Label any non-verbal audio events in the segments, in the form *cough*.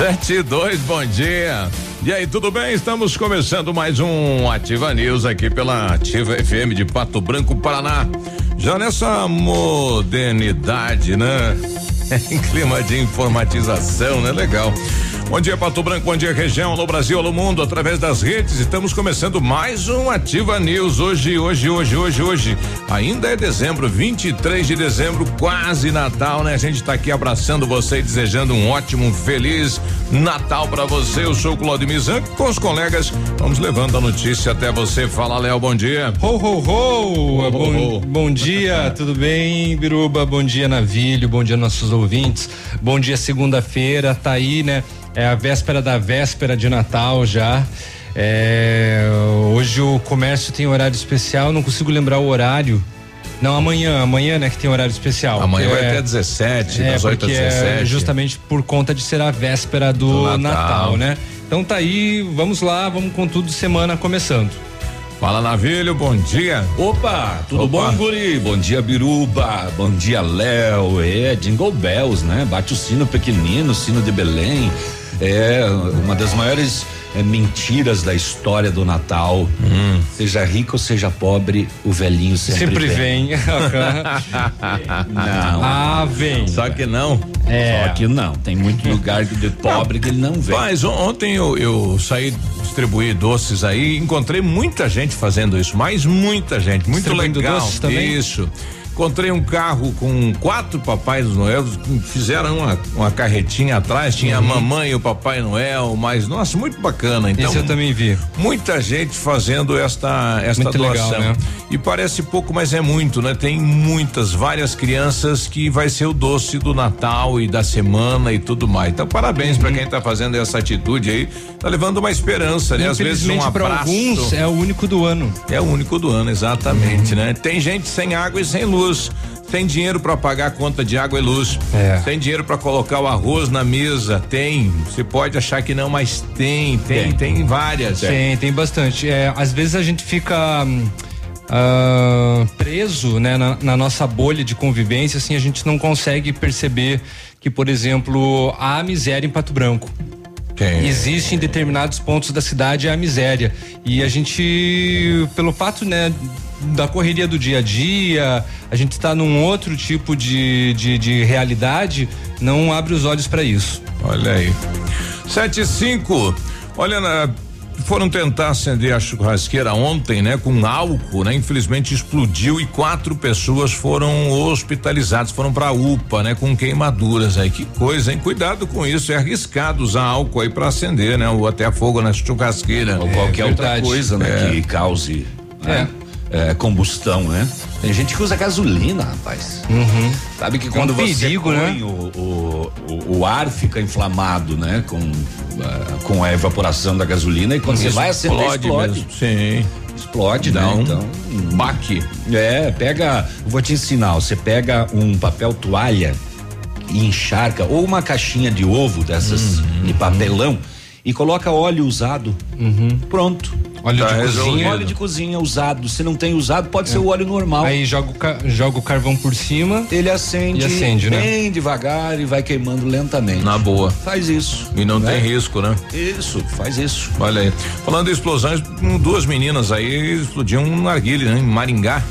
Sete e dois, bom dia. E aí, tudo bem? Estamos começando mais um Ativa News aqui pela Ativa FM de Pato Branco, Paraná. Já nessa modernidade, né? *laughs* em clima de informatização, né? Legal. Bom dia, Pato Branco, bom dia, região, alô Brasil, alô mundo, através das redes, estamos começando mais um Ativa News. Hoje, hoje, hoje, hoje, hoje. Ainda é dezembro, 23 de dezembro, quase Natal, né? A gente está aqui abraçando você e desejando um ótimo, feliz Natal para você. Eu sou o Claudio Mizan, com os colegas, vamos levando a notícia até você. Fala, Léo, bom dia. Ho, ho, ho! ho bom, ho. bom dia, *laughs* tudo bem, Biruba? Bom dia, Navilho, bom dia, nossos ouvintes. Bom dia, segunda-feira, tá aí, né? É a véspera da véspera de Natal já. É, hoje o comércio tem horário especial, não consigo lembrar o horário. Não, amanhã, amanhã, né, que tem horário especial. Amanhã vai até 17, é, das 8 às 17. É justamente por conta de ser a véspera do, do Natal. Natal, né? Então tá aí, vamos lá, vamos com tudo semana começando. Fala Navilho, bom dia. Opa, tudo Opa. bom, Guri? Bom dia, Biruba. Bom dia, Léo. É, Jingle Bells, né? Bate o sino pequenino, o sino de Belém. É uma das maiores é, mentiras da história do Natal. Hum. Seja rico ou seja pobre, o velhinho sempre, sempre vem. vem. *laughs* não. Ah, vem. Só que não. É. Só que não. Tem muito lugar de pobre não. que ele não vem. Mas ontem eu, eu saí distribuir doces aí, encontrei muita gente fazendo isso, mas muita gente, muito legal. Doces também? Isso. Encontrei um carro com quatro Papais Noel, fizeram uma, uma carretinha atrás, tinha uhum. a mamãe e o Papai Noel, mas nossa, muito bacana. Então, Esse eu também vi. Muita gente fazendo esta esta muito doação. Legal, né? E parece pouco, mas é muito, né? Tem muitas, várias crianças que vai ser o doce do Natal e da semana e tudo mais. Então, parabéns uhum. para quem está fazendo essa atitude aí. Tá levando uma esperança, né? Às vezes um abraço. alguns é o único do ano. É o único do ano, exatamente, uhum. né? Tem gente sem água e sem luz luz, tem dinheiro para pagar a conta de água e luz. É. Tem dinheiro para colocar o arroz na mesa? Tem. Você pode achar que não, mas tem, tem, tem, tem várias. Tem, tem bastante. É, às vezes a gente fica uh, preso, né, na, na, nossa bolha de convivência, assim, a gente não consegue perceber que, por exemplo, há miséria em Pato Branco. Tem. Existe em determinados pontos da cidade a miséria. E a gente, pelo fato, né, da correria do dia a dia, a gente está num outro tipo de, de, de realidade, não abre os olhos para isso. Olha aí. Sete e cinco. Olha, na, foram tentar acender a churrasqueira ontem, né, com álcool, né? Infelizmente explodiu e quatro pessoas foram hospitalizadas, foram para UPA, né, com queimaduras aí. Que coisa, hein? Cuidado com isso, é arriscado usar álcool aí para acender, né, ou até fogo na churrasqueira. Ou qualquer é, outra coisa, né, é. que cause. Né? É combustão, né? Tem gente que usa gasolina, rapaz. Uhum. Sabe que quando é um você perigo, põe né? o, o, o, ar fica inflamado, né? Com, uh, com a evaporação da gasolina e quando você vai acender, explode. explode. Sim. Explode, né? Então, baque. É, pega, vou te ensinar, você pega um papel toalha e encharca, ou uma caixinha de ovo dessas uhum. de papelão e coloca óleo usado. Uhum. Pronto. Óleo tá de cozinha. Óleo de cozinha usado. Se não tem usado, pode é. ser o óleo normal. Aí joga o, ca joga o carvão por cima. Ele acende. E acende, né? Bem devagar e vai queimando lentamente. Na boa. Faz isso. E não né? tem risco, né? Isso, faz isso. Olha aí. Falando de explosões, duas meninas aí explodiam um narguilhe, né? Em Maringá.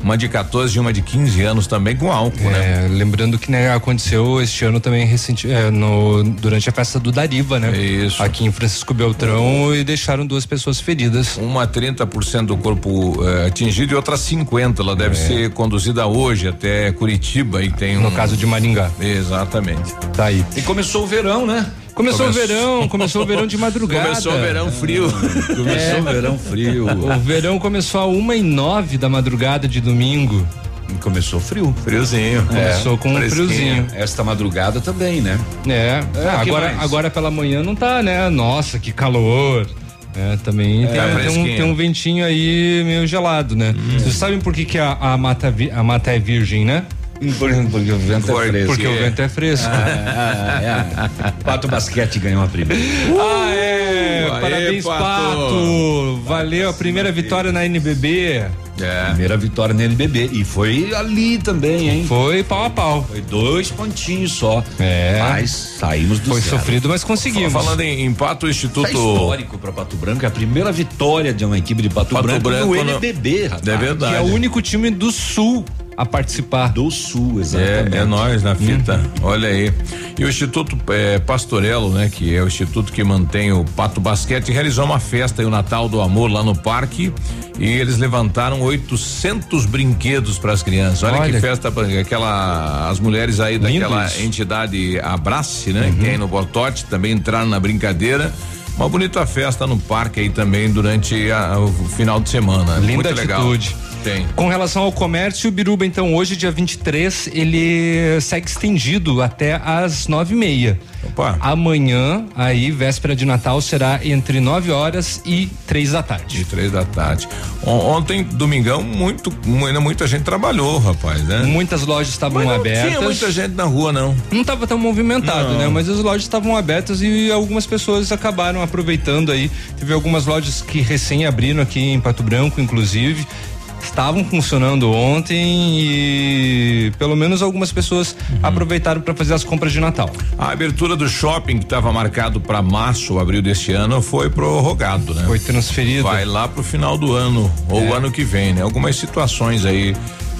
Uma de 14 e uma de 15 anos também com álcool, né? é, né? Lembrando que né, aconteceu este ano também recente, é, no, durante a festa do Dariva, né? Isso. Aqui em Francisco Beltrão e deixaram duas pessoas feridas. Uma 30% do corpo é, atingido e outra 50. Ela deve é. ser conduzida hoje até Curitiba e tem No um... caso de Maringá. Exatamente. Tá aí. E começou o verão, né? Começou, o verão, começou o verão de madrugada. Começou o verão frio. *laughs* começou é, o verão frio. O verão começou a uma e nove da madrugada de domingo. Começou frio. Friozinho. Começou é, com um friozinho. Esta madrugada também, né? É. é agora, agora pela manhã não tá, né? Nossa, que calor. É, também é, tem, tem, um, tem, um, ventinho aí meio gelado, né? Hum. Vocês sabem por que, que a, a, mata, a mata é virgem, né? Porque o vento é fresco. Porque o é. vento é fresco. Ah, ah, é. Pato Basquete ganhou a primeira. Uh, ah, é. parabéns, Pato. Pato. Valeu a primeira vitória na NBB. É. Primeira vitória no NBB. E foi ali também, hein? Foi pau a pau. Foi dois pontinhos só. É. Mas saímos do Foi zero. sofrido, mas conseguimos. Falando em, em Pato, o Instituto. Isso é histórico para Pato Branco. É a primeira vitória de uma equipe de Pato, Pato Branco, Branco no NBB, rapaz. É verdade. Que é o único time do Sul a participar. Do Sul, exatamente. É, é nós na fita. Uhum. Olha aí. E o Instituto é, Pastorello, né, que é o instituto que mantém o Pato Basquete, realizou uma festa e o Natal do Amor lá no parque e eles levantaram 800 brinquedos para as crianças. Olha, Olha, que festa, aquela as mulheres aí daquela entidade Abrace, né, uhum. que é aí no Bortote, também entraram na brincadeira. Uma bonita festa no parque aí também durante a, o final de semana. Linda Muito atitude. Legal. Tem. Com relação ao comércio, o Biruba, então, hoje, dia 23, ele segue estendido até às nove e meia. Opa. Amanhã, aí, véspera de Natal, será entre 9 horas e três da tarde. E três da tarde. Ontem, domingão, muito, muita gente trabalhou, rapaz, né? Muitas lojas estavam abertas. Não tinha muita gente na rua, não. Não estava tão movimentado, não. né? Mas as lojas estavam abertas e algumas pessoas acabaram aproveitando aí. Teve algumas lojas que recém abriram aqui em Pato Branco, inclusive estavam funcionando ontem e pelo menos algumas pessoas uhum. aproveitaram para fazer as compras de Natal. A abertura do shopping que estava marcado para março ou abril deste ano foi prorrogado, né? Foi transferido. Vai lá pro final do ano ou é. ano que vem, né? Algumas situações aí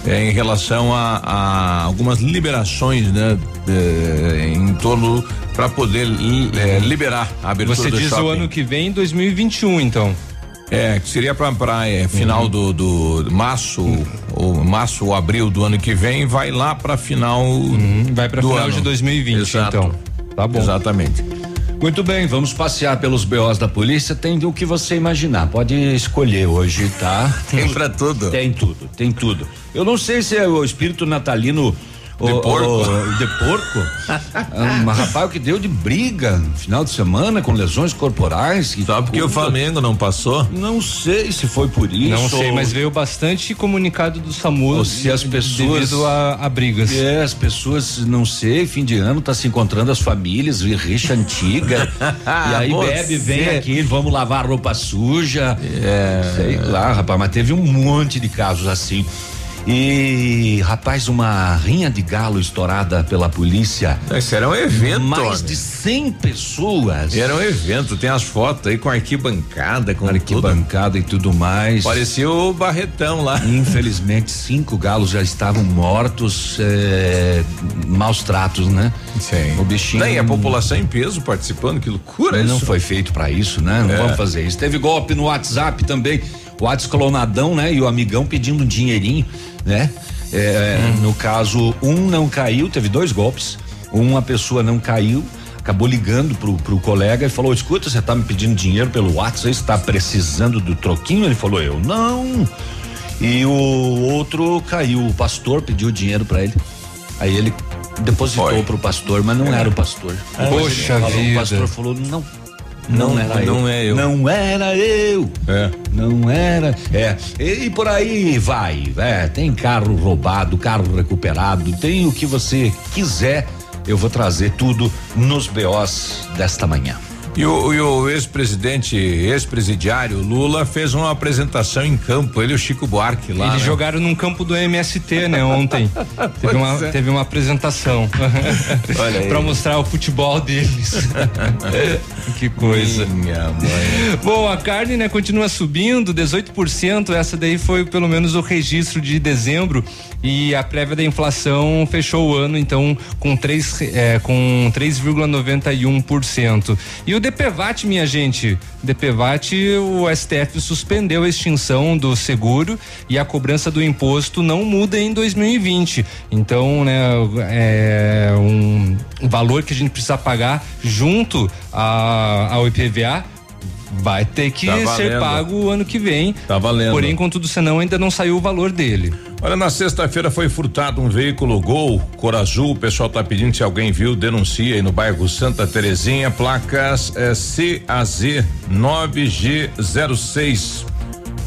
é, em relação a, a, algumas liberações, né? De, em torno para poder é, liberar a abertura Você do diz shopping. o ano que vem, 2021, então. É, que seria para é, final uhum. do, do março, uhum. ou março ou abril do ano que vem, vai lá para final. Uhum. Vai para final ano. de 2020, Exato. então. Tá bom. Exatamente. Muito bem, vamos passear pelos BOs da polícia. Tem o que você imaginar. Pode escolher hoje, tá? *laughs* tem para tudo. Tem tudo, tem tudo. Eu não sei se é o espírito natalino de o, porco? O, de porco. *laughs* um rapaz que deu de briga no final de semana com lesões corporais. Só porque o Flamengo não passou? Não sei se foi por isso. Não sei, mas veio bastante comunicado do SAMU. Ou se as pessoas. Devido a, a, brigas. É, as pessoas, não sei, fim de ano tá se encontrando as famílias, rixa antiga. *laughs* e aí Você. bebe, vem aqui, vamos lavar roupa suja. É. Sei lá, rapaz, mas teve um monte de casos assim. E, rapaz, uma rinha de galo estourada pela polícia. Isso era um evento. Mais de 100 pessoas. Era um evento, tem as fotos aí com arquibancada, com arquibancada tudo. e tudo mais. Parecia o Barretão lá. Infelizmente, cinco galos já estavam mortos, é, maus tratos, né? Sim. O bichinho. Nem a população em peso participando, que loucura Não isso. foi feito para isso, né? Não é. vamos fazer isso. Teve golpe no WhatsApp também. O WhatsApp clonadão, né? E o amigão pedindo um dinheirinho né? É, hum. No caso, um não caiu, teve dois golpes. Uma pessoa não caiu, acabou ligando pro, pro colega e falou: escuta, você tá me pedindo dinheiro pelo WhatsApp, você está precisando do troquinho? Ele falou: eu não. E o outro caiu, o pastor pediu dinheiro para ele. Aí ele depositou Foi. pro pastor, mas não é. era o pastor. Poxa vida. O pastor falou: não, não, não era não eu. é eu. Não era eu. É. Não era. É. E por aí vai. É, tem carro roubado, carro recuperado, tem o que você quiser. Eu vou trazer tudo nos BOs desta manhã. E o, o ex-presidente, ex-presidiário Lula fez uma apresentação em campo, ele e o Chico Buarque lá. Eles né? jogaram num campo do MST, né, ontem. *laughs* teve, uma, é. teve uma apresentação. *laughs* para mostrar o futebol deles. *laughs* que coisa. Minha mãe. Bom, a carne, né, continua subindo, 18%. Essa daí foi pelo menos o registro de dezembro e a prévia da inflação fechou o ano então com 3 é, com 3,91%. E o DPVAT, minha gente, DPVAT, o STF suspendeu a extinção do seguro e a cobrança do imposto não muda em 2020. Então, né, é um valor que a gente precisa pagar junto a, ao IPVA vai ter que tá ser pago o ano que vem. Tá valendo. Porém, contudo, senão ainda não saiu o valor dele. Olha, na sexta-feira foi furtado um veículo Gol, cor azul. O pessoal tá pedindo se alguém viu, denuncia aí no bairro Santa Terezinha, placas é, CAZ 9G06.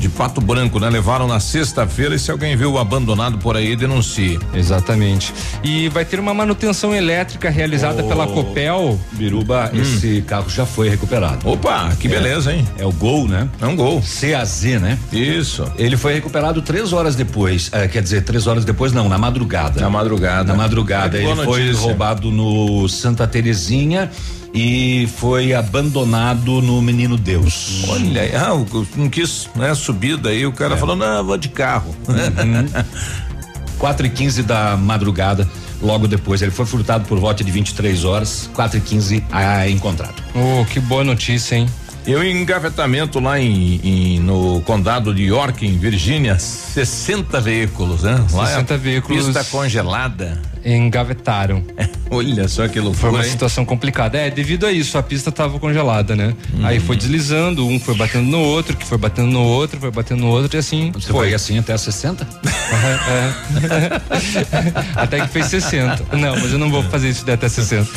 De Pato Branco, né? Levaram na sexta-feira e se alguém viu abandonado por aí, denuncie. Exatamente. E vai ter uma manutenção elétrica realizada oh, pela Copel. Biruba, hum. esse carro já foi recuperado. Opa, que é, beleza, hein? É o Gol, né? É um Gol. CAZ, né? Isso. Ele foi recuperado três horas depois, é, quer dizer, três horas depois não, na madrugada. Na madrugada. Na madrugada. Ele foi roubado no Santa Terezinha e foi abandonado no Menino Deus. Olha, ah, não quis, né, subir daí, o cara é. falou, não, vou de carro. Uhum. *laughs* Quatro e quinze da madrugada, logo depois, ele foi furtado por volta de 23 horas, quatro e quinze, ah, encontrado. Oh, que boa notícia, hein? Eu em engavetamento lá em, em, no condado de York, em Virgínia, 60 veículos, né? 60 lá é veículos. Pista congelada engavetaram. *laughs* Olha só que loucura. Foi uma hein? situação complicada. É, devido a isso, a pista estava congelada, né? Hum. Aí foi deslizando, um foi batendo no outro, que foi batendo no outro, foi batendo no outro e assim. Você foi assim até a 60? é. até que fez 60. Não, mas eu não vou fazer isso até 60.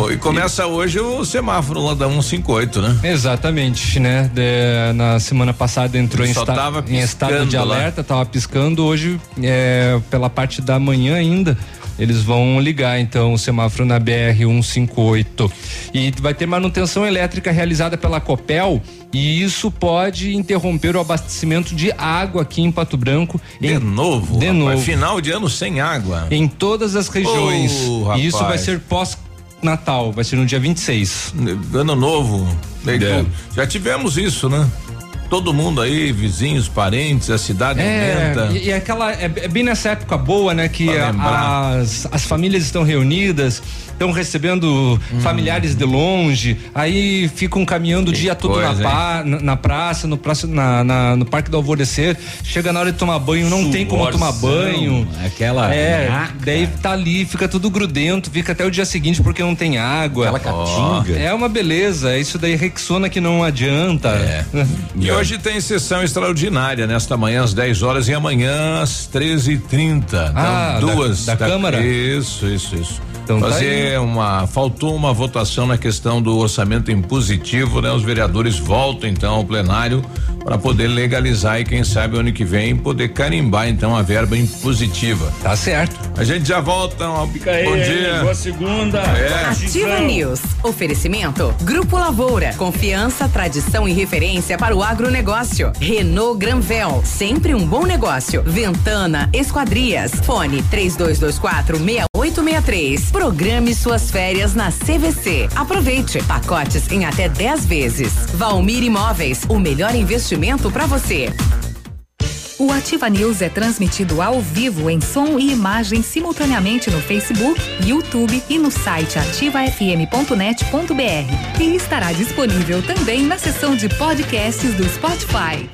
Oh, e começa e... hoje o semáforo lá da 158, né? Exatamente, né? De, na semana passada entrou em, esta, em, estado de alerta, lá. tava piscando. Hoje, é, pela parte da manhã ainda, eles vão ligar então o semáforo na BR 158 e vai ter manutenção elétrica realizada pela Copel e isso pode interromper o abastecimento de água aqui em Pato Branco. De em, novo, de rapaz, novo. Final de ano sem água. Em todas as regiões. Oh, e isso vai ser pós Natal, vai ser no dia 26. Ano novo. É. Já tivemos isso, né? Todo mundo aí, vizinhos, parentes, a cidade é, aumenta. E, e aquela é, é, bem nessa época boa, né, que as, as famílias estão reunidas estão recebendo hum. familiares de longe, aí ficam caminhando que o dia todo coisa, na, na, na, praça, no, praça na, na, no Parque do Alvorecer, chega na hora de tomar banho, não tem como tomar banho. Aquela. É, daí tá ali, fica tudo grudento, fica até o dia seguinte porque não tem água. Aquela catinga. É uma beleza, isso daí Rexona que não adianta. É. *laughs* e hoje tem sessão extraordinária nesta manhã às 10 horas e amanhã às 13h30. Então, ah, duas. Da, da, da Câmara? Isso, isso, isso. Então tá Fazer tá uma. Faltou uma votação na questão do orçamento impositivo, né? Os vereadores voltam então ao plenário para poder legalizar e quem sabe ano que vem poder carimbar então a verba impositiva. Tá certo. A gente já volta. Uma, Fica aí, bom dia. Boa segunda. É. Ativa News. Oferecimento. Grupo Lavoura. Confiança, tradição e referência para o agronegócio. Renault Granvel. Sempre um bom negócio. Ventana Esquadrias. Fone 3224 6863. Programe suas férias na CVC. Aproveite. Pacotes em até 10 vezes. Valmir Imóveis. O melhor investimento para você. O Ativa News é transmitido ao vivo em som e imagem simultaneamente no Facebook, YouTube e no site ativafm.net.br. E estará disponível também na seção de podcasts do Spotify.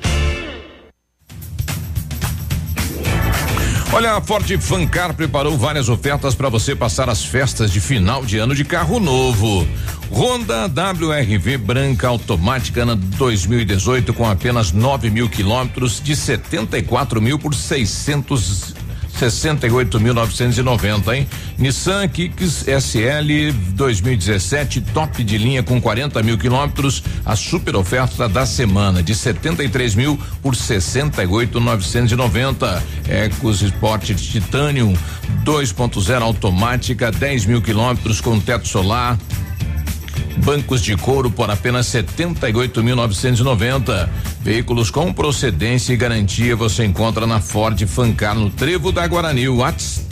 Olha, a Ford Fancar preparou várias ofertas para você passar as festas de final de ano de carro novo. Honda WRV branca automática na 2018 com apenas 9 mil quilômetros de 74 mil por 600 68.990, hein? Nissan Kicks SL 2017 top de linha com 40 mil quilômetros, a super oferta da semana de 73 mil por 68.990. Ecos Sport Titanium 2.0 automática 10 mil quilômetros com teto solar Bancos de couro por apenas 78.990. Veículos com procedência e garantia você encontra na Ford Fancar no Trevo da Guarani. Whats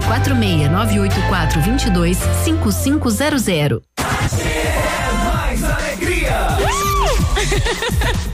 46984 22 5500. mais alegria! *laughs*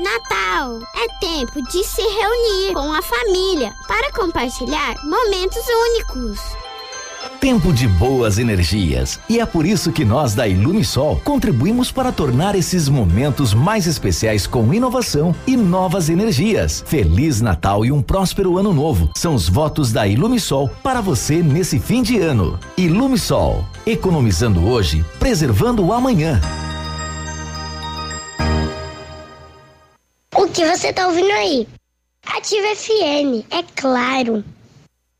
Natal é tempo de se reunir com a família para compartilhar momentos únicos. Tempo de boas energias. E é por isso que nós da Ilumisol contribuímos para tornar esses momentos mais especiais com inovação e novas energias. Feliz Natal e um próspero ano novo. São os votos da Ilumisol para você nesse fim de ano. Ilumisol, economizando hoje, preservando o amanhã. Você tá ouvindo aí? Ativa FM, é claro.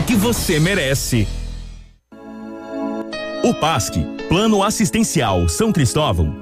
que você merece. O PASC, Plano Assistencial São Cristóvão,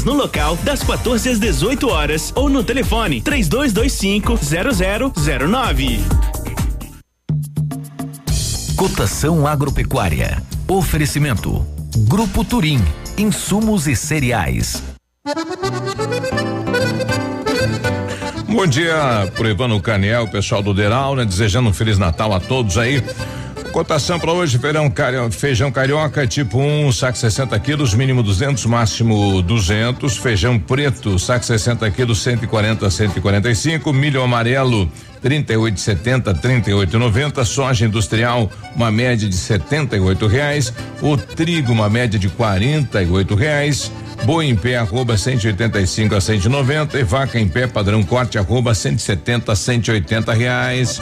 no local das 14 às 18 horas ou no telefone 3225 0009. Cotação agropecuária. Oferecimento. Grupo Turim. Insumos e cereais. Bom dia pro Ivano Caniel, pessoal do Deral, né? Desejando um Feliz Natal a todos aí. Cotação para hoje, feijão, cario, feijão carioca tipo 1, um, saco 60 quilos, mínimo 200, máximo 200. Feijão preto, saco 60 quilos, 140 a 145. Milho amarelo, 38,70, 38,90. Soja industrial, uma média de 78 reais. O trigo, uma média de 48 reais. Boi em pé, arroba 185 a 190 e vaca em pé, padrão corte, arroba 170 a 180 reais.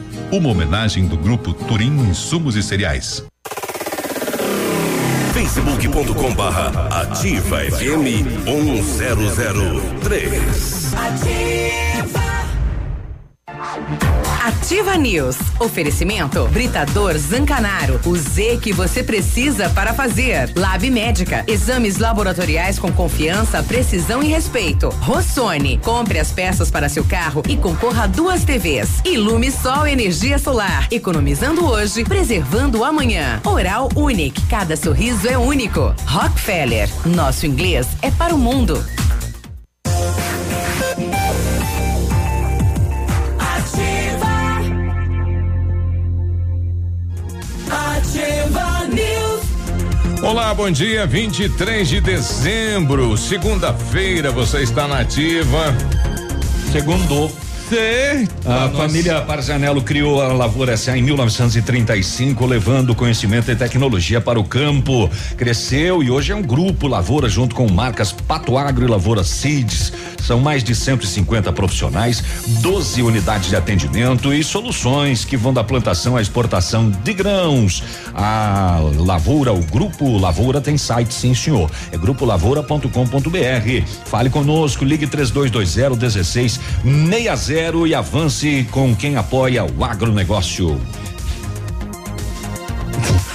uma homenagem do grupo Turim Insumos e Cereais. facebook.com barra ativa FM 1003 Ativa Ativa News. Oferecimento Britador Zancanaro. O Z que você precisa para fazer. Lab Médica. Exames laboratoriais com confiança, precisão e respeito. Rossoni. Compre as peças para seu carro e concorra a duas TVs. Ilume Sol Energia Solar. Economizando hoje, preservando amanhã. Oral Unique. Cada sorriso é único. Rockefeller. Nosso inglês é para o mundo. Olá, bom dia. 23 de dezembro, segunda-feira, você está na. Segundo. A família Parzanello criou a Lavoura SA em 1935, levando conhecimento e tecnologia para o campo. Cresceu e hoje é um grupo Lavoura junto com marcas Pato Agro e Lavoura Seeds. São mais de 150 profissionais, 12 unidades de atendimento e soluções que vão da plantação à exportação de grãos. A Lavoura, o Grupo Lavoura tem site, sim, senhor. É grupolavoura.com.br. Fale conosco, ligue 3220 1660 e avance com quem apoia o agronegócio.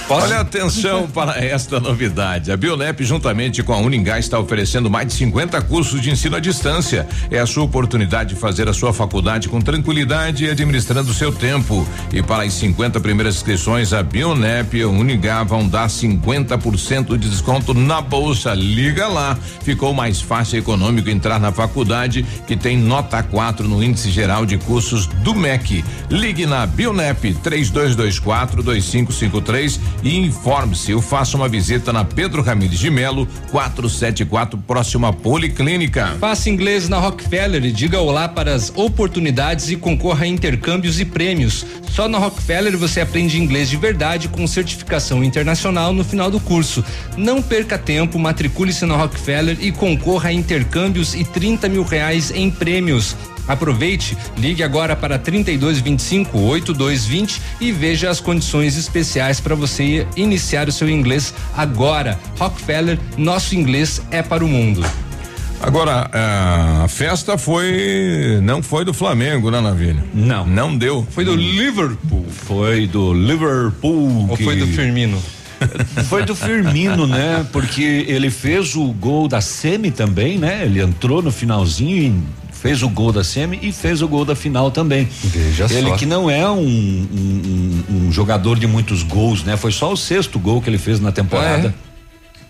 Olha atenção *laughs* para esta novidade. A Bionep, juntamente com a Uningá, está oferecendo mais de 50 cursos de ensino à distância. É a sua oportunidade de fazer a sua faculdade com tranquilidade e administrando o seu tempo. E para as 50 primeiras inscrições, a Bionep e a Uningá vão dar 50% de desconto na bolsa. Liga lá. Ficou mais fácil e econômico entrar na faculdade, que tem nota 4 no índice geral de cursos do MEC. Ligue na Bionep 3224 2553 e informe-se ou faça uma visita na Pedro Ramires de Melo, 474, próxima Policlínica. Faça inglês na Rockefeller e diga olá para as oportunidades e concorra a intercâmbios e prêmios. Só na Rockefeller você aprende inglês de verdade com certificação internacional no final do curso. Não perca tempo, matricule-se na Rockefeller e concorra a intercâmbios e 30 mil reais em prêmios. Aproveite, ligue agora para 3225 8220 e veja as condições especiais para você iniciar o seu inglês agora. Rockefeller, nosso inglês é para o mundo. Agora, a festa foi. Não foi do Flamengo, né, Navilha? Não. Não deu. Foi do Liverpool. Foi do Liverpool. Ou que- foi do Firmino? *laughs* Foi do Firmino, né? Porque ele fez o gol da semi também, né? Ele entrou no finalzinho e fez o gol da semi e fez o gol da final também. Veja ele só. que não é um, um- um- jogador de muitos gols, né? Foi só o sexto gol que ele fez na temporada.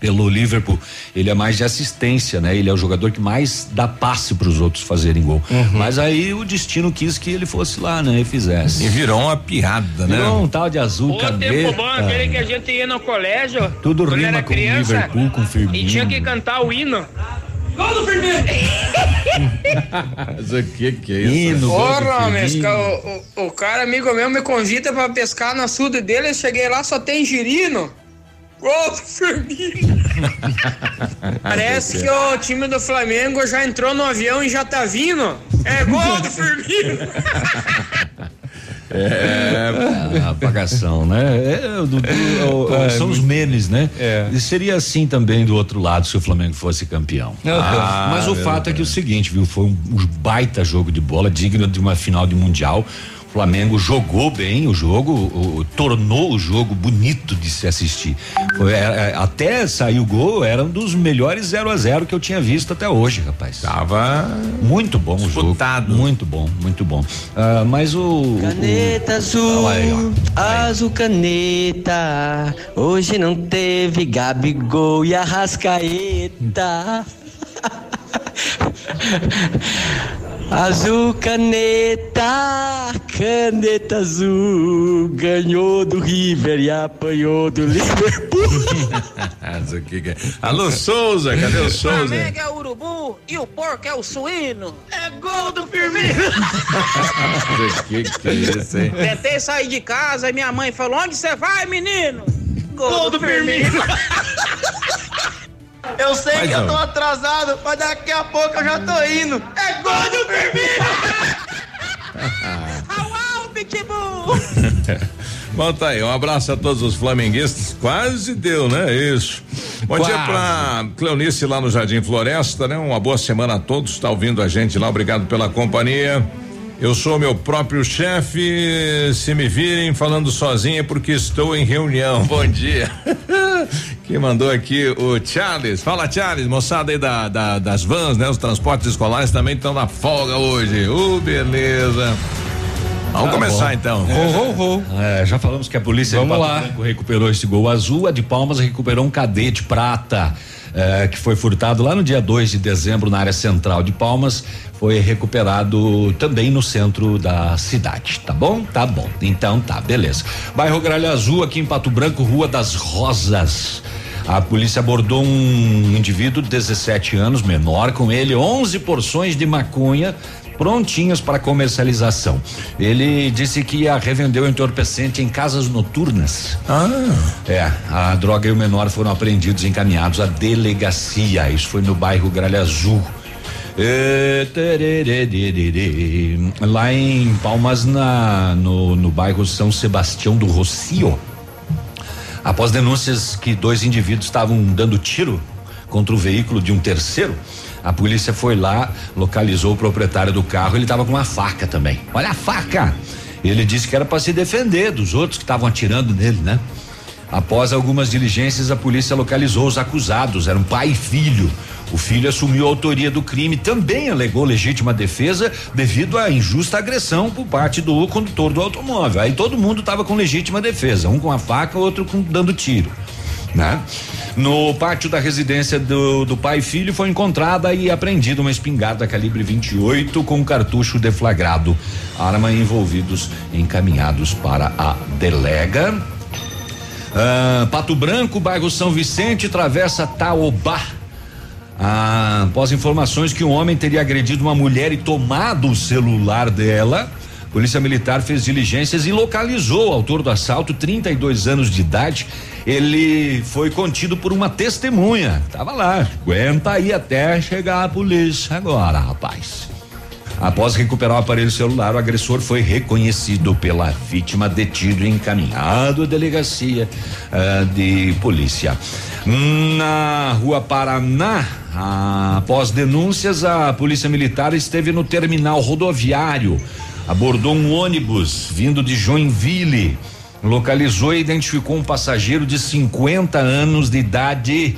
Pelo Liverpool, ele é mais de assistência, né? Ele é o jogador que mais dá passe para os outros fazerem gol. Mas aí o destino quis que ele fosse lá, né? E fizesse. E virou uma piada, né? Virou um tal de azul O tempo caneta. bom, aquele que a gente ia no colégio. Tudo rima era com criança, Liverpool, com Firmino. E tinha que cantar o hino. Gol do Firmino! Mas o que que é isso? Porra, homem, esse ca- o, o, o cara amigo meu me convida pra pescar no açude dele, eu cheguei lá, só tem girino. Gol do Firmino! *laughs* Parece que o time do Flamengo já entrou no avião e já tá vindo. É gol do Firmino! *laughs* É, a apagação, né? É, o Dudu, é o- é, são os memes, né? E seria assim também do outro lado se o Flamengo fosse campeão. Ah, Mas o fato é que é o seguinte, viu? Foi um, um baita jogo de bola, digno de uma final de mundial. O Flamengo jogou bem o jogo, o- o- tornou o jogo bonito de se assistir. Foi, é, é, até sair o gol, era um dos melhores 0 a 0 que eu tinha visto até hoje, rapaz. Tava muito bom o jogo. Muito bom, muito bom. Ah, mas o. Caneta azul, Olha aí, ó. azul caneta. Hoje não teve Gabigol e Arrascaeta. *laughs* Azul caneta, caneta azul, ganhou do River e apanhou do Liverpool. *laughs* O? Alô, Souza, cadê o Souza? Flamengo é o urubu e o porco é o suíno. É gol do Firmino. o *laughs* que que é isso, hein? Tentei sair de casa e minha mãe falou: Onde você vai, menino? Gol, do, Firmino. *laughs* Eu sei Vai, que eu não. tô atrasado, mas daqui a pouco eu já tô indo. É gol do Firmino. *laughs* Au, au, Pitbull. *laughs* Bom, tá aí. Um abraço a todos os flamenguistas. Quase deu, né? Isso. Bom dia Quase. pra Cleonice lá no Jardim Floresta, né? Uma boa semana a todos. Tá ouvindo a gente lá. Obrigado pela companhia. Eu sou meu próprio chefe. Se me virem falando sozinho é porque estou em reunião. Bom dia. *laughs* Quem mandou aqui o Charles. Fala, Charles, moçada aí da, da- das vans, né? Os transportes escolares também estão na folga hoje. Ô, beleza. Vamos Tá começar bom. então. É, já falamos que a polícia Vamos de Pato lá. Branco recuperou esse gol azul, a de Palmas recuperou um cadete prata. é, que foi furtado lá no dia 2 de dezembro na área central de Palmas, foi recuperado também no centro da cidade, tá bom? Tá bom. Então tá, beleza. Bairro Gralha Azul aqui em Pato Branco, Rua das Rosas. A polícia abordou um indivíduo de 17 anos, menor, com ele 11 porções de maconha prontinhas para comercialização. Ele disse que ia revender o entorpecente em casas noturnas. Ah. É, a droga e o menor foram apreendidos e encaminhados à delegacia. Isso foi no bairro Gralha Azul. É, Lá em Palmas, na, no, no bairro São Sebastião do Rocio, após denúncias que dois indivíduos estavam dando tiro contra o veículo de um terceiro, a polícia foi lá, localizou o proprietário do carro, ele estava com uma faca também. Olha a faca! Ele disse que era para se defender dos outros que estavam atirando nele, né? Após algumas diligências, a polícia localizou os acusados, eram pai e filho. O filho assumiu a autoria do crime, também alegou legítima defesa devido à injusta agressão por parte do condutor do automóvel. Aí todo mundo estava com legítima defesa, um com a faca, outro com, dando tiro. Né? No pátio da residência do, do pai e filho foi encontrada e apreendida uma espingarda calibre 28 com cartucho deflagrado. Arma envolvidos encaminhados para a delega. Ah, Pato Branco, bairro São Vicente, travessa Taobá. Ah, após informações que um homem teria agredido uma mulher e tomado o celular dela, Polícia Militar fez diligências e localizou o autor do assalto, 32 anos de idade. Ele foi contido por uma testemunha. Tava lá, aguenta aí até chegar a polícia agora, rapaz. Após recuperar o aparelho celular, o agressor foi reconhecido pela vítima, detido e encaminhado à delegacia ah, de polícia. Na rua Paraná, após denúncias, a polícia militar esteve no terminal rodoviário, abordou um ônibus vindo de Joinville, localizou e identificou um passageiro de 50 anos de idade,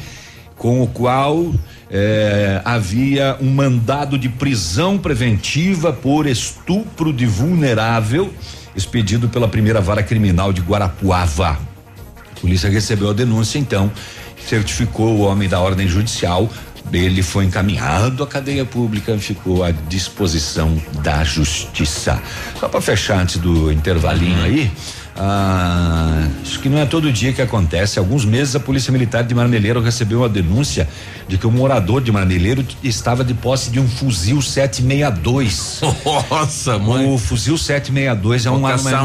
com o qual eh, havia um mandado de prisão preventiva por estupro de vulnerável, expedido pela primeira vara criminal de Guarapuava. A polícia recebeu a denúncia, então, certificou o homem da ordem judicial. Ele foi encaminhado à cadeia pública, ficou à disposição da justiça. Só para fechar antes do intervalinho aí. Ah, acho que não é todo dia que acontece. Há alguns meses a Polícia Militar de Marmeleiro recebeu uma denúncia de que um morador de Marmeleiro estava de posse de um fuzil 762. Nossa, mãe. O fuzil 762 é Vou um armamento.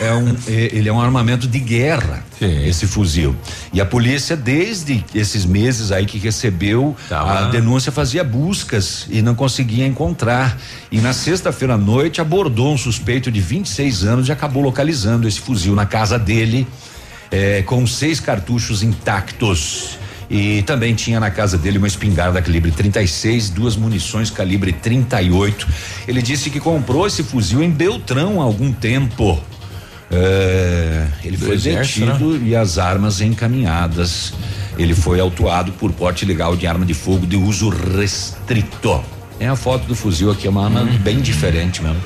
É um, é- ele é um armamento de guerra, esse fuzil. E a polícia, desde esses meses aí que recebeu a denúncia, fazia buscas e não conseguia encontrar. E na sexta-feira à noite abordou um suspeito de 26 anos e acabou localizando esse fuzil na casa dele, eh, com seis cartuchos intactos. E também tinha na casa dele uma espingarda calibre 36, duas munições calibre 38. Ele disse que comprou esse fuzil em Beltrão há algum tempo. É, ele Do foi exército, detido e as armas encaminhadas. Ele foi autuado por porte ilegal de arma de fogo de uso restrito. É a foto do fuzil aqui, é uma arma bem diferente mesmo.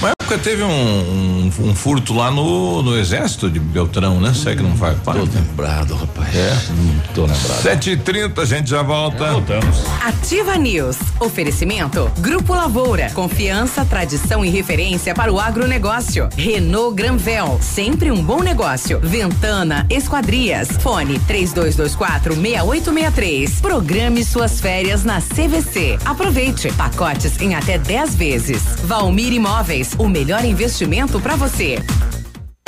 Uma época teve um, um, um furto lá no, no exército de Beltrão, né? Será que não faz parte? Tô lembrado, rapaz. É. Não tô lembrado. Sete e trinta, a gente já volta. voltamos. Ativa News. Oferecimento. Grupo Lavoura. Confiança, tradição e referência para o agronegócio. Renault Granvel. Sempre um bom negócio. Ventana Esquadrias. Fone 3224 6863. Programe suas férias na CVC. Aproveite. Pacotes em até 10 vezes. Valmir Imóveis. O melhor investimento para você.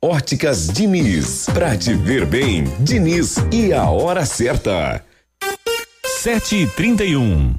Óticas Diniz. Pra te ver bem, Diniz e a hora certa. Sete e trinta e um.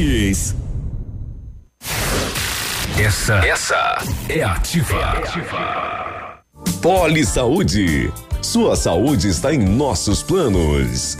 Essa, essa é ativa. É ativa. Poli Saúde. Sua saúde está em nossos planos.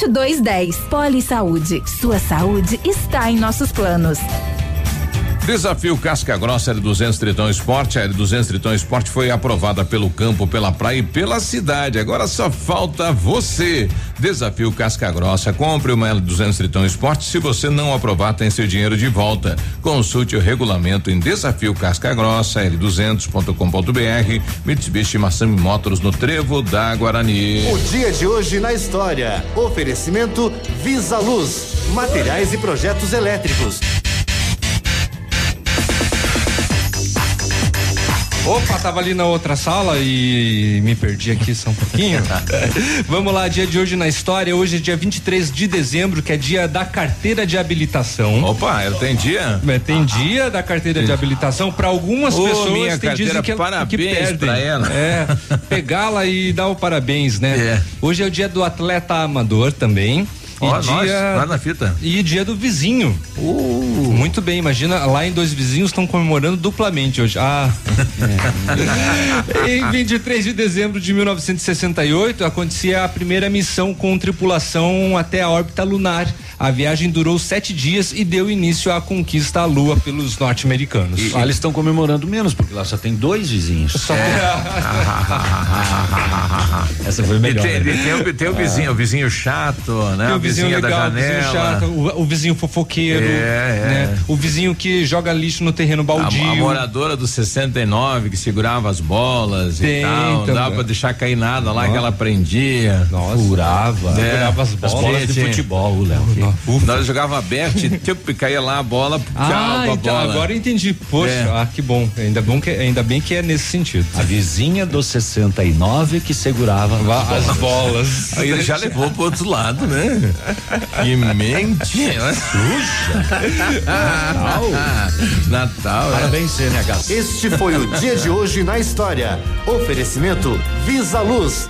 2210. Poli Saúde. Sua saúde está em nossos planos. Desafio Casca Grossa L200 Tritão Esporte. A L200 Tritão Esporte foi aprovada pelo campo, pela praia e pela cidade. Agora só falta você. Desafio Casca Grossa. Compre uma L200 Tritão Esporte. Se você não aprovar, tem seu dinheiro de volta. Consulte o regulamento em Desafio Casca Grossa, L200.com.br. Mitsubishi Massami Motors no Trevo da Guarani. O dia de hoje na história. Oferecimento Visa Luz. Materiais e projetos elétricos. Opa, tava ali na outra sala e me perdi aqui só um pouquinho. *laughs* Vamos lá, dia de hoje na história. Hoje é dia 23 de dezembro, que é dia da carteira de habilitação. Opa, ela tem dia? É, tem dia da carteira de habilitação. Para algumas Ô, pessoas minha tem dizem carteira, que, parabéns que perdem. pra ela. É, *laughs* pegá-la e dar o parabéns, né? É. Hoje é o dia do atleta amador também. E nós, dia lá na fita. e dia do vizinho. Uh. Muito bem, imagina, lá em dois vizinhos estão comemorando duplamente hoje. Ah. *laughs* em 23 de dezembro de 1968, acontecia a primeira missão com tripulação até a órbita lunar. A viagem durou sete dias e deu início à conquista à Lua pelos norte-americanos. E, lá eles estão comemorando menos, porque lá só tem dois vizinhos. Só *laughs* Essa foi melhor. E tem, né? tem o, tem o vizinho, o vizinho chato, né? Tem a o vizinho legal, da o vizinho janela. chato, o, o vizinho fofoqueiro, É, é. né? O vizinho que joga lixo no terreno A, baldio. a moradora do 69 que segurava as bolas Tem e tal. Não dava pra deixar cair nada lá que ela prendia. Nossa. Furava. É. Segurava as bolas. As bolas de futebol, o Léo. Nós jogava aberto, tipo, *laughs* caía lá a bola, tchau Ah, a então bola. agora eu entendi. Poxa, É. ah, que bom. Ainda, bom que, ainda bem que é nesse sentido. A vizinha do 69 que segurava Va- As bolas. *laughs* Aí ele já levou pro outro lado, né? *laughs* Que mente, né? Natal. Natal, é. Parabéns, CNH. Este foi o dia de hoje na história. Oferecimento Visa Luz.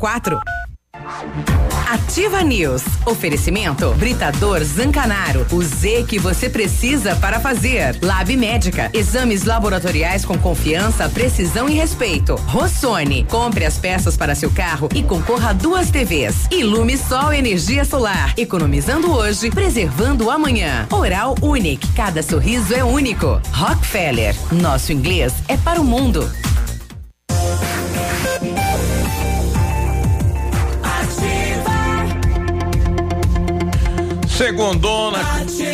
Ativa News. Oferecimento Britador Zancanaro. O Z que você precisa para fazer. Lab Médica. Exames laboratoriais com confiança, precisão e respeito. Rossoni. Compre as peças para seu carro e concorra a duas TVs. Ilume Sol Energia Solar. Economizando hoje, preservando amanhã. Oral Unique. Cada sorriso é único. Rockefeller. Nosso inglês é para o mundo. Segundona,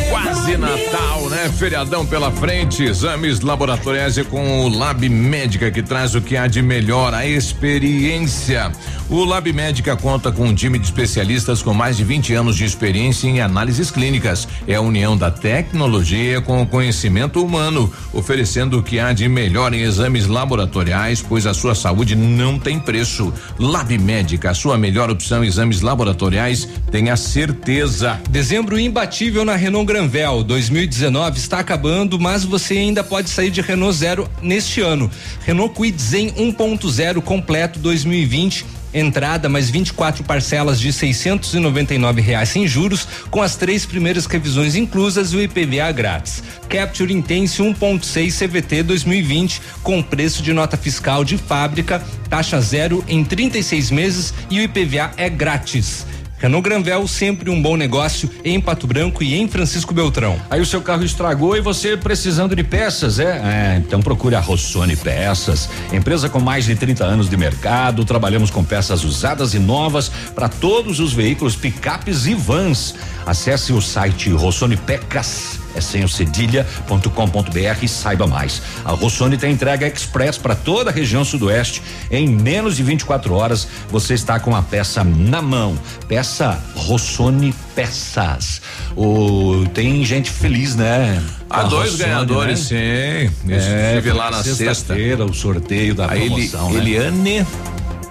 quase Natal, né? Feriadão pela frente, exames laboratoriais e com o Lab Médica que traz o que há de melhor, a experiência. O Lab Médica conta com um time de especialistas com mais de 20 anos de experiência em análises clínicas. É a união da tecnologia com o conhecimento humano, oferecendo o que há de melhor em exames laboratoriais, pois a sua saúde não tem preço. Lab Médica, a sua melhor opção em exames laboratoriais, tenha certeza. Dezembro imbatível na Renault Granvel. 2019 está acabando, mas você ainda pode sair de Renault Zero neste ano. Renault Kwid Zen 1.0 completo 2020 entrada mais 24 parcelas de 699 reais sem juros, com as três primeiras revisões inclusas e o IPVA grátis. Capture Intense 1.6 CVT 2020 com preço de nota fiscal de fábrica, taxa zero em 36 meses e o IPVA é grátis. Renault Granvel, sempre um bom negócio em Pato Branco e em Francisco Beltrão. Aí o seu carro estragou e você precisando de peças, é? é então procure a Rossoni Peças, empresa com mais de 30 anos de mercado. Trabalhamos com peças usadas e novas para todos os veículos, picapes e vans. Acesse o site Rossoni Pecas é sem o cedilha.com.br e saiba mais. A Rossoni tem entrega express para toda a região sudoeste. Em menos de 24 horas você está com a peça na mão. Peça Rossoni Peças. O, tem gente feliz, né? Há dois Rossoni, ganhadores, né? sim. É, estive lá na sexta-feira o sorteio da a promoção, né? Eliane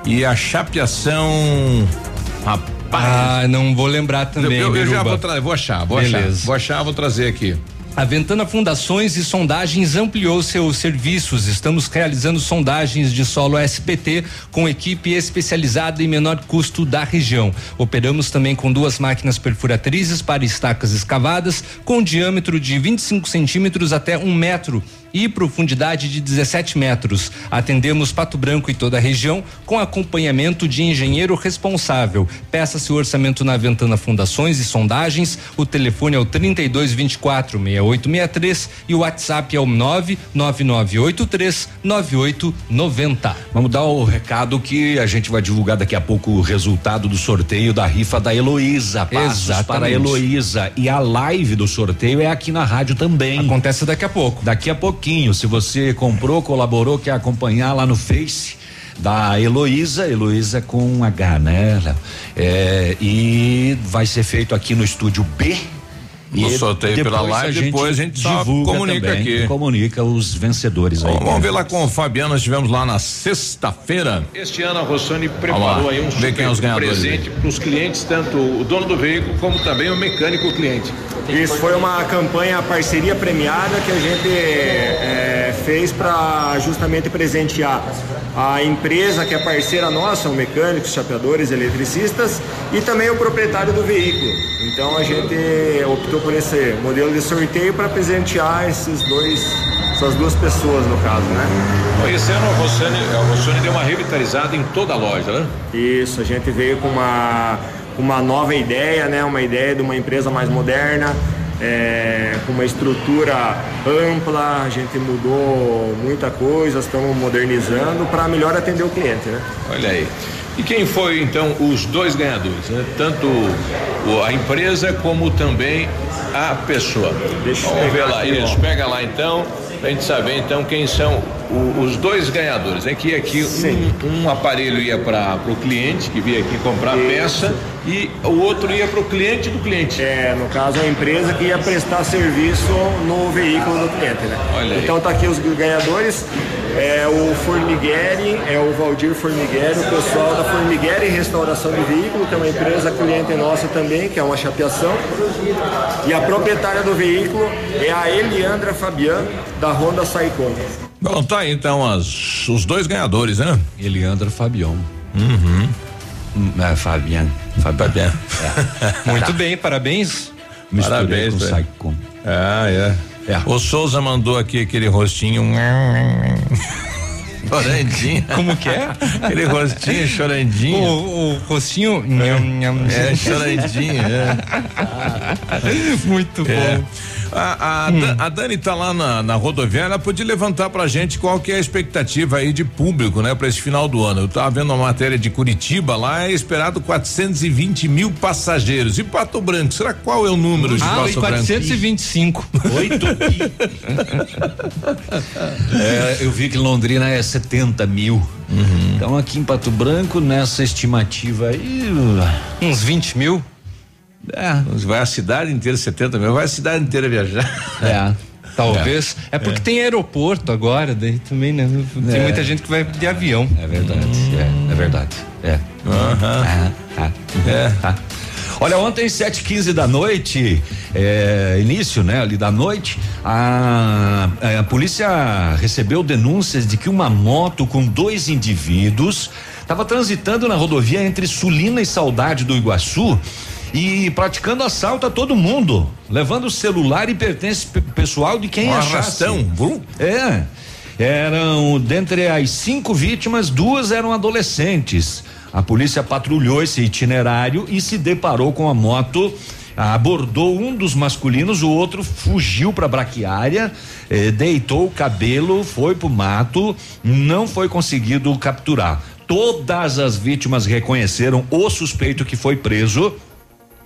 e a chapeação. Rapaz, ah, não vou lembrar também. Eu, eu já vou trazer, vou achar, vou Beleza. achar. Vou achar, vou trazer aqui. A Ventana Fundações e Sondagens ampliou seus serviços. Estamos realizando sondagens de solo SPT com equipe especializada em menor custo da região. Operamos também com duas máquinas perfuratrizes para estacas escavadas com diâmetro de 25 centímetros até um metro e profundidade de 17 metros. Atendemos Pato Branco e toda a região com acompanhamento de engenheiro responsável. Peça-se o orçamento na Ventana Fundações e Sondagens. O telefone é o 3224 6863 e o WhatsApp é o 99983 9890. Vamos dar o recado que a gente vai divulgar daqui a pouco o resultado do sorteio da rifa da Heloísa. Passos para a Heloísa. E a live do sorteio é aqui na rádio também. Acontece daqui a pouco. Daqui a pouquinho pouquinho. Se você comprou, colaborou, quer acompanhar lá no Face da Heloísa, Heloísa com H, né? É, e vai ser feito aqui no estúdio B no sorteio pela live, depois a gente só comunica também, aqui. Comunica os vencedores aí. Vamos ver lá com o Fabiano, nós estivemos lá na sexta-feira. Este ano a Rossoni preparou aí um super é presente para os clientes, tanto o dono do veículo como também o mecânico cliente. Isso foi uma campanha parceria premiada que a gente é, fez para justamente presentear a empresa que é parceira nossa, o mecânicos, chapeadores, eletricistas e também o proprietário do veículo. Então a gente optou por esse modelo de sorteio para presentear esses dois, essas duas pessoas no caso, né? Esse ano a Rossoni deu uma revitalizada em toda a loja, né? Isso, a gente veio com uma, uma nova ideia, né? Uma ideia de uma empresa mais moderna, é, com uma estrutura ampla, a gente mudou muita coisa, estamos modernizando para melhor atender o cliente, né? Olha aí. E quem foi então os dois ganhadores? Né? Tanto a empresa como também a pessoa. Deixa Vamos ver lá, isso. Pega lá então, pra gente saber então quem são o, os dois ganhadores. É que aqui um, um, aparelho ia para o cliente que vinha aqui comprar isso. peça e o outro ia para o cliente do cliente. É, no caso a empresa que ia prestar serviço no veículo do cliente, né? Olha então aí. tá aqui os ganhadores, é o Formigueri, é o Valdir Formigueri, o pessoal da Formigueri Restauração de Veículo, que é uma empresa cliente nossa também, que é uma chapeação. E a proprietária do veículo é a Eliandra Fabian, da Honda Saicon. Bom, tá aí então as, os dois ganhadores, né? Eliandra Fabião. Uhum. É, Fabiano. Fabiano. É. Muito bem, parabéns. Parabéns, com Saicon. Ah, é. é. O Souza mandou aqui aquele rostinho. *laughs* Chorandinho. Como que é? Aquele rostinho chorandinho. O, o rostinho. nham. É, chorandinho, é. Muito bom. A, a, Da- a Dani tá lá na, na rodoviária, ela podia levantar pra gente qual que é a expectativa aí de público, né, pra esse final do ano. Eu tava vendo uma matéria de Curitiba lá, é esperado 420 mil passageiros. E Pato Branco, será qual é o número de Ah, Pato e 425. Oito É, eu vi que Londrina é 70 mil. Então aqui em Pato Branco, nessa estimativa aí. Uns 20 mil? É. Vai a cidade inteira, 70 mil, vai a cidade inteira viajar. É. *laughs* Talvez. É, porque tem aeroporto agora, daí também, né? Tem É. muita gente que vai de avião. É verdade, é, é verdade. É. Ah, ah. Ah. Olha, ontem, 7 15 da noite, é, início, né, ali da noite, a, a polícia recebeu denúncias de que uma moto com dois indivíduos estava transitando na rodovia entre Sulina e Saudade do Iguaçu e praticando assalto a todo mundo, levando celular e pertence pe- pessoal de quem Um achasse. arrastão. É. Eram, dentre as cinco vítimas, duas eram adolescentes. A polícia patrulhou esse itinerário e se deparou com a moto. Abordou um dos masculinos, o outro fugiu para a braquiária, eh, deitou o cabelo, foi pro mato, não foi conseguido capturar. Todas as vítimas reconheceram o suspeito que foi preso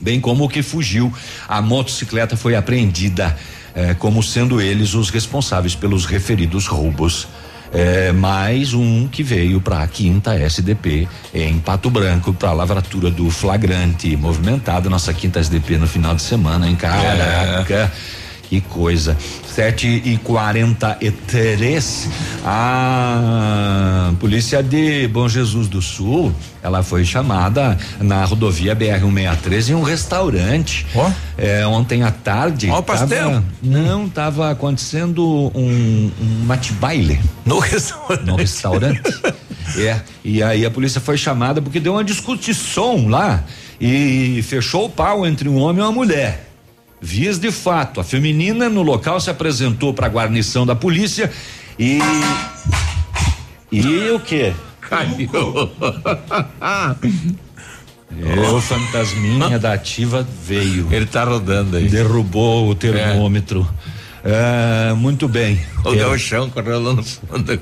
bem como o que fugiu. A motocicleta foi apreendida eh, como sendo eles os responsáveis pelos referidos roubos. É, mais um que veio para a quinta SDP em Pato Branco para a lavratura do flagrante movimentada nossa quinta SDP no final de semana, hein? Caraca, que coisa. Sete e quarenta e três, a polícia de Bom Jesus do Sul, ela foi chamada na rodovia BR 163 em um restaurante. É, ontem à tarde. Ó, o pastel. tava- não, estava acontecendo um, um mate-baile. No restaurante. No restaurante. *laughs* é. E aí a polícia foi chamada porque deu uma discussão lá e fechou o pau entre um homem e uma mulher. Vias de fato, a feminina no local se apresentou para a guarnição da polícia e. E o quê? Caiu. *laughs* É, o fantasminha da ativa veio. Ele tá rodando aí. Derrubou o termômetro. É, muito bem. O *laughs* É. gauchão correu lá no fundo.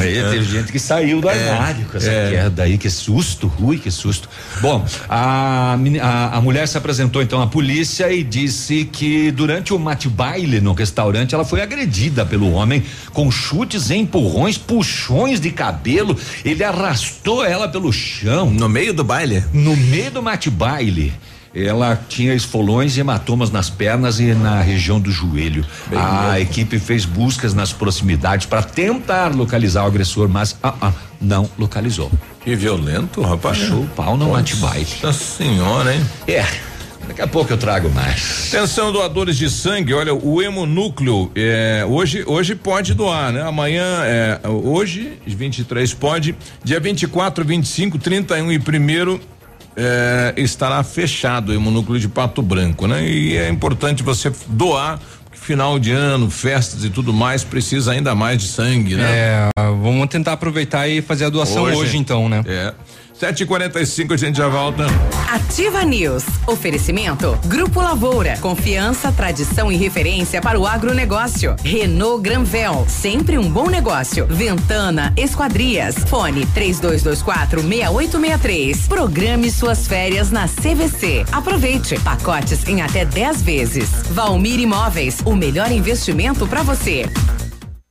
Aí teve gente que saiu do armário com essa é. queda aí, que susto, Rui, que susto. Bom, a, a, a mulher se apresentou então à polícia e disse que durante o mate-baile no restaurante ela foi agredida pelo homem com chutes, empurrões, puxões de cabelo. Ele arrastou ela pelo chão. No meio do baile? No meio do mate-baile. Ela tinha esfolões e hematomas nas pernas e na região do joelho. a equipe fez buscas nas proximidades para tentar localizar o agressor, mas ah, ah, não localizou. Que violento, rapaz. O pau no mate-baile. Nossa senhora, hein? É. Daqui a pouco eu trago mais. Atenção, doadores de sangue, olha, o hemonúcleo, é, hoje, hoje pode doar, né? Amanhã, é, hoje, 23 pode, dia 24, 25, 31 e primeiro é, estará fechado o hemonúcleo de Pato Branco, né? E é importante você doar, porque final de ano, festas e tudo mais, precisa ainda mais de sangue, né? É, vamos tentar aproveitar e fazer a doação hoje, então, né? É. 7h45 a gente já volta. Ativa News. Oferecimento. Grupo Lavoura. Confiança, tradição e referência para o agronegócio. Renault Granvel. Sempre um bom negócio. Ventana Esquadrias. Fone 3224 6863. Programe suas férias na CVC. Aproveite. Pacotes em até 10 vezes. Valmir Imóveis. O melhor investimento para você.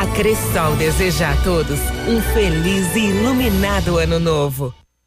A Cressol deseja a todos um feliz e iluminado ano novo.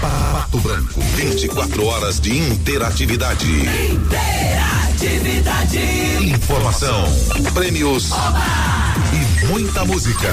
Pato Branco, 24 horas de interatividade. Interatividade. Informação, prêmios Oba! e muita música.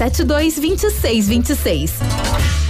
3272 2626.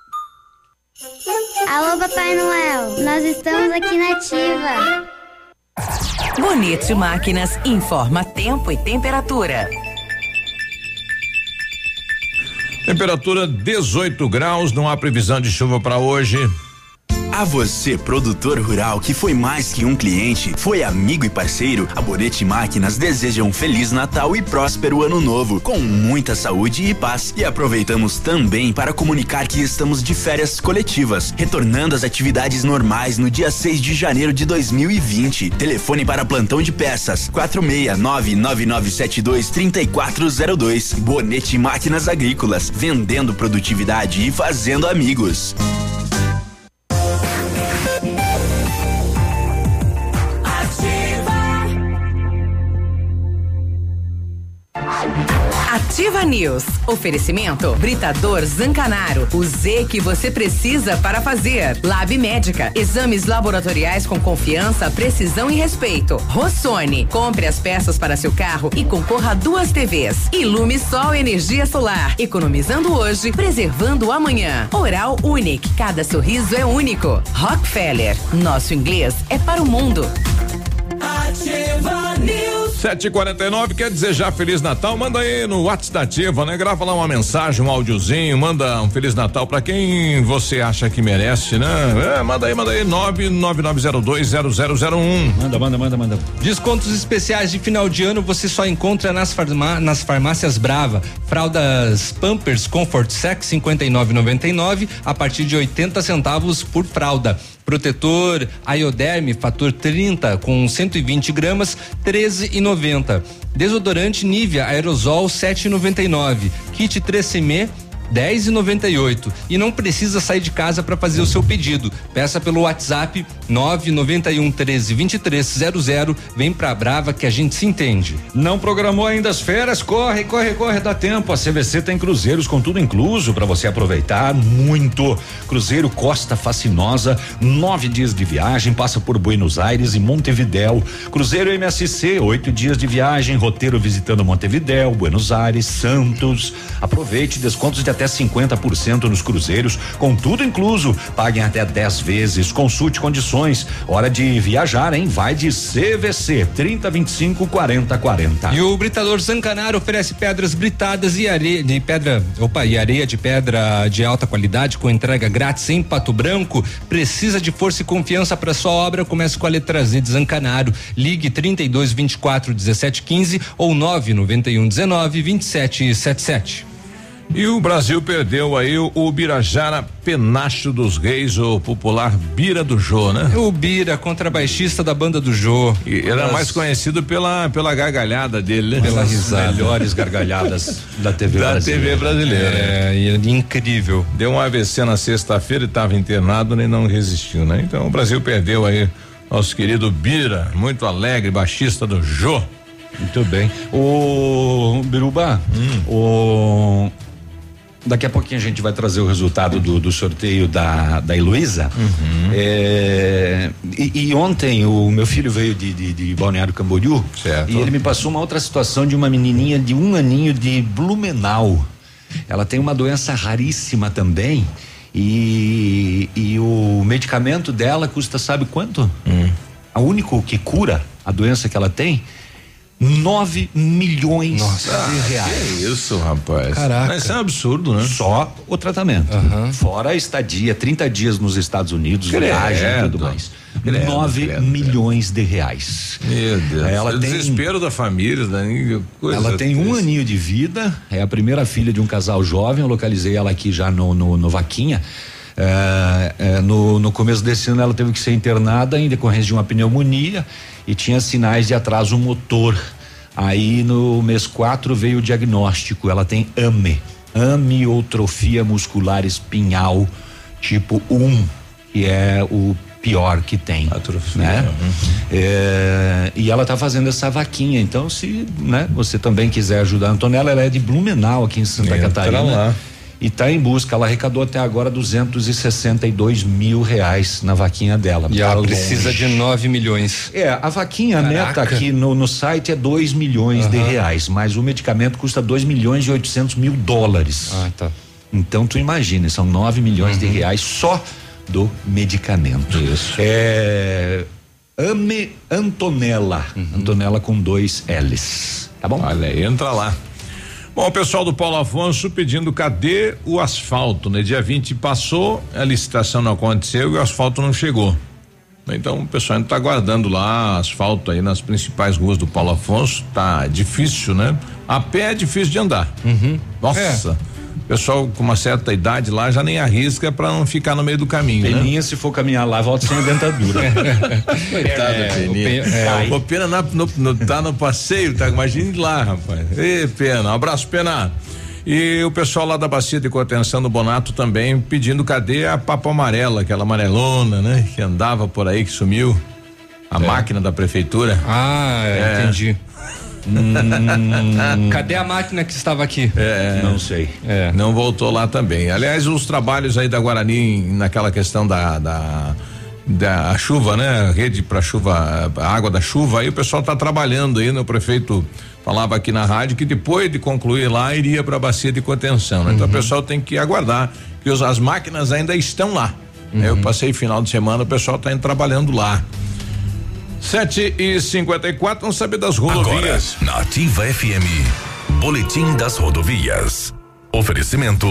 Alô, Papai Noel, nós estamos aqui na Ativa. Bonito Máquinas informa tempo e temperatura. Temperatura 18 graus, não há previsão de chuva para hoje. A você, produtor rural que foi mais que um cliente, foi amigo e parceiro, a Bonete Máquinas deseja um feliz Natal e próspero ano novo, com muita saúde e paz. E aproveitamos também para comunicar que estamos de férias coletivas, retornando às atividades normais no dia 6 de janeiro de 2020. Telefone para plantão de peças: 469-9972-3402. Bonete Máquinas Agrícolas, vendendo produtividade e fazendo amigos. Ativa News. Oferecimento Britador Zancanaro. O Z que você precisa para fazer. Lab Médica. Exames laboratoriais com confiança, precisão e respeito. Rossoni. Compre as peças para seu carro e concorra a duas TVs. Ilume Sol Energia Solar. Economizando hoje, preservando amanhã. Oral Unique. Cada sorriso é único. Rockefeller. Nosso inglês é para o mundo. Ativa News. 749 quer desejar Feliz Natal? Manda aí no WhatsApp da Ativa, né? Grava lá uma mensagem, um áudiozinho, manda um Feliz Natal pra quem você acha que merece, né? É, manda aí, manda aí, 999020001. Manda, manda, manda, manda. Descontos especiais de final de ano você só encontra nas, farma, nas farmácias Brava. Fraldas Pampers Comfort Sec 59,99 a partir de 80 centavos por fralda. Protetor Ioderme fator 30 com 120 gramas 13,90. Desodorante Nivea aerosol 7,99. Kit 3M 10,98 e não precisa sair de casa para fazer o seu pedido. Peça pelo WhatsApp 991 13 2300. Vem pra Brava que a gente se entende. Não programou ainda as férias? Corre, corre, corre, dá tempo. A CVC tem cruzeiros com tudo incluso para você aproveitar muito. Cruzeiro Costa Fascinosa, nove dias de viagem, passa por Buenos Aires e Montevidéu. Cruzeiro MSC, oito dias de viagem, roteiro visitando Montevidéu, Buenos Aires, Santos. Aproveite descontos de até 50% nos cruzeiros, com tudo incluso. Paguem até 10 vezes. Consulte condições. Hora de viajar, hein? Vai de CVC 30 25 40 40. E o Britador Zancanaro oferece pedras britadas e areia de pedra, opa, e areia de pedra de alta qualidade com entrega grátis em Pato Branco. Precisa de força e confiança para sua obra? Comece com a letra Z de Zancanaro. Ligue 32 24 17 15 ou 991 19 27 77. E o Brasil perdeu aí o, o Birajara Penacho dos Reis, o popular Bira do Jô, né? O Bira, contrabaixista da banda do Jô. E era mais conhecido pela, pela gargalhada dele, né? Pela risada. melhores gargalhadas da TV da brasileira. TV brasileira. É, e incrível. Deu um AVC na sexta-feira e estava internado nem não resistiu, né? Então o Brasil perdeu aí nosso querido Bira, muito alegre, baixista do Jô. Muito bem. O Biruba, o Daqui a pouquinho a gente vai trazer o resultado do, do sorteio da, da Heloísa. É, e, e ontem o meu filho veio de, de, de Balneário Camboriú e ele me passou uma outra situação de uma menininha de um aninho de Blumenau. Ela tem uma doença raríssima também. E, e o medicamento dela custa, sabe quanto? A único que cura a doença que ela tem 9 milhões de reais. Que isso, rapaz. Caraca. Mas isso é um absurdo, né? Só o tratamento. Fora a estadia, 30 dias nos Estados Unidos, Credo. viagem e tudo mais. Credo, 9 credo, milhões de reais. Meu Deus. Ela o tem- desespero da família, né? Coisa ela tem um triste. aninho de vida, é a primeira filha de um casal jovem. Eu localizei ela aqui já no, no, no Vaquinha. É, é, no, no começo desse ano ela teve que ser internada em decorrência de uma pneumonia e tinha sinais de atraso motor. Aí no mês 4 veio o diagnóstico. Ela tem AME, amiotrofia muscular espinhal tipo 1, que é o pior que tem. né? É, e ela tá fazendo essa vaquinha. Então, se né, você também quiser ajudar a Antonella, ela é de Blumenau, aqui em Santa Entra Catarina. lá. E tá em busca. Ela arrecadou até agora 262 mil reais na vaquinha dela. E Tá ela longe. precisa de 9 milhões. É, a vaquinha meta Caraca. aqui no, no site é 2 milhões de Aham. reais, mas o medicamento custa 2 milhões e 800 mil dólares. Ah, tá. Então tu imagina, são 9 milhões de reais só do medicamento. Isso. É. Ame Antonella. Antonella com dois L's. Tá bom? Olha aí, entra lá. Bom, o pessoal do Paulo Afonso pedindo cadê o asfalto, né? Dia 20 passou, a licitação não aconteceu e o asfalto não chegou. Então o pessoal ainda está aguardando lá asfalto aí nas principais ruas do Paulo Afonso. Tá difícil, né? A pé é difícil de andar. Nossa. O pessoal com uma certa idade lá já nem arrisca para não ficar no meio do caminho, né? Peninha, se for caminhar lá, volta sem a dentadura. *laughs* Coitado É, Peninha. é. O Pena na- no- no- tá no passeio, tá? Imagine lá, rapaz. Ê, Pena, um abraço, Pena. E o pessoal lá da Bacia de Contenção do Bonato também pedindo cadê a Papa Amarela, aquela amarelona, né? Que andava por aí, que sumiu. A máquina da prefeitura. Ah, É. entendi. *laughs* Cadê a máquina que estava aqui? É, Não sei. É. Não voltou lá também. Aliás, os trabalhos aí da Guarani naquela questão da da, da chuva, né? Rede para chuva, a água da chuva. Aí o pessoal está trabalhando aí, né? O prefeito falava aqui na rádio que depois de concluir lá iria para a bacia de contenção. Né? Então o pessoal tem que aguardar que os- as máquinas ainda estão lá. Eu passei final de semana, o pessoal está indo trabalhando lá. 7 e 54 vamos saber das rodovias. Agora, na Ativa FM, Boletim das Rodovias. Oferecimento: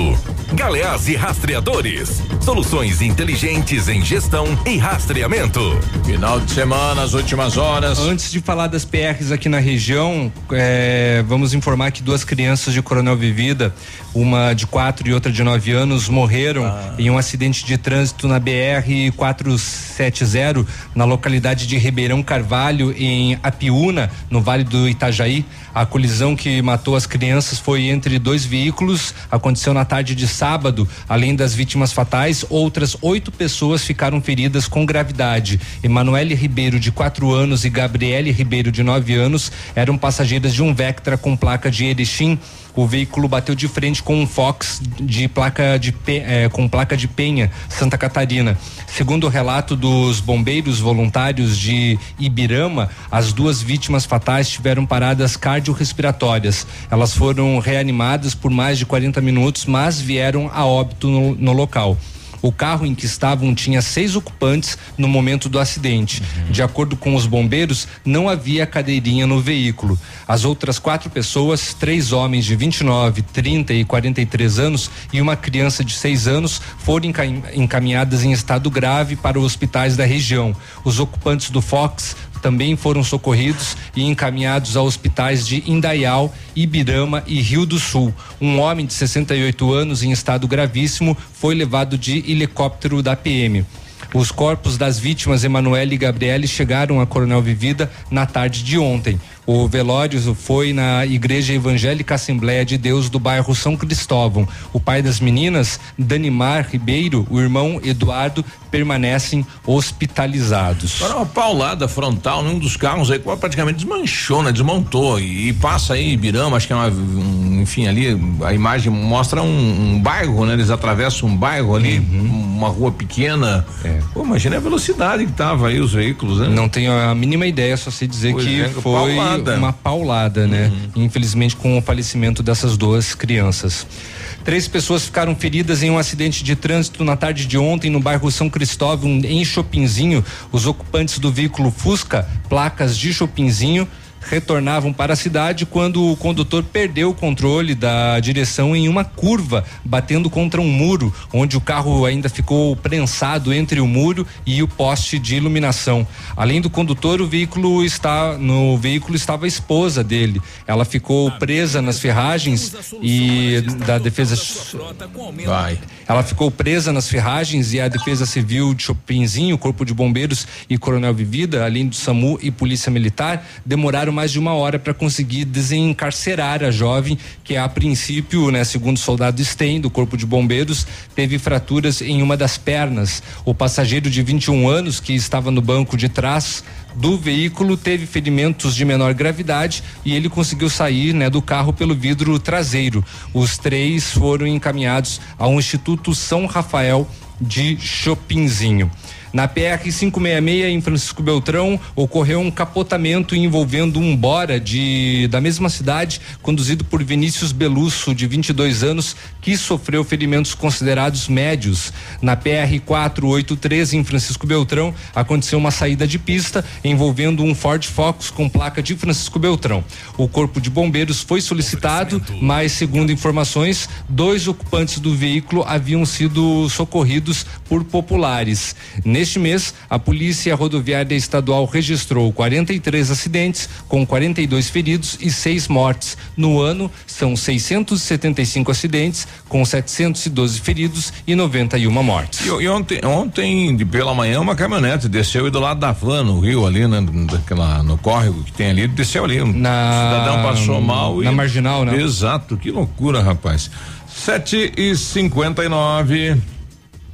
Galeás e Rastreadores. Soluções inteligentes em gestão e rastreamento. Final de semana, as últimas horas. Antes de falar das PRs aqui na região, eh, vamos informar que duas crianças de Coronel Vivida, uma de 4 e outra de 9 anos, morreram em um acidente de trânsito na BR 470, na localidade de Ribeirão Carvalho, em Apiúna, no Vale do Itajaí. A colisão que matou as crianças foi entre dois veículos aconteceu na tarde de sábado. Além das vítimas fatais, outras oito pessoas ficaram feridas com gravidade. Emanuele Ribeiro, de quatro anos, e Gabriele Ribeiro, de nove anos, eram passageiras de um Vectra com placa de Erechim o veículo bateu de frente com um Fox de placa de eh, com placa de Penha, Santa Catarina. Segundo o relato dos bombeiros voluntários de Ibirama, as duas vítimas fatais tiveram paradas cardiorrespiratórias. Elas foram reanimadas por mais de 40 minutos, mas vieram a óbito no, no local. O carro em que estavam tinha seis ocupantes no momento do acidente. Uhum. De acordo com os bombeiros, não havia cadeirinha no veículo. As outras quatro pessoas, três homens de 29, 30 e 43 anos e uma criança de seis anos, foram encaminhadas em estado grave para os hospitais da região. Os ocupantes do Fox também foram socorridos e encaminhados a hospitais de Indaial, Ibirama e Rio do Sul. Um homem de 68 anos em estado gravíssimo foi levado de helicóptero da PM. Os corpos das vítimas Emanuele e Gabriele chegaram a Coronel Vivida na tarde de ontem. O velório foi na Igreja Evangélica Assembleia de Deus do bairro São Cristóvão. O pai das meninas, Danimar Ribeiro, o irmão Eduardo, permanecem hospitalizados. Agora uma paulada frontal num dos carros aí praticamente desmanchou, né? Desmontou e, e passa aí Ibirama, acho que é uma, um, enfim, ali a imagem mostra um, um, bairro, né? Eles atravessam um bairro ali, uhum. uma rua pequena. É. Pô, imagina a velocidade que tava aí os veículos, né? Não tenho a mínima ideia, só sei dizer pois que é, foi paulada. Uma paulada, né? Uhum. Infelizmente com o falecimento dessas duas crianças. Três pessoas ficaram feridas em um acidente de trânsito na tarde de ontem no bairro São Cristóvão, em Chopinzinho. Os ocupantes do veículo Fusca, placas de Chopinzinho, retornavam para a cidade quando o condutor perdeu o controle da direção em uma curva, batendo contra um muro, onde o carro ainda ficou prensado entre o muro e o poste de iluminação. Além do condutor, o veículo está no veículo estava a esposa dele. Ela ficou presa nas ferragens e da defesa vai. Ela ficou presa nas ferragens e a defesa civil de Chopinzinho, Corpo de Bombeiros e Coronel Vivida, além do SAMU e Polícia Militar, demoraram mais de uma hora para conseguir desencarcerar a jovem, que a princípio, né, segundo o soldado Sten, do Corpo de Bombeiros, teve fraturas em uma das pernas. O passageiro de 21 anos, que estava no banco de trás do veículo, teve ferimentos de menor gravidade e ele conseguiu sair né, do carro pelo vidro traseiro. Os três foram encaminhados ao Instituto São Rafael de Chopinzinho. Na PR 566 em Francisco Beltrão ocorreu um capotamento envolvendo um bora de da mesma cidade, conduzido por Vinícius Belusso, de 22 anos, que sofreu ferimentos considerados médios. Na PR 483 em Francisco Beltrão aconteceu uma saída de pista envolvendo um Ford Focus com placa de Francisco Beltrão. O corpo de bombeiros foi solicitado, mas segundo informações, dois ocupantes do veículo haviam sido socorridos por populares. Neste mês, a Polícia Rodoviária Estadual registrou 43 acidentes, com 42 feridos e seis mortes. No ano, são 675 acidentes, com 712 feridos e 91 mortes. E, e ontem, ontem, de pela manhã, uma caminhonete desceu e do lado da van, no rio ali, né? Daquela, no córrego que tem ali, desceu ali. Um na, cidadão passou mal. Na e, marginal, né? Exato, que loucura, rapaz. Sete e cinquenta e nove.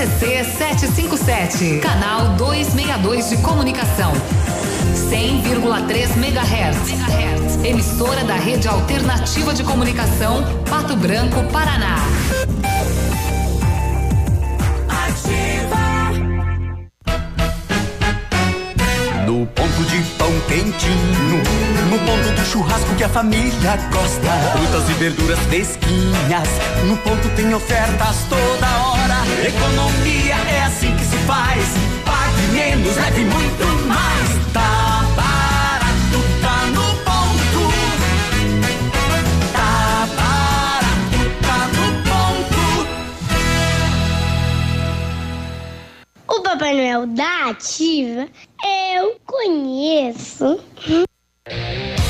CZC 757, canal 262 de comunicação. 100,3 MHz. Emissora da Rede Alternativa de Comunicação, Pato Branco, Paraná. No ponto de pão quentinho, no ponto do churrasco que a família gosta. Frutas e verduras fresquinhas, no ponto tem ofertas toda hora. Economia é assim que se faz. Pague menos, leve muito mais. Tá barato, tá no ponto. Tá barato, tá no ponto. O Papai Noel da Ativa eu conheço.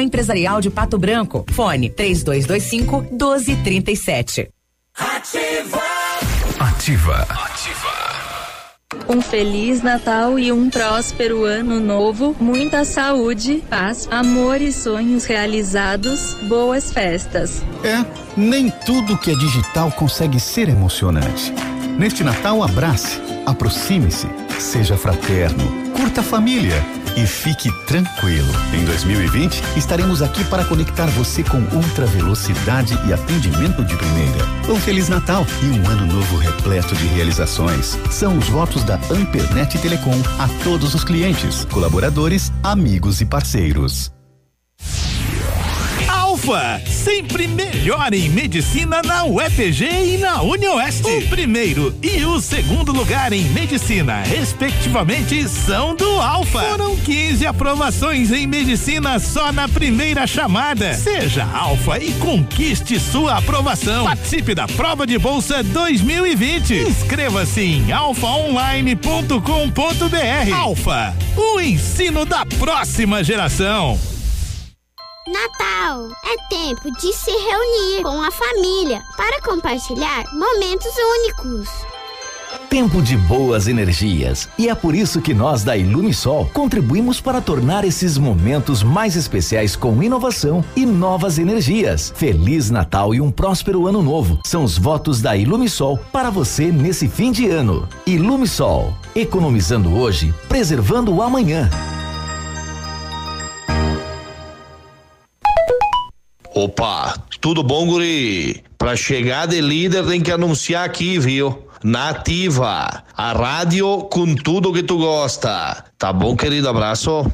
Empresarial de Pato Branco. Fone 3225 1237. Ativa. Ativa. Um feliz Natal e um próspero ano novo, muita saúde, paz, amor e sonhos realizados, boas festas. É, nem tudo que é digital consegue ser emocionante. Neste Natal, abrace, aproxime-se, seja fraterno, curta a família e fique tranquilo. Em 2020, estaremos aqui para conectar você com ultra velocidade e atendimento de primeira. Um Feliz Natal e um ano novo repleto de realizações. São os votos da Ampernet Telecom a todos os clientes, colaboradores, amigos e parceiros. Alfa, sempre melhor em medicina na UEPG e na UniOeste. O primeiro e o segundo lugar em medicina, respectivamente, são do Alfa. Foram 15 aprovações em medicina só na primeira chamada. Seja Alfa e conquiste sua aprovação. Participe da prova de bolsa 2020. Inscreva-se em alfaonline.com.br. Alfa, o ensino da próxima geração. Natal é tempo de se reunir com a família para compartilhar momentos únicos. Tempo de boas energias. E é por isso que nós da Ilumisol contribuímos para tornar esses momentos mais especiais com inovação e novas energias. Feliz Natal e um próspero ano novo. São os votos da Ilumisol para você nesse fim de ano. Ilumisol, economizando hoje, preservando o amanhã. Opa, tudo bom, guri? Pra chegar de líder tem que anunciar aqui, viu? Nativa, a rádio com tudo que tu gosta. Tá bom, querido? Abraço.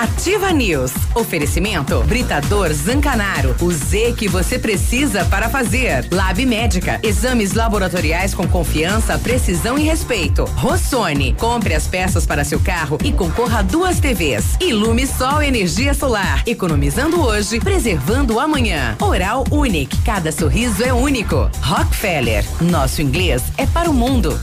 Ativa News. Oferecimento Britador Zancanaro. O Z que você precisa para fazer. Lab Médica. Exames laboratoriais com confiança, precisão e respeito. Rossoni. Compre as peças para seu carro e concorra a duas TVs. Ilume Sol Energia Solar. Economizando hoje, preservando amanhã. Oral Unique. Cada sorriso é único. Rockefeller. Nosso inglês é para o mundo.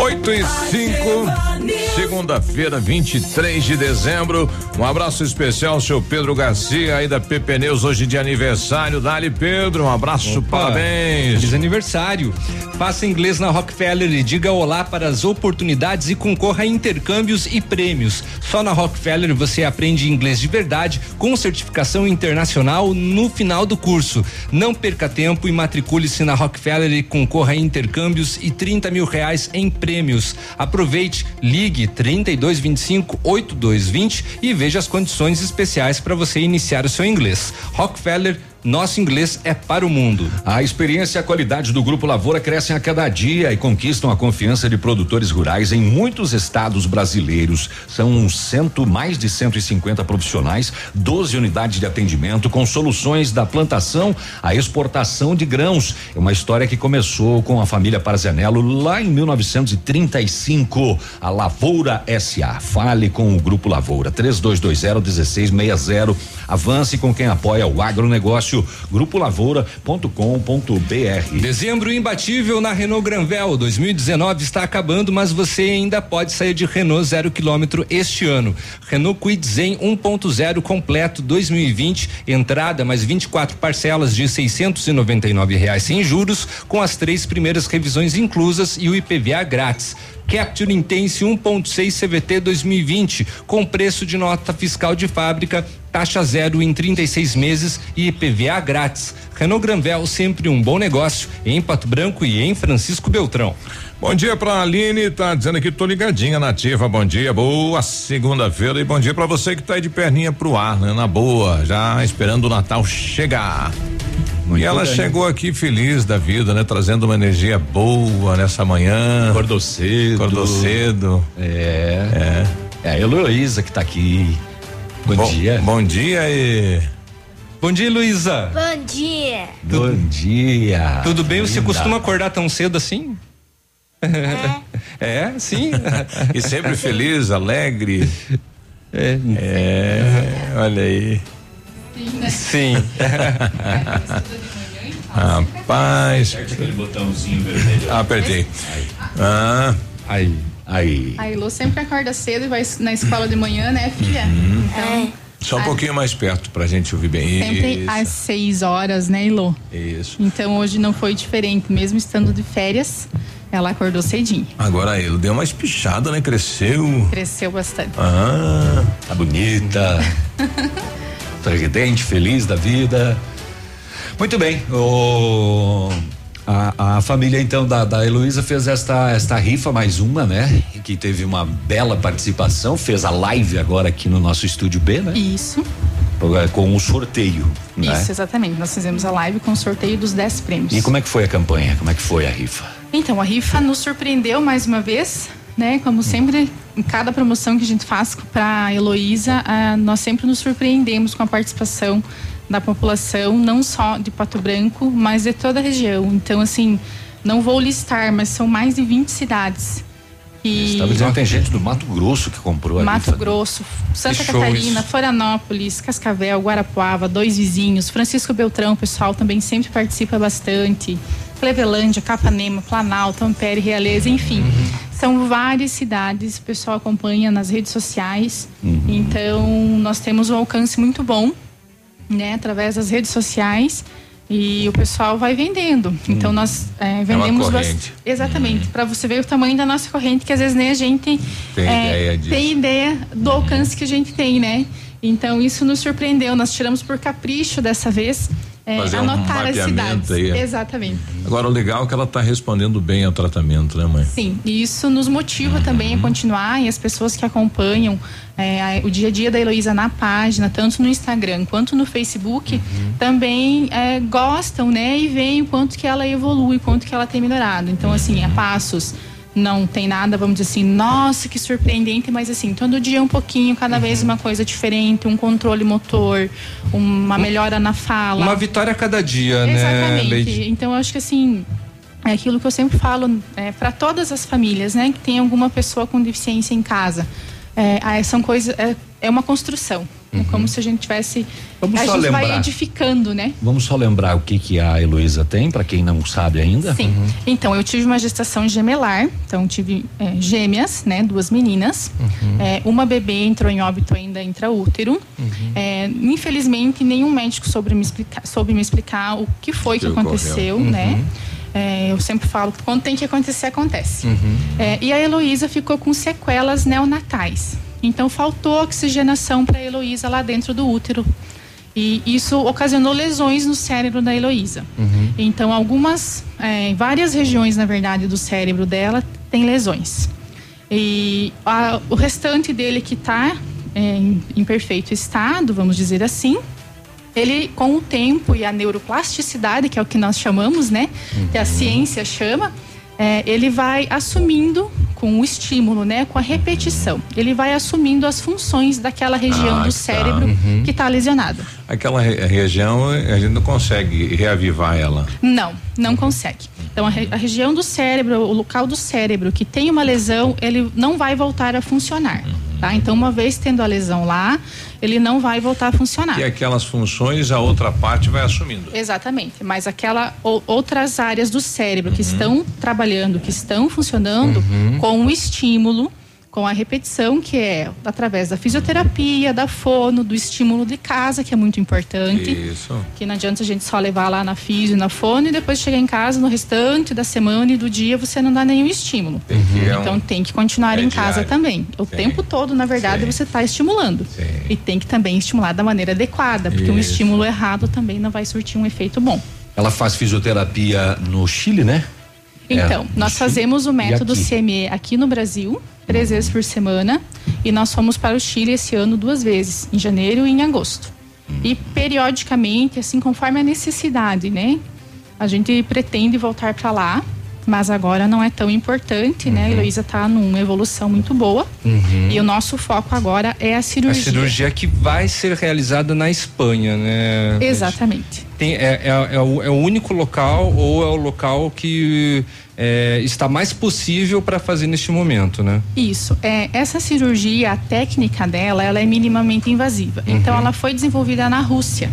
8 e 5. Segunda-feira, 23 de dezembro. Um abraço especial ao seu Pedro Garcia aí da PP Neus, hoje de aniversário. Dali Pedro, um abraço, Opa, parabéns. Feliz aniversário. Faça inglês na Rockefeller e diga olá para as oportunidades e concorra a intercâmbios e prêmios. Só na Rockefeller você aprende inglês de verdade com certificação internacional no final do curso. Não perca tempo e matricule-se na Rockefeller e concorra a intercâmbios e 30 mil reais em prêmios. Aproveite, ligue 3225 8220 e veja as condições especiais para você iniciar o seu inglês. Rockefeller nosso inglês é para o mundo. A experiência e a qualidade do Grupo Lavoura crescem a cada dia e conquistam a confiança de produtores rurais em muitos estados brasileiros. São cento, mais de 150 profissionais, 12 unidades de atendimento com soluções da plantação à exportação de grãos. É uma história que começou com a família Parzanello lá em 1935. A Lavoura SA. Fale com o Grupo Lavoura 3220 1660. Avance com quem apoia o agronegócio grupolavoura.com.br. Dezembro imbatível na Renault Granvel 2019 está acabando, mas você ainda pode sair de Renault zero quilômetro este ano. Renault Kwid Zen 1.0 completo 2020, entrada mais 24 parcelas de 699 reais sem juros, com as três primeiras revisões inclusas e o IPVA grátis. Capture Intense 1.6 CVT 2020, com preço de nota fiscal de fábrica, taxa zero em 36 meses e IPVA grátis. Renault Granvel, sempre um bom negócio em Pato Branco e em Francisco Beltrão. Bom dia pra Aline, tá dizendo aqui, tô ligadinha nativa, bom dia, boa segunda-feira e bom dia pra você que tá aí de perninha pro ar, né? Na boa, já esperando o Natal chegar. Muito e ela bem. chegou aqui feliz da vida, né? Trazendo uma energia boa nessa manhã. Acordou cedo. Acordou cedo. É. É. É a Heloísa que tá aqui. Bom, dia. Bom dia e. Bom dia, Luísa. Bom dia. Bom dia. Tudo bem? Você Linda. costuma acordar tão cedo assim? *laughs* É, sim. e sempre feliz, alegre. É. É, olha aí. Sim. *laughs* Rapaz. Aquele botãozinho vermelho. Apertei. Ah. Aí. Aí. A Ilô sempre acorda cedo e vai na escola de manhã, né, filha? Uhum. Então, Só um a- pouquinho mais perto pra gente ouvir bem. sempre Isso. às seis horas, né, Ilô? Isso. Então hoje não foi diferente, mesmo estando de férias, ela acordou cedinho. Agora ele deu uma espichada, né? Cresceu. Cresceu bastante. Ah. Tá bonita. *laughs* sorridente, feliz da vida. Muito bem. O, a, a família então da, da Heloísa fez esta, esta rifa, mais uma, né? Que teve uma bela participação, fez a live agora aqui no nosso estúdio B, né? Isso, Com o sorteio. Né? isso, exatamente. Nós fizemos a live com o sorteio dos 10 prêmios. E como é que foi a campanha? Como é que foi a rifa? Então, a rifa nos surpreendeu mais uma vez, né? Como sempre, em cada promoção que a gente faz para Heloísa, ah, nós sempre nos surpreendemos com a participação da população, não só de Pato Branco, mas de toda a região. Então, assim, não vou listar, mas são mais de 20 cidades. E Estava dizendo que tem gente do Mato Grosso que comprou Mato. Grosso, Santa Catarina. Florianópolis, Cascavel, Guarapuava, dois vizinhos, Francisco Beltrão, o pessoal também sempre participa bastante. Clevelândia, Capanema, Planalto, Ampere, Realeza, enfim. Uhum. São várias cidades, o pessoal acompanha nas redes sociais. Uhum. Então, nós temos um alcance muito bom, né, através das redes sociais. E o pessoal vai vendendo. Então nós é, vendemos bas- corrente. Exatamente. Para você ver o tamanho da nossa corrente, que às vezes nem a gente Tem é, ideia disso. tem ideia do alcance que a gente tem, né? Então isso nos surpreendeu. Nós tiramos por capricho dessa vez é, Fazer um anotar as mapeamento cidades. aí. Exatamente. Agora o legal é que ela tá respondendo bem ao tratamento, né, mãe? Sim, e isso nos motiva também a continuar e as pessoas que acompanham é, o dia a dia da Heloísa na página, tanto no Instagram quanto no Facebook, também é, gostam, né? E veem o quanto que ela evolui, o quanto que ela tem melhorado. Então, assim, a passos. Não tem nada, vamos dizer assim, nossa, que surpreendente, mas assim, todo dia um pouquinho, cada vez uma coisa diferente, um controle motor, uma melhora na fala. Uma vitória a cada dia, né, Exatamente. Então eu acho que assim é aquilo que eu sempre falo é, para todas as famílias, né, que tem alguma pessoa com deficiência em casa. É, ah, são coisas é, é uma construção. É como se a gente tivesse. Vamos a só gente vai lembrar. edificando, né? Vamos só lembrar o que que a Heloísa tem, para quem não sabe ainda. Sim. Então, eu tive uma gestação gemelar, então tive é, gêmeas, né? Duas meninas. É, uma bebê entrou em óbito ainda intraútero. É, infelizmente, nenhum médico soube me explicar, soube me explicar o que foi que, Que aconteceu, Uhum. né? É, eu sempre falo que quando tem que acontecer, acontece. É, e a Heloísa ficou com sequelas neonatais. Então faltou oxigenação para a Heloísa lá dentro do útero. E isso ocasionou lesões no cérebro da Heloísa. Então, algumas, é, várias regiões, na verdade, do cérebro dela tem lesões. E a- o restante dele que está em, em perfeito estado, vamos dizer assim, ele, com o tempo e a neuroplasticidade, que é o que nós chamamos, né? Que a ciência chama, é, ele vai assumindo com o estímulo, né? Com a repetição. Ele vai assumindo as funções daquela região Ah, do tá. cérebro Uhum. que está lesionada. Aquela re- região a gente não consegue reavivar ela. Não, não consegue. Então, a, re- a região do cérebro, o local do cérebro que tem uma lesão, ele não vai voltar a funcionar. Tá? Então, uma vez tendo a lesão lá, ele não vai voltar a funcionar. E aquelas funções a outra parte vai assumindo. Exatamente, mas aquela ou- outras áreas do cérebro que estão trabalhando, que estão funcionando Uhum. com o estímulo, com a repetição, que é através da fisioterapia, da fono, do estímulo de casa, que é muito importante. Isso. Que não adianta a gente só levar lá na fisio e na fono e depois chegar em casa no restante da semana e do dia você não dá nenhum estímulo. Tem que é um- então tem que continuar é em casa diário. também. O Sim. tempo todo, na verdade, você está estimulando. E tem que também estimular da maneira adequada, porque um Isso. estímulo errado também não vai surtir um efeito bom. Ela faz fisioterapia no Chile, né? Então, É, nós fazemos o método aqui? CME aqui no Brasil, três vezes por semana, e nós fomos para o Chile esse ano duas vezes, em janeiro e em agosto. E periodicamente, assim, conforme a necessidade, né? A gente pretende voltar para lá, mas agora não é tão importante, né? A Heloísa está numa evolução muito boa. Uhum. E o nosso foco agora é a A cirurgia. cirurgia que vai ser realizada na Espanha, né? Exatamente. Tem, é, é- é o, é o único local ou é o local que é, está mais possível para fazer neste momento, né? Isso. É, essa cirurgia, a técnica dela, ela é minimamente invasiva. Então, ela foi desenvolvida na Rússia.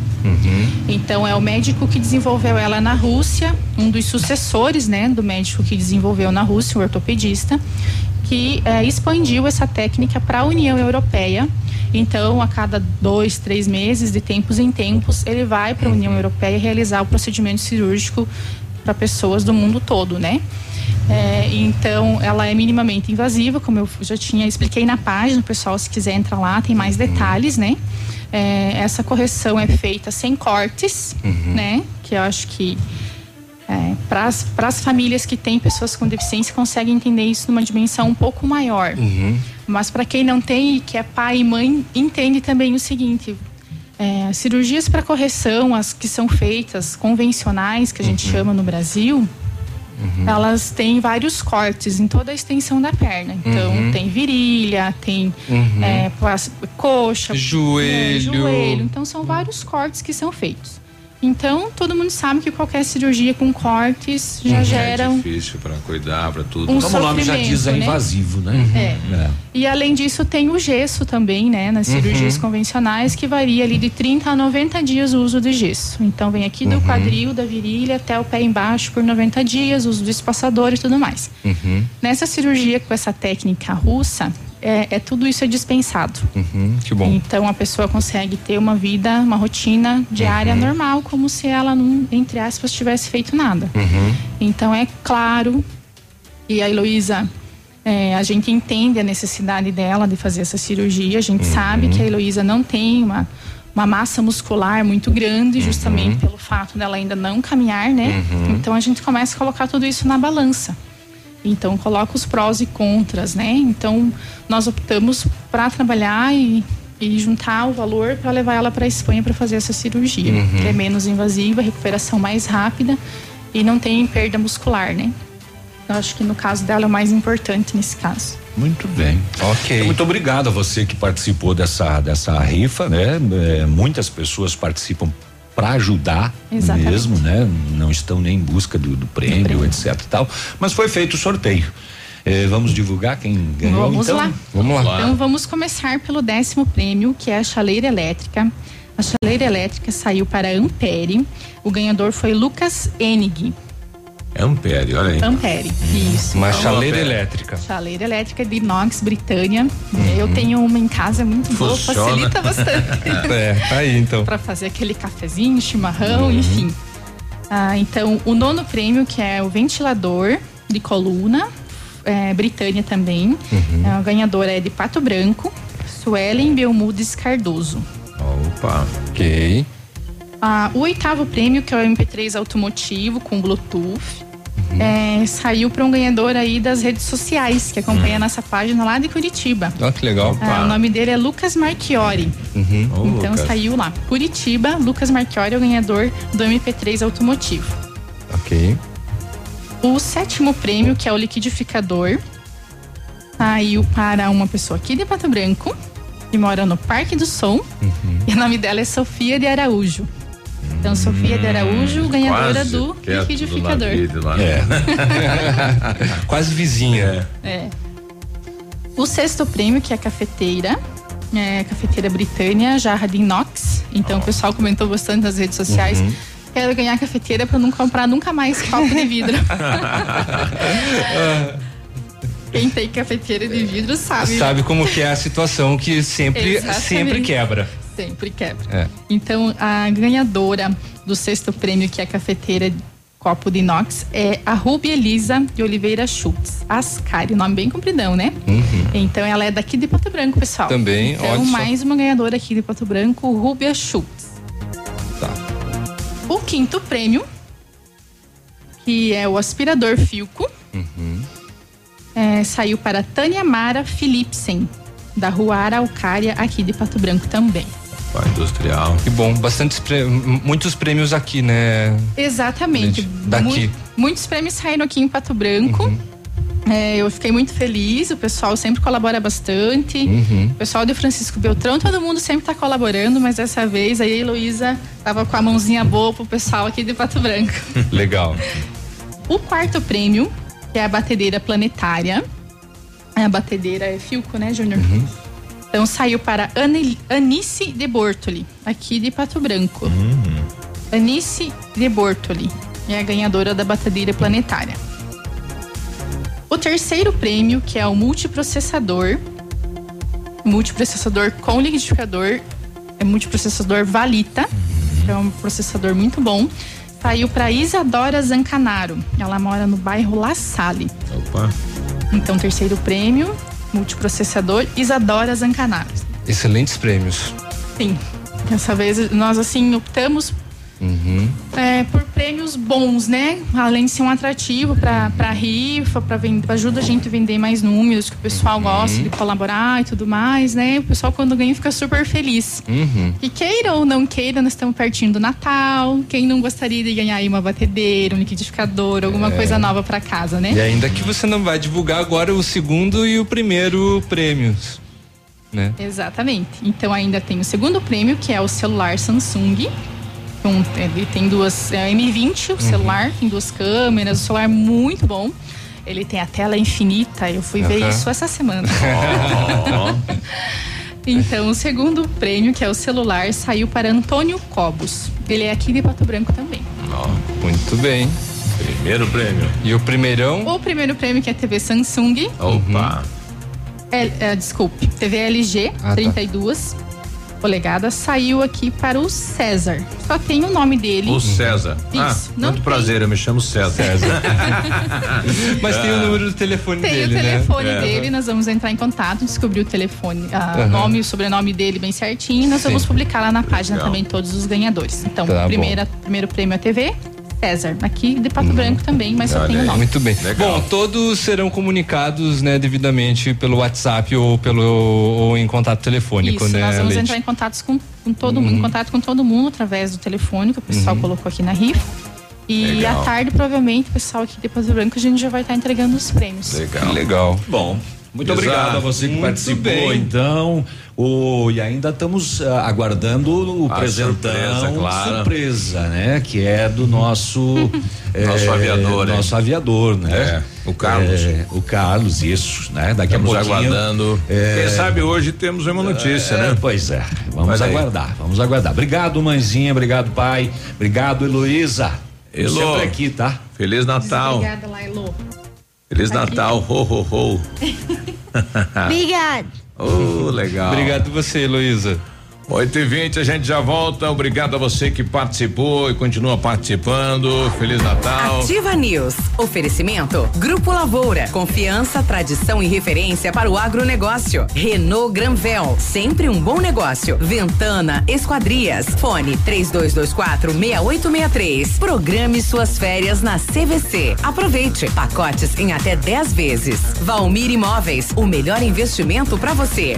Então, é o médico que desenvolveu ela na Rússia, um dos sucessores, né, do médico que desenvolveu na Rússia, o ortopedista, que é, expandiu essa técnica para a União Europeia. Então, a cada dois, três meses, de tempos em tempos, ele vai para a União Europeia realizar o procedimento cirúrgico para pessoas do mundo todo, né? É, então, ela é minimamente invasiva, como eu já tinha expliquei na página, o pessoal, se quiser entrar lá, tem mais detalhes, né? É, essa correção é feita sem cortes, né? Que eu acho que é, para as famílias que têm pessoas com deficiência conseguem entender isso numa dimensão um pouco maior. Mas para quem não tem, que é pai e mãe, entende também o seguinte: é, cirurgias para correção, as que são feitas convencionais, que a gente chama no Brasil, elas têm vários cortes em toda a extensão da perna. Então, Uhum. tem virilha, tem Uhum. é, coxa, Joelho. né, joelho. Então, são vários cortes que são feitos. Então, todo mundo sabe que qualquer cirurgia com cortes já gera É um difícil para cuidar, para tudo. Um Como o nome já diz, é né? invasivo, né? É. É. E além disso, tem o gesso também, né? Nas cirurgias Uhum. convencionais, que varia ali de 30 a 90 dias o uso de gesso. Então, vem aqui do Uhum. quadril, da virilha até o pé embaixo por 90 dias, uso do espaçador e tudo mais. Uhum. Nessa cirurgia com essa técnica russa, é, é tudo isso é dispensado. Uhum, que bom. Então a pessoa consegue ter uma vida, uma rotina diária Uhum. normal, como se ela não, entre aspas, tivesse feito nada. Uhum. Então é claro, e a Heloísa, é, a gente entende a necessidade dela de fazer essa cirurgia, a gente Uhum. sabe que a Heloísa não tem uma, uma massa muscular muito grande, justamente pelo fato dela ainda não caminhar, né? Uhum. Então a gente começa a colocar tudo isso na balança. Então coloca os prós e contras, né? Então nós optamos para trabalhar e, e juntar o valor para levar ela para a Espanha para fazer essa cirurgia, Uhum. que é menos invasiva, recuperação mais rápida e não tem perda muscular, né? Eu acho que no caso dela é o mais importante nesse caso. Muito bem. Ok. Muito obrigado a você que participou dessa, dessa rifa, né? É, muitas pessoas participam para ajudar Exatamente. mesmo, né? Não estão nem em busca do, do prêmio, etc e tal. Mas foi feito o sorteio. Eh, vamos divulgar quem ganhou? Vamos então? lá. Vamos lá. Então vamos começar pelo décimo prêmio, que é a chaleira elétrica. A chaleira elétrica saiu para Ampere. O ganhador foi Lucas Enig. Ampere, olha aí. Ampere, isso. Uma Então, chaleira elétrica. Chaleira elétrica de inox, Britânia. Eu tenho uma em casa muito boa, Funciona. facilita bastante. *laughs* É, tá aí então. para fazer aquele cafezinho, chimarrão, enfim. Ah, então, o nono prêmio, que é o ventilador de coluna, é, Britânia também. É, o ganhador é de Pato Branco, Suelen Belmudes Cardoso. Opa. Ok. Ah, o oitavo prêmio, que é o MP3 automotivo com Bluetooth, é, saiu para um ganhador aí das redes sociais, que acompanha a nossa página lá de Curitiba. Ó, que legal. Ah, o nome dele é Lucas Marchiori. Uhum. então saiu lá. Curitiba, Lucas Marchiori é o ganhador do MP3 automotivo. Ok. O sétimo prêmio, que é o liquidificador, saiu para uma pessoa aqui de Pato Branco, que mora no Parque do Som. E o nome dela é Sofia de Araújo. Então, Sofia de Araújo, ganhadora Quase do liquidificador. É. *laughs* Quase vizinha. É. O sexto prêmio, que é a cafeteira. É, cafeteira Britânia, jarra de inox. Então o pessoal comentou bastante nas redes sociais. Uhum. Quero ganhar cafeteira para não comprar nunca mais copo de vidro. *laughs* Quem tem cafeteira de vidro sabe. Sabe como que é a situação que sempre, Exatamente. sempre quebra. Sempre quebra. É. Então, a ganhadora do sexto prêmio, que é a cafeteira copo de inox, é a Ruby Elisa de Oliveira Schultz. Ascari, nome bem compridão, né? Então, ela é daqui de Pato Branco, pessoal. Uhum. Também, então, só. mais uma ganhadora aqui de Pato Branco, Rúbia Schultz. Tá. O quinto prêmio, que é o aspirador Filco, Uhum. é, saiu para Tânia Mara Philipsen, da Rua Araucária, aqui de Pato Branco também. Industrial. Que bom, bastante muitos prêmios aqui, né? Exatamente. Daqui. Mui- muitos prêmios saíram aqui em Pato Branco. Uhum. É, eu fiquei muito feliz, o pessoal sempre colabora bastante. Uhum. O pessoal de Francisco Beltrão, todo mundo sempre está colaborando, mas dessa vez aí a Heloísa tava com a mãozinha boa pro pessoal aqui de Pato Branco. *laughs* Legal. O quarto prêmio, que é a batedeira planetária. A batedeira é Filco, né, Júnior? Então saiu para Ani- Anice de Bortoli, aqui de Pato Branco. Anice de Bortoli é a ganhadora da batedeira planetária. O terceiro prêmio, que é o multiprocessador, multiprocessador com liquidificador, é multiprocessador Valita, que é um processador muito bom. Saiu para Isadora Zancanaro. Ela mora no bairro La Salle. Opa. Então, terceiro prêmio, multiprocessador Isadora Zancanaro. Excelentes prêmios. Sim. Dessa vez nós assim optamos Uhum. é, por prêmios bons, né? Além de ser um atrativo para para rifa, para ajuda a gente a vender mais números, que o pessoal gosta de colaborar e tudo mais, né? O pessoal quando ganha fica super feliz. Uhum. E queira ou não queira, nós estamos pertinho do Natal. Quem não gostaria de ganhar aí uma batedeira, um liquidificador, alguma É. coisa nova para casa, né? E ainda que você não vai divulgar agora o segundo e o primeiro prêmios, né? Exatamente. Então ainda tem o segundo prêmio, que é o celular Samsung. Ele tem duas. É M20, o celular, tem duas câmeras, o celular é muito bom. Ele tem a tela infinita, eu fui ver Aham. isso essa semana. *laughs* Então, o segundo prêmio, que é o celular, saiu para Antônio Cobos. Ele é aqui de Pato Branco também. Muito bem. Primeiro prêmio. E o primeirão? O primeiro prêmio, que é a TV Samsung. Opa. É, é, desculpe, TV LG, Ah, tá. 32 polegadas, saiu aqui para o César. Só tem o nome dele. O César. Isso, Ah, não muito prazer, eu me chamo César. *laughs* Mas tem o número do telefone Tem dele, o telefone né? dele, nós vamos entrar em contato, descobrir o telefone, ah, o Aham. nome e o sobrenome dele bem certinho. e Nós Sim. vamos publicar lá na página Legal. também todos os ganhadores. Então, Tá primeira, primeiro prêmio é TV, César. Aqui de Pato Branco também, mas só tem o nome. Muito bem. Bom, todos serão comunicados, né, devidamente pelo WhatsApp ou pelo ou em contato telefônico, Isso, né, nós vamos Leite? entrar em contatos com, com todo mundo, em contato com todo mundo através do telefone que o pessoal Uhum. colocou aqui na rifa. E Legal. à tarde, provavelmente, o pessoal aqui de Pato Branco, a gente já vai estar entregando os prêmios. Legal. Legal. Bom. Muito Exato. obrigado a você que Muito participou, bem. então. O, e ainda estamos ah, aguardando o A presentão surpresa, claro. surpresa, né? Que é do nosso *laughs* Nosso aviador, nosso aviador, né? É, o Carlos. É, o Carlos, isso, né? Daqui Estamos a pouquinho. aguardando. é, Quem sabe hoje temos uma notícia, é, né? Pois é. Vamos aí. aguardar, vamos aguardar. Obrigado, mãezinha, obrigado, pai. Obrigado, Heloísa. Elo. Sempre aqui, tá? Feliz Natal. Obrigada, Lailo. Feliz Natal. Ho, ho, ho. *laughs* Obrigado. Oh, legal. Obrigado você, Heloísa. 8 e 20 a gente já volta. Obrigado a você que participou e continua participando. Feliz Natal. Ativa News. Oferecimento. Grupo Lavoura. Confiança, tradição e referência para o agronegócio. Renault Granvel. Sempre um bom negócio. Ventana Esquadrias. Fone 3224 6863. Programe suas férias na CVC. Aproveite. Pacotes em até 10 vezes. Valmir Imóveis. O melhor investimento para você.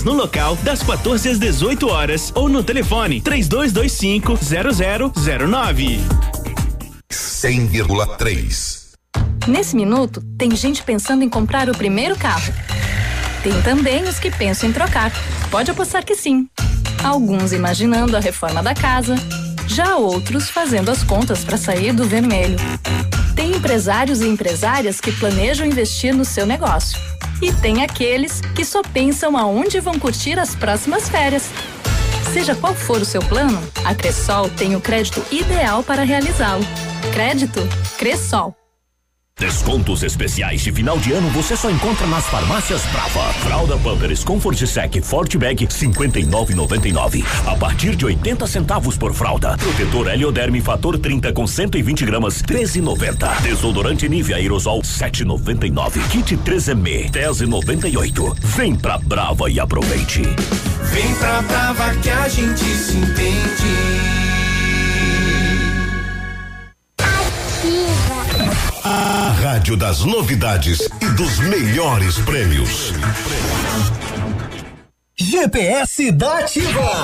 no local das 14 às 18 horas ou no telefone 3225 0009. 100,3. Nesse minuto, tem gente pensando em comprar o primeiro carro. Tem também os que pensam em trocar. Pode apostar que sim. Alguns imaginando a reforma da casa, já outros fazendo as contas para sair do vermelho. Tem empresários e empresárias que planejam investir no seu negócio. E tem aqueles que só pensam aonde vão curtir as próximas férias. Seja qual for o seu plano, a Cressol tem o crédito ideal para realizá-lo. Crédito Cressol. Descontos especiais de final de ano você só encontra nas farmácias Brava. Fralda Pampers Comfort Sec Forte Bag 59,99 a partir de 80 centavos por fralda. Protetor Helioderme Fator 30 com 120 gramas 13,90. Desodorante Nivea Aerosol 7,99. Kit 3M 10,98. Vem pra Brava e aproveite. Vem pra Brava que a gente se entende. A rádio das novidades e dos melhores prêmios. GPS da Ativa.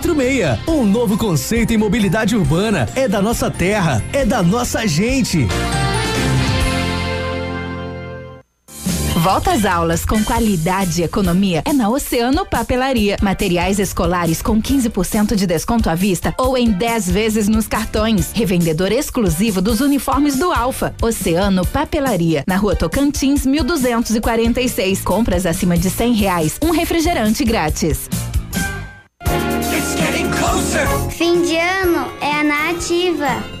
Um novo conceito em mobilidade urbana. É da nossa terra. É da nossa gente. Volta às aulas com qualidade e economia é na Oceano Papelaria. Materiais escolares com 15% de desconto à vista ou em 10 vezes nos cartões. Revendedor exclusivo dos uniformes do Alfa. Oceano Papelaria. Na rua Tocantins, 1246. Compras acima de 100 reais. Um refrigerante grátis. Fim de ano é na ativa.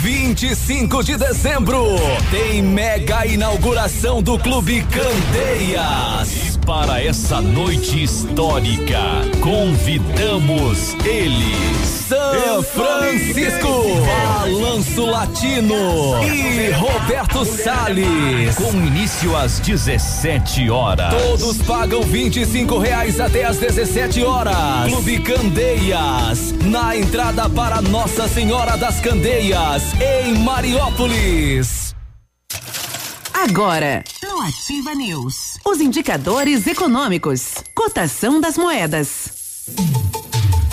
25 de dezembro tem mega inauguração do Clube Candeias. Para essa noite histórica, convidamos ele, San Francisco, Balanço Latino e Roberto Salles. Com início às 17 horas. Todos pagam 25 reais até às 17 horas. Clube Candeias, na entrada para Nossa Senhora das Candeias, em Mariópolis. Agora, Ativa News, os indicadores econômicos, cotação das moedas.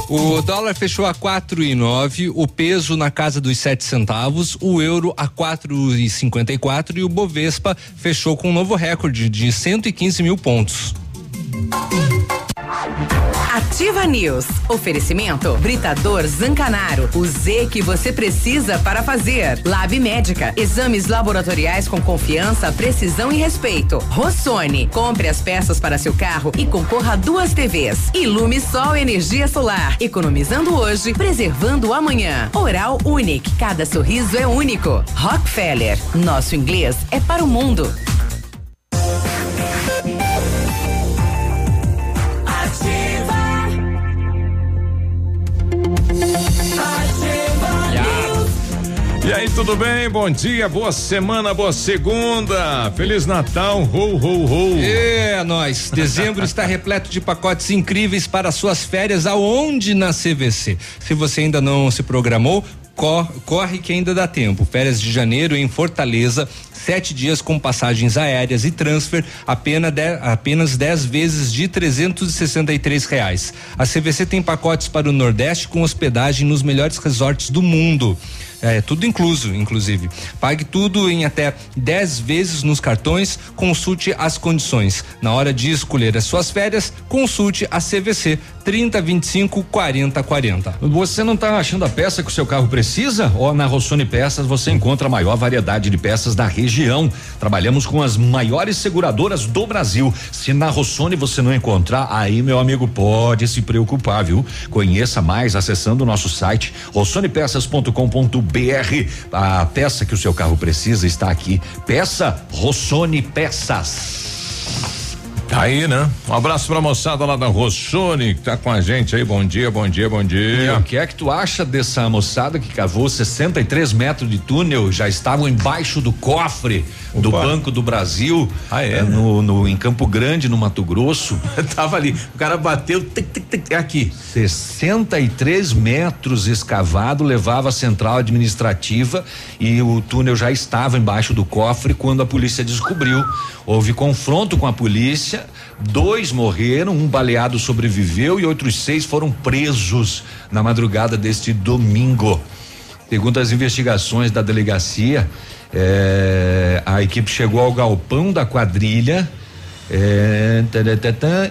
O dólar fechou a quatro e nove, o peso na casa dos sete centavos, o euro a quatro e cinquenta e quatro e o Bovespa fechou com um novo recorde de 115 mil pontos. Ativa News. Oferecimento Britador Zancanaro. O Z que você precisa para fazer. Lab Médica. Exames laboratoriais com confiança, precisão e respeito. Rossoni. Compre as peças para seu carro e concorra a duas TVs. Ilume Sol Energia Solar. Economizando hoje, preservando amanhã. Oral Unique. Cada sorriso é único. Rockefeller. Nosso inglês é para o mundo. E aí, tudo bem? Bom dia, boa semana, boa segunda. Feliz Natal, ho, ho, ho. É, nós. Dezembro está repleto de pacotes incríveis para suas férias aonde na CVC. Se você ainda não se programou, corre que ainda dá tempo. Férias de janeiro em Fortaleza, sete dias com passagens aéreas e transfer, apenas dez, apenas 10 vezes de 363 reais. A CVC tem pacotes para o Nordeste com hospedagem nos melhores resorts do mundo. É, tudo incluso, inclusive. Pague tudo em até 10 vezes nos cartões, consulte as condições. Na hora de escolher as suas férias, consulte a CVC 30 25 40 40. Você não está achando a peça que o seu carro precisa? Ó, na Rossoni Peças você encontra a maior variedade de peças da região. Trabalhamos com as maiores seguradoras do Brasil. Se na Rossoni você não encontrar, aí meu amigo pode se preocupar, viu? Conheça mais acessando o nosso site rossonepeças.com.br. A peça que o seu carro precisa está aqui. Peça Rossoni Peças. Tá aí, né? Um abraço pra moçada lá da Rossoni que tá com a gente aí. Bom dia, bom dia, bom dia. o que é que tu acha dessa moçada que cavou 63 metros de túnel? Já estavam embaixo do cofre Opa. do Banco do Brasil. Ah, é? No, no, em Campo Grande, no Mato Grosso. *laughs* Tava ali. O cara bateu. Tic, tic, tic, aqui. 63 metros escavado levava a central administrativa e o túnel já estava embaixo do cofre quando a polícia descobriu. Houve confronto com a polícia, dois morreram, um baleado sobreviveu e outros seis foram presos na madrugada deste domingo. Segundo as investigações da delegacia, eh, a equipe chegou ao galpão da quadrilha. É,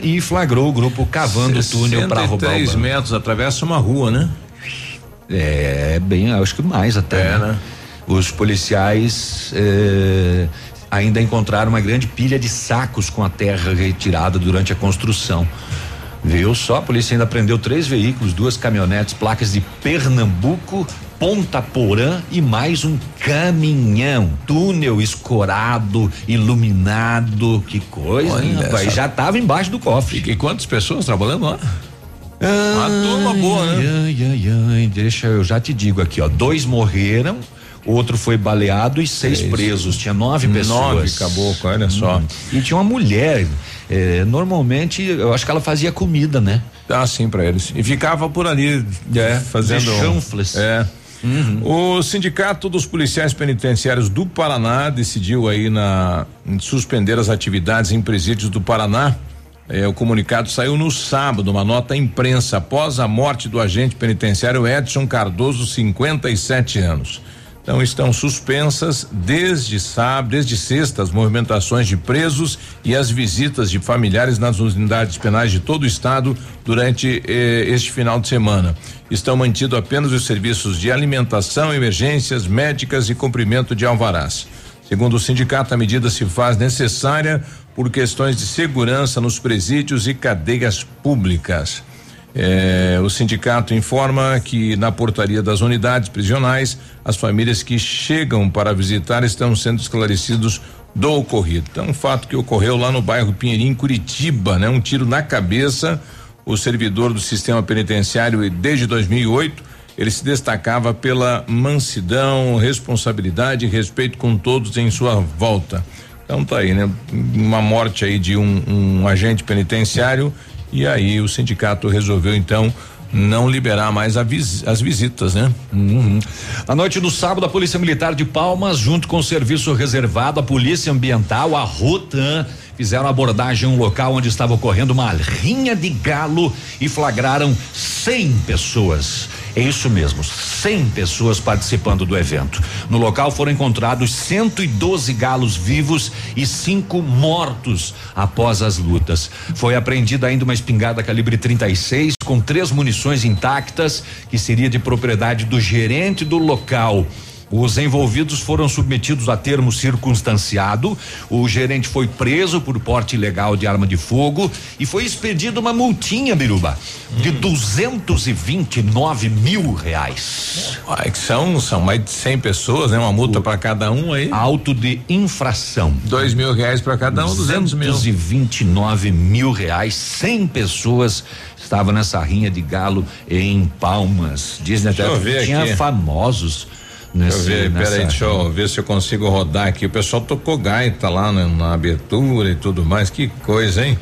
e flagrou o grupo cavando o túnel para roubar. 3 metros, atravessa uma rua, né? É, bem, acho que mais até. É, né? né? Os policiais eh, ainda encontraram uma grande pilha de sacos com a terra retirada durante a construção. Viu só? A polícia ainda prendeu três veículos, duas caminhonetes, placas de Pernambuco, Ponta Porã e mais um caminhão. Túnel escorado, iluminado. Que coisa, Olha hein, rapaz? Já estava embaixo do cofre. E, e quantas pessoas trabalhando lá? Uma turma boa, né? Ai, ai, ai, deixa eu já te digo aqui, ó. Dois morreram outro foi baleado e seis, seis. presos. Tinha nove pessoas. Nove caboclo, olha só. Hum. E tinha uma mulher. Eh, normalmente, eu acho que ela fazia comida, né? Ah, sim, para eles. E ficava por ali, é, fazendo. chanfles. É. Uhum. O Sindicato dos Policiais Penitenciários do Paraná decidiu aí na suspender as atividades em presídios do Paraná. É, o comunicado saiu no sábado, uma nota imprensa após a morte do agente penitenciário Edson Cardoso, 57 anos. Então estão suspensas desde sábado, desde sexta, as movimentações de presos e as visitas de familiares nas unidades penais de todo o estado durante eh, este final de semana. Estão mantidos apenas os serviços de alimentação, emergências médicas e cumprimento de alvarás. Segundo o sindicato, a medida se faz necessária por questões de segurança nos presídios e cadeias públicas. É, o sindicato informa que na portaria das unidades prisionais, as famílias que chegam para visitar estão sendo esclarecidos do ocorrido. Então, um fato que ocorreu lá no bairro Pinheirinho, Curitiba, né? Um tiro na cabeça. O servidor do sistema penitenciário desde 2008 ele se destacava pela mansidão, responsabilidade e respeito com todos em sua volta. Então tá aí, né? Uma morte aí de um, um agente penitenciário e aí o sindicato resolveu então não liberar mais vis, as visitas, né? Uhum. Na noite do sábado, a Polícia Militar de Palmas, junto com o Serviço Reservado, a Polícia Ambiental, a Rotan, fizeram abordagem em um local onde estava ocorrendo uma rinha de galo e flagraram 100 pessoas. É isso mesmo, 100 pessoas participando do evento. No local foram encontrados 112 galos vivos e cinco mortos após as lutas. Foi apreendida ainda uma espingarda calibre 36 com três munições intactas, que seria de propriedade do gerente do local. Os envolvidos foram submetidos a termo circunstanciado. O gerente foi preso por porte ilegal de arma de fogo e foi expedida uma multinha, Biruba, de 229 mil reais. Ah, é que são, são mais de 100 pessoas, né? Uma multa para cada um aí. Auto de infração. Dois mil reais para cada um, 200 mil. 229 mil reais. 100 pessoas estavam nessa rinha de galo em Palmas. Dizem até que tinha aqui. famosos Nesse, deixa eu ver, peraí, deixa eu ver se eu consigo rodar aqui. O pessoal tocou gaita lá na, na abertura e tudo mais. Que coisa, hein?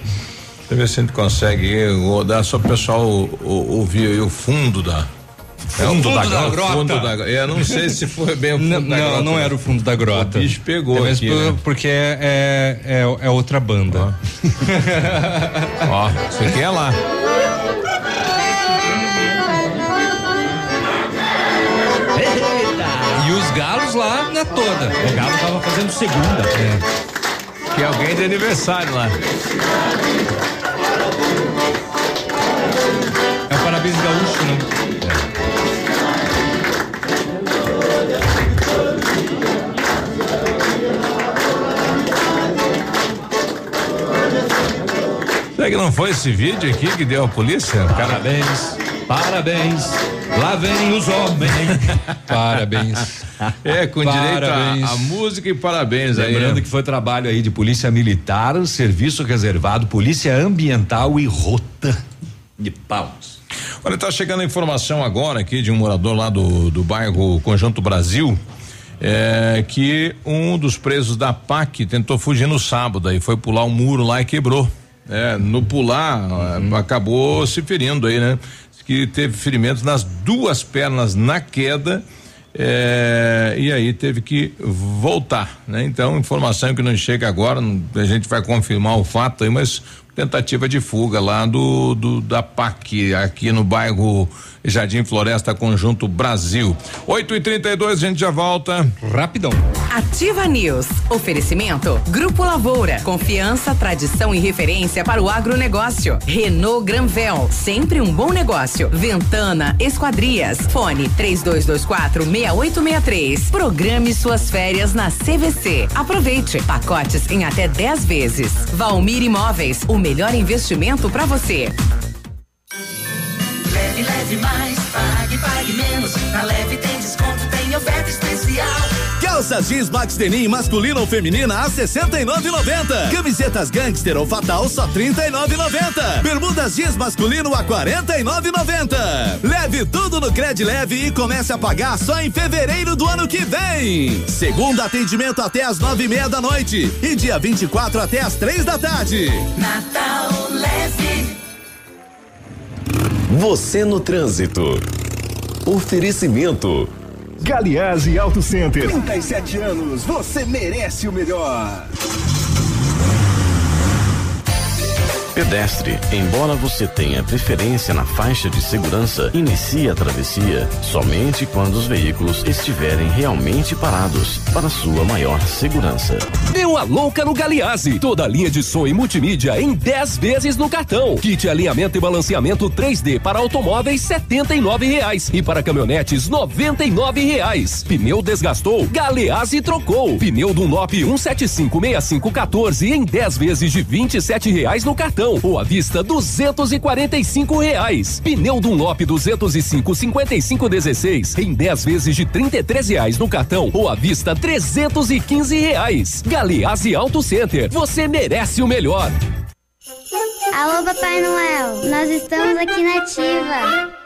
Deixa eu ver se a gente consegue rodar só o pessoal ouvir aí o fundo da. Fundo, é, o fundo da, da, grota. Fundo da, é, não sei se foi bem o fundo não, da grota. Não, não era o fundo da grota. O bicho pegou é aqui, né? Porque é, é, é, é, outra banda. Ó, *laughs* isso aqui é lá. Lá na toda. O galo tava fazendo segunda. É. Que alguém de aniversário lá. É o parabéns gaúcho, né? Será que não foi esse vídeo aqui que deu a polícia? Parabéns, parabéns. Lá vem os homens. *laughs* parabéns. É, com parabéns. direito a, música e parabéns Lembrando aí. Lembrando que foi trabalho aí de polícia militar, serviço reservado, polícia ambiental e rota de paus. Olha, tá chegando a informação agora aqui de um morador lá do, do bairro Conjunto Brasil. É, que um dos presos da PAC tentou fugir no sábado e foi pular um muro lá e quebrou. É, no pular, uhum. acabou se ferindo aí, né? Que teve ferimentos nas duas pernas na queda. É, e aí teve que voltar, né? Então, informação que não chega agora, a gente vai confirmar o fato aí, mas tentativa de fuga lá do, do da PAC aqui no bairro Jardim Floresta Conjunto Brasil. 8 e 32 a gente já volta. Rapidão. Ativa News. Oferecimento. Grupo Lavoura. Confiança, tradição e referência para o agronegócio. Renault Granvel. Sempre um bom negócio. Ventana Esquadrias. Fone 3224 6863. Programe suas férias na CVC. Aproveite. Pacotes em até 10 vezes. Valmir Imóveis. O melhor investimento para você. Leve, leve mais, pague, pague menos. Na leve tem desconto, tem oferta especial. Calças jeans Max Denim masculina ou feminina a 69,90. Camisetas Gangster ou Fatal só 39,90. Bermudas jeans masculino a 49,90. Leve tudo no Cred Leve e comece a pagar só em fevereiro do ano que vem. Segundo atendimento até as nove e meia da noite e dia 24 até as três da tarde. Natal Leve. Você no trânsito. Oferecimento. Galiase Auto Center. 37 anos, você merece o melhor. Pedestre, embora você tenha preferência na faixa de segurança, inicie a travessia somente quando os veículos estiverem realmente parados para sua maior segurança. Deu a louca no Galiase. Toda a linha de som e multimídia em 10 vezes no cartão. Kit alinhamento e balanceamento 3D para automóveis R$ reais e para caminhonetes R$ reais. Pneu desgastou, Galease trocou. Pneu Dunlop 1756514 em 10 vezes de R$ reais no cartão ou à vista duzentos e quarenta e cinco reais. Pneu Dunlop 205 55 16 em 10 vezes de trinta e três reais no cartão ou à vista trezentos e quinze reais. Auto Center, você merece o melhor. Alô Papai Noel, nós estamos aqui na ativa.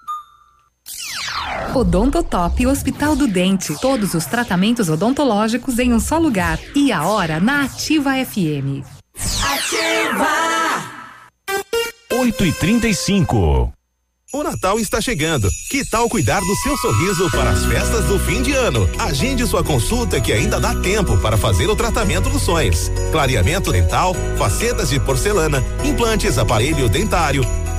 Odontotop Hospital do Dente. Todos os tratamentos odontológicos em um só lugar. E a hora na Ativa FM. Ativa! 8 e 35 O Natal está chegando. Que tal cuidar do seu sorriso para as festas do fim de ano? Agende sua consulta que ainda dá tempo para fazer o tratamento dos sonhos. Clareamento dental, facetas de porcelana, implantes, aparelho dentário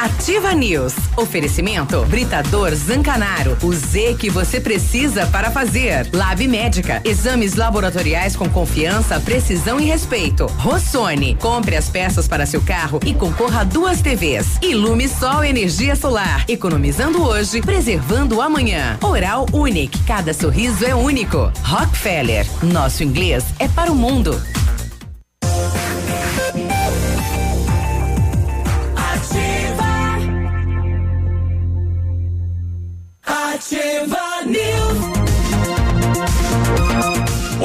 Ativa News. Oferecimento Britador Zancanaro. O Z que você precisa para fazer. Lab Médica. Exames laboratoriais com confiança, precisão e respeito. Rossoni. Compre as peças para seu carro e concorra a duas TVs. Ilume Sol Energia Solar. Economizando hoje, preservando amanhã. Oral Unique. Cada sorriso é único. Rockefeller. Nosso inglês é para o mundo. Ativa News.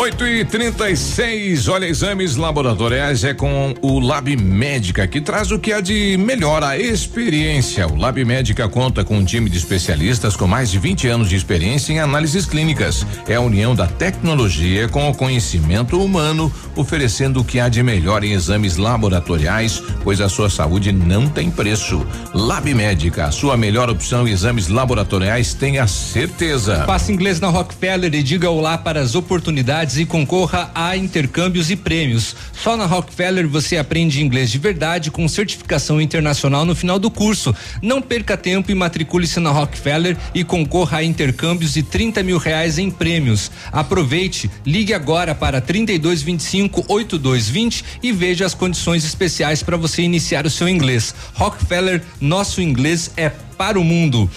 8 e 36 olha, exames laboratoriais é com o Lab Médica, que traz o que há de melhor a experiência. O Lab Médica conta com um time de especialistas com mais de 20 anos de experiência em análises clínicas. É a união da tecnologia com o conhecimento humano, oferecendo o que há de melhor em exames laboratoriais, pois a sua saúde não tem preço. Lab Médica, a sua melhor opção em exames laboratoriais, tenha certeza. Faça inglês na Rockefeller e diga olá para as oportunidades e concorra a intercâmbios e prêmios. Só na Rockefeller você aprende inglês de verdade com certificação internacional no final do curso. Não perca tempo e matricule-se na Rockefeller e concorra a intercâmbios e 30 mil reais em prêmios. Aproveite, ligue agora para 3225 8220 e veja as condições especiais para você iniciar o seu inglês. Rockefeller, nosso inglês é para o mundo.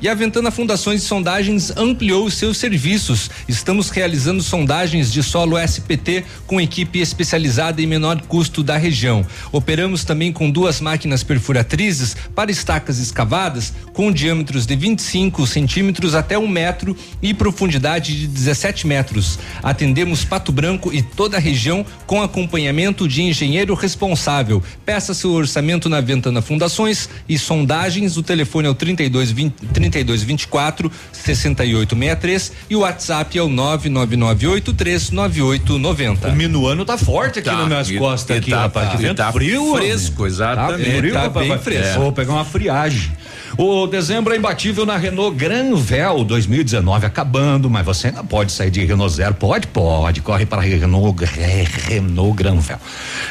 E a Ventana Fundações e Sondagens ampliou seus serviços. Estamos realizando sondagens de solo SPT com equipe especializada em menor custo da região. Operamos também com duas máquinas perfuratrizes para estacas escavadas com diâmetros de 25 centímetros até um metro e profundidade de 17 metros. Atendemos Pato Branco e toda a região com acompanhamento de engenheiro responsável. Peça seu orçamento na Ventana Fundações e Sondagens. O telefone é o 3220 3224 6863 e o WhatsApp é o 999839890. O minuano tá forte aqui Tá, nas minhas e- costas e aqui, tá- rapaz. tá- Que vento tá frio. fresco, homem. exatamente. Tá frio, Tá bem fresco. Vou pegar uma friagem. O dezembro é imbatível na Renault Granvel 2019 acabando, mas você ainda pode sair de Renault Zero. Pode, pode. Corre para Renault, Re- Renault Granvel.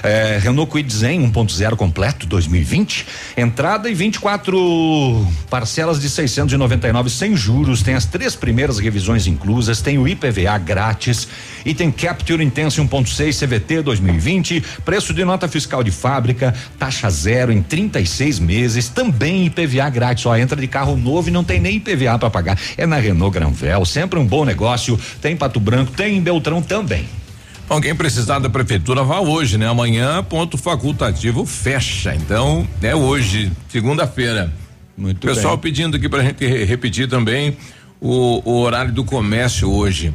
É, Renault Kwid Zen 1.0 completo 2020. Entrada e 24 parcelas de 699 sem juros. Tem as três primeiras revisões inclusas. Tem o IPVA grátis e tem Capture Intense 1.6 CVT 2020. Preço de nota fiscal de fábrica, taxa zero em 36 meses. Também IPVA grátis. Só entra de carro novo e não tem nem IPVA para pagar. É na Renault Granvel. Sempre um bom negócio. Tem Pato Branco, tem em Beltrão também. Bom, quem precisar da prefeitura vá hoje, né? Amanhã, ponto facultativo fecha. Então, é hoje, segunda-feira. Muito Pessoal bem. pedindo aqui pra gente re- repetir também o, o horário do comércio hoje.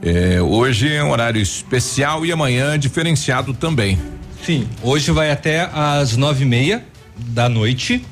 É, hoje é um horário especial e amanhã diferenciado também. Sim, hoje vai até às nove e meia da noite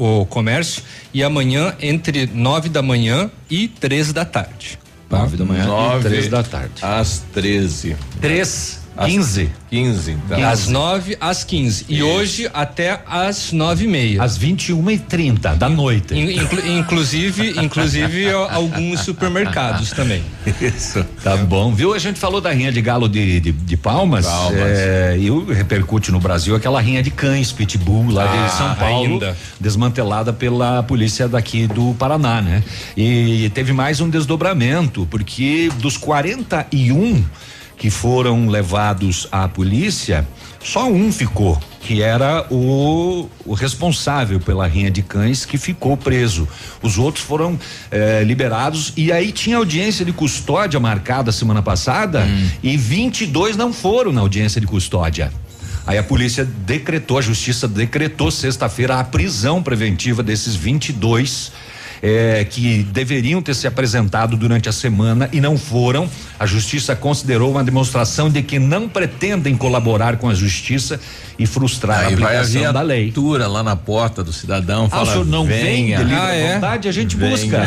o comércio e amanhã entre nove da manhã e três da tarde. Tá? Nove da manhã Nove e três da tarde. Às 13. Três, Às 15. 15, então. Das nove às 15. E hoje até às nove e meia. Às 21 e 30 da noite. In- inclu- inclusive, inclusive ó, alguns supermercados também. Isso. Tá bom. Viu? A gente falou da rinha de galo de, de, de palmas. Palmas. é, e o repercute no Brasil aquela rinha de cães, pitbull, lá Ah, de São Paulo, ainda. desmantelada pela polícia daqui do Paraná, né? E teve mais um desdobramento, porque dos 41 que foram levados à polícia, só um ficou, que era o, o responsável pela rinha de cães que ficou preso. Os outros foram eh, liberados e aí tinha audiência de custódia marcada semana passada e 22 não foram na audiência de custódia. Aí a polícia decretou, a justiça decretou sexta-feira a prisão preventiva desses 22 eh, que deveriam ter se apresentado durante a semana e não foram. A justiça considerou uma demonstração de que não pretendem colaborar com a justiça e frustrar Aí a vai a aplicação da lei. lá na porta do cidadão. Ah, fala, o senhor não vem venha. de livre Ah, é? vontade? A gente Venha. busca.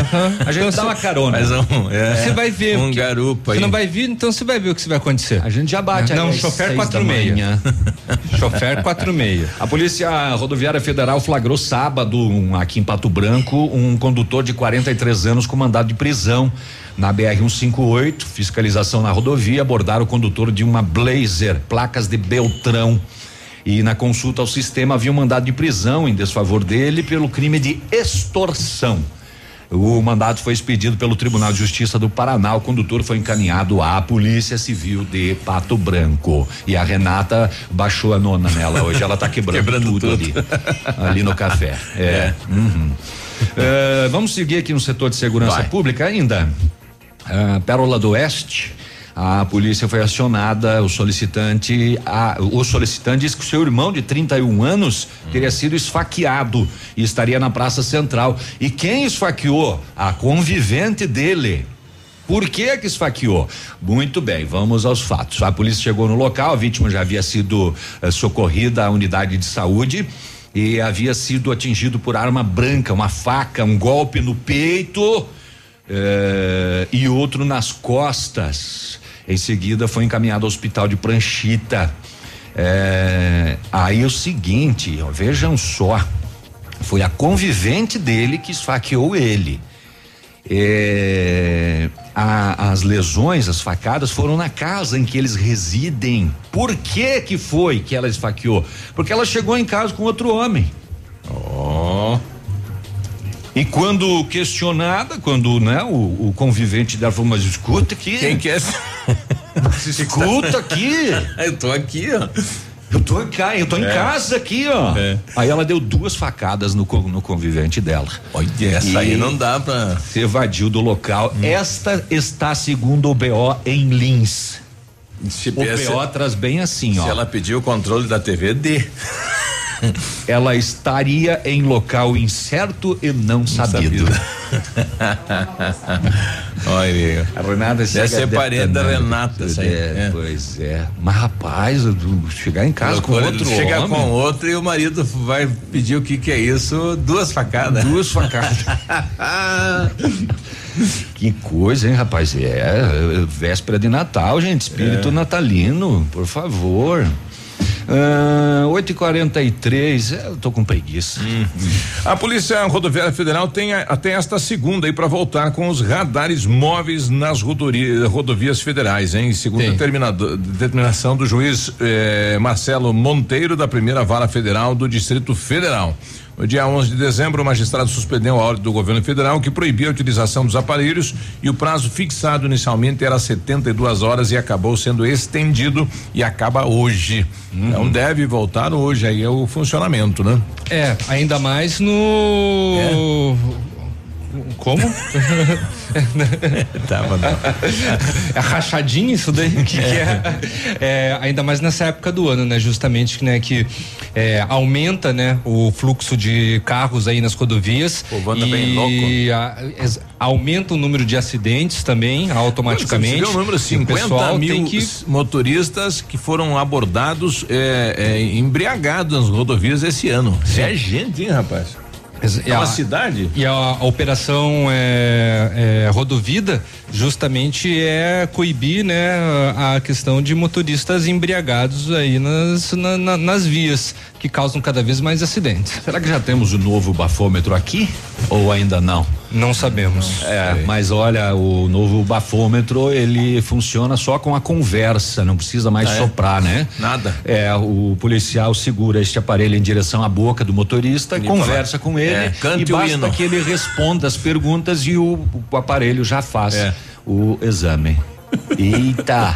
A gente Então dá uma carona. Mas um, é, Você vai ver. Um garupa aí. Você não vai vir, então você vai ver o que vai acontecer. A gente já bate Não, chofer seis da 46. manhã. *laughs* Chofer 46. A Polícia Rodoviária Federal flagrou sábado um, aqui em Pato Branco um condutor de 43 anos com mandado de prisão na BR 158. Fiscalização na rodovia abordaram o condutor de uma Blazer, placas de Beltrão. E na consulta ao sistema havia um mandado de prisão em desfavor dele pelo crime de extorsão. O mandato foi expedido pelo Tribunal de Justiça do Paraná. O condutor foi encaminhado à Polícia Civil de Pato Branco. E a Renata baixou a nona nela hoje. Ela tá quebrando, *laughs* Quebrando tudo, tudo. ali. Ali no café. *laughs* É. uhum. É, vamos seguir aqui no setor de segurança Vai. pública ainda. Ah, Pérola do Oeste. A polícia foi acionada, o solicitante, a, o solicitante disse que o seu irmão de 31 anos teria sido esfaqueado e estaria na Praça Central. E quem esfaqueou? A convivente dele. Por que que esfaqueou? Muito bem, vamos aos fatos. A polícia chegou no local, a vítima já havia sido eh, socorrida à unidade de saúde e havia sido atingido por arma branca, uma faca, um golpe no peito eh, e outro nas costas. Em seguida foi encaminhado ao hospital de Pranchita. Eh, aí é o seguinte, ó, vejam só, foi a convivente dele que esfaqueou ele. É, a- as lesões, as facadas foram na casa em que eles residem. Por que que foi que ela esfaqueou? Porque ela chegou em casa com outro homem. Ó. E quando questionada, quando né, o, o convivente dela falou, mas escuta aqui. Quem que é? *laughs* Escuta aqui. *laughs* Eu tô aqui, ó. Eu tô em casa, eu tô em É. casa aqui, ó. É. Aí ela deu duas facadas no, no convivente dela. Olha, essa aí não dá pra. Se evadiu do local. Esta está segundo o BO em Lins. Se, O BO traz bem assim, se ó. ela pediu o controle da TV, dê. Ela estaria em local incerto e não sabido. *laughs* Olha, A Renata Deve chega ser parente da. Renata, isso aí. É, É. Pois é. Mas rapaz, eu- chegar em casa com outro Chega homem, com outro e o marido vai pedir o que que é isso? Duas facadas. duas facadas. *laughs* que coisa, hein, rapaz? É, é, véspera de Natal, gente. Espírito É. natalino, por favor. Ah, 8h43, eu tô com preguiça. Hum. A Polícia Rodoviária Federal tem a- até esta segunda aí para voltar com os radares móveis nas rodori- rodovias federais, hein? Segundo determinação do juiz eh, Marcelo Monteiro da primeira vara federal do Distrito Federal. No dia 11 de dezembro, o magistrado suspendeu a ordem do governo federal que proibia a utilização dos aparelhos e o prazo fixado inicialmente era 72 horas e acabou sendo estendido e acaba hoje. Então deve voltar hoje aí é o funcionamento, né? É, ainda mais no. Como? *laughs* Tava não. É rachadinho isso daí? Que, que é? É, Ainda mais nessa época do ano, né? Justamente, né? Que é, aumenta, né? O fluxo de carros aí nas rodovias. O povo anda e bem louco. a- aumenta o número de acidentes também, automaticamente. Você viu o número E o 50 pessoal mil que motoristas que foram abordados é, é, embriagados nas rodovias esse ano. É gente, hein, rapaz? É uma a- cidade? E a, a operação é, é, Rodovida justamente é coibir, né, a questão de motoristas embriagados aí nas, na- na- nas vias que causam cada vez mais acidentes. Será que já temos o novo bafômetro aqui ou ainda não? Não sabemos. É, mas olha, o novo bafômetro ele funciona só com a conversa, não precisa mais Ah, é? soprar, né? Nada. É, o policial segura este aparelho em direção à boca do motorista, E conversa fala, com ele é, e basta que ele responda as perguntas e o, o aparelho já faz É. o exame. *laughs* Eita!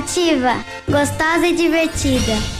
Ativa, gostosa e divertida.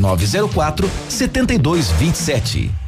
99904 7227.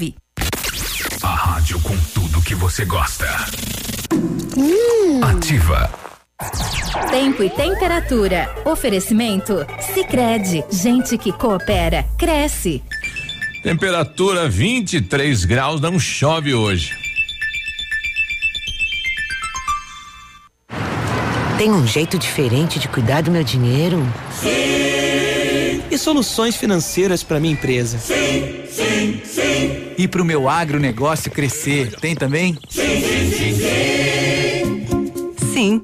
Rádio com tudo que você gosta. Ativa. Tempo e temperatura. Oferecimento? Sicredi Gente que coopera, cresce. Temperatura 23 graus, não chove hoje. Tem um jeito diferente de cuidar do meu dinheiro? Sim. soluções financeiras para minha empresa. Sim, sim, sim. E para o meu agronegócio crescer, tem também? Sim, sim, sim, sim. Sim.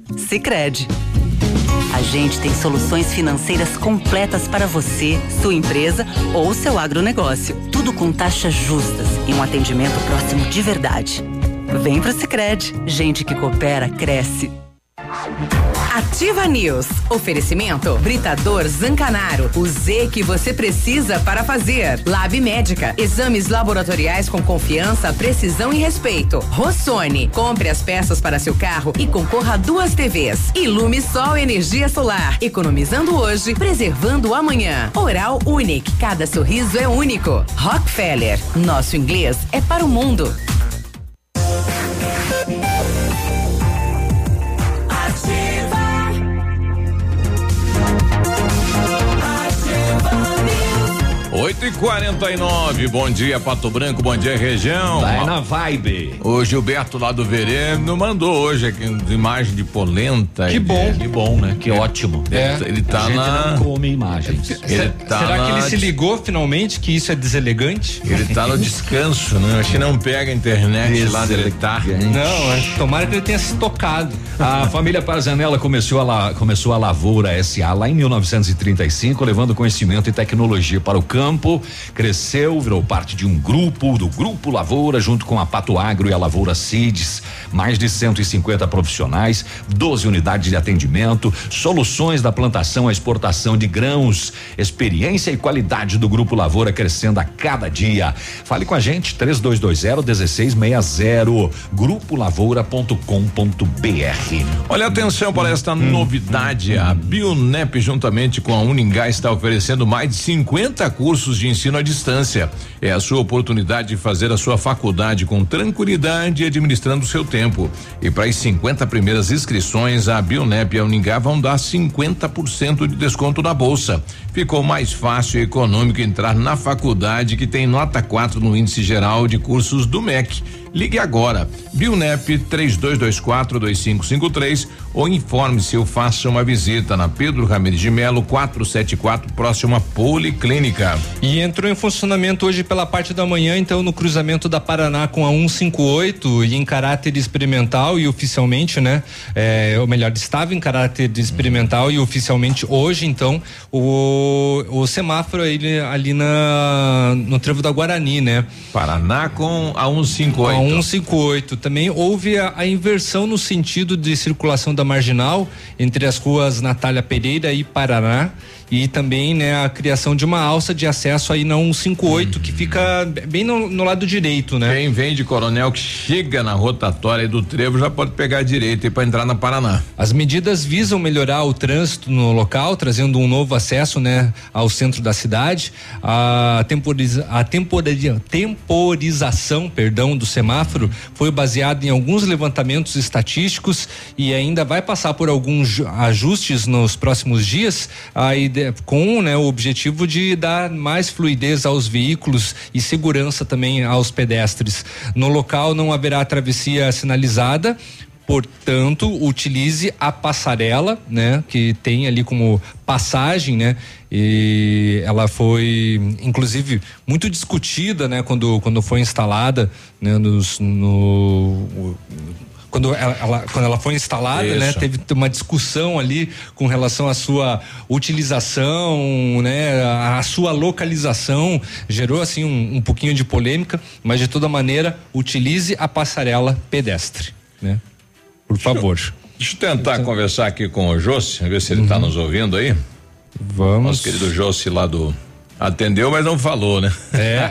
A gente tem soluções financeiras completas para você, sua empresa ou seu agronegócio. Tudo com taxas justas e um atendimento próximo de verdade. Vem pro Sicredi. Gente que coopera cresce. Ativa News. Oferecimento Britador Zancanaro. O Z que você precisa para fazer. Lab Médica. Exames laboratoriais com confiança, precisão e respeito. Rossoni. Compre as peças para seu carro e concorra a duas TVs. Ilume Sol Energia Solar. Economizando hoje, preservando amanhã. Oral Unique. Cada sorriso é único. Rockefeller. Nosso inglês é para o mundo. 49 bom dia Pato Branco, bom dia região. Vai na vibe. O Gilberto lá do Verê não mandou hoje aqui imagem de polenta. Que bom. De, que bom, né? Que é. ótimo. É. Ele tá a gente na. Não come imagens. Ele tá Será na... que ele se ligou finalmente que isso é deselegante? Ele tá no descanso, né? Acho que não pega a internet lá onde ele tá. Não, tomara que ele tenha se tocado. A família Parzanella começou a, la, começou a Lavoura SA lá em 1935, levando conhecimento e tecnologia para o campo, cresceu, virou parte de um grupo, do Grupo Lavoura, junto com a Pato Agro e a Lavoura Cides. Mais de 150 profissionais, 12 unidades de atendimento, soluções da plantação à exportação de grãos, experiência e qualidade do Grupo Lavoura crescendo a cada dia. Fale com a gente, 3220 1660, grupolavoura.com.br. Olha atenção para esta hum. novidade. A Bionep, juntamente com a Uningá, está oferecendo mais de 50 cursos cursos de ensino à distância. É a sua oportunidade de fazer a sua faculdade com tranquilidade e administrando o seu tempo. E para as 50 primeiras inscrições, a Bionep e a Uningá vão dar 50% de desconto na bolsa. Ficou mais fácil e econômico entrar na faculdade que tem nota 4 no índice geral de cursos do MEC. Ligue agora. Bionep 3224 2553 ou informe-se ou faça uma visita na Pedro Ramirez de Melo 474 próxima Policlínica. E entrou em funcionamento hoje pela parte da manhã, então no cruzamento da Paraná com a 158 e em caráter experimental e oficialmente, né? É, ou melhor, estava em caráter experimental e oficialmente hoje, então, o, o semáforo ali, ali na no trevo da Guarani, né? Paraná com a 158. A 158 também houve a, a inversão no sentido de circulação da marginal entre as ruas Natália Pereira e Paraná e também né, a criação de uma alça de acesso aí na 158 uhum. que fica bem no, no, lado direito, né? Quem vem de Coronel que chega na rotatória do Trevo já pode pegar a direita para entrar na Paraná. As medidas visam melhorar o trânsito no local, trazendo um novo acesso, né, ao centro da cidade. A temporiza, a temporiza, temporização, perdão, do semáforo foi baseada em alguns levantamentos estatísticos e ainda vai passar por alguns ajustes nos próximos dias. Aí com né, o objetivo de dar mais fluidez aos veículos e segurança também aos pedestres. No local não haverá travessia sinalizada, portanto, utilize a passarela, né, que tem ali como passagem, né, e ela foi, inclusive, muito discutida, né, quando quando foi instalada, né, nos, no quando ela, ela, quando ela foi instalada, né, Isso. né, teve uma discussão ali com relação à sua utilização, né, a, a sua localização, gerou assim um, um, pouquinho de polêmica, mas de toda maneira utilize a passarela pedestre, né? Por deixa favor. Eu, deixa eu tentar então, conversar aqui com o Jossi, ver se ele está uhum. nos ouvindo aí. Vamos. Nosso querido Jossi lá do Atendeu, mas não falou, né? É.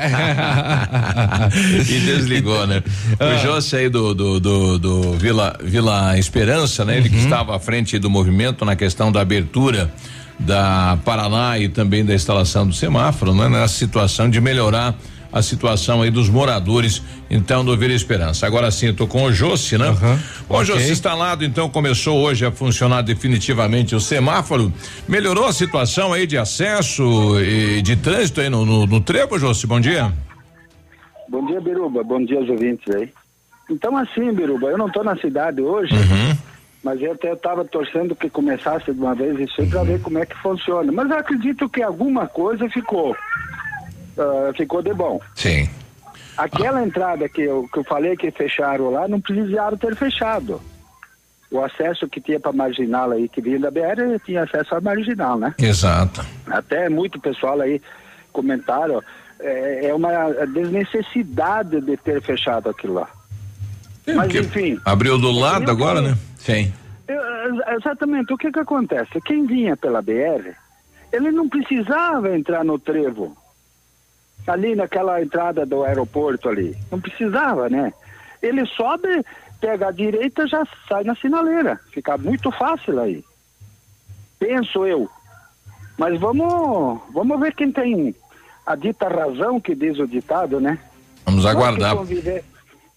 *laughs* e desligou, né? O ah. José aí do, do, do, do, Vila, Vila Esperança, né? Uhum. Ele que uhum. estava à frente do movimento na questão da abertura da Paraná e também da instalação do semáforo, né? Nessa situação de melhorar a situação aí dos moradores, então, do Vila Esperança. Agora sim, eu tô com o Jossi, né? Uhum. O okay. Jossi instalado, então, começou hoje a funcionar definitivamente o semáforo. Melhorou a situação aí de acesso e de trânsito aí no, no, no trevo, Jossi? Bom dia. Bom dia, Biruba. Bom dia aos ouvintes aí. Então, assim, Biruba, eu não tô na cidade hoje. Uhum. Mas eu até estava torcendo que começasse de uma vez isso aí para ver como é que funciona. Mas eu acredito que alguma coisa ficou. Uh, ficou de bom. Sim. Aquela entrada que eu, que eu falei que fecharam lá, não precisaram ter fechado. O acesso que tinha para marginal aí, que vinha da BR, tinha acesso à marginal, né? Exato. Até muito pessoal aí comentaram, é, é uma desnecessidade de ter fechado aquilo lá. É, Mas enfim. Abriu do lado agora, né? Sim. exatamente. O que que acontece? Quem vinha pela BR, ele não precisava entrar no trevo. Ali naquela entrada do aeroporto ali. Não precisava, né? Ele sobe, pega a direita já sai na sinaleira. Fica muito fácil aí. Penso eu. Mas vamos, vamos ver quem tem a dita razão que diz o ditado, né? Vamos aguardar. Nós que, convive,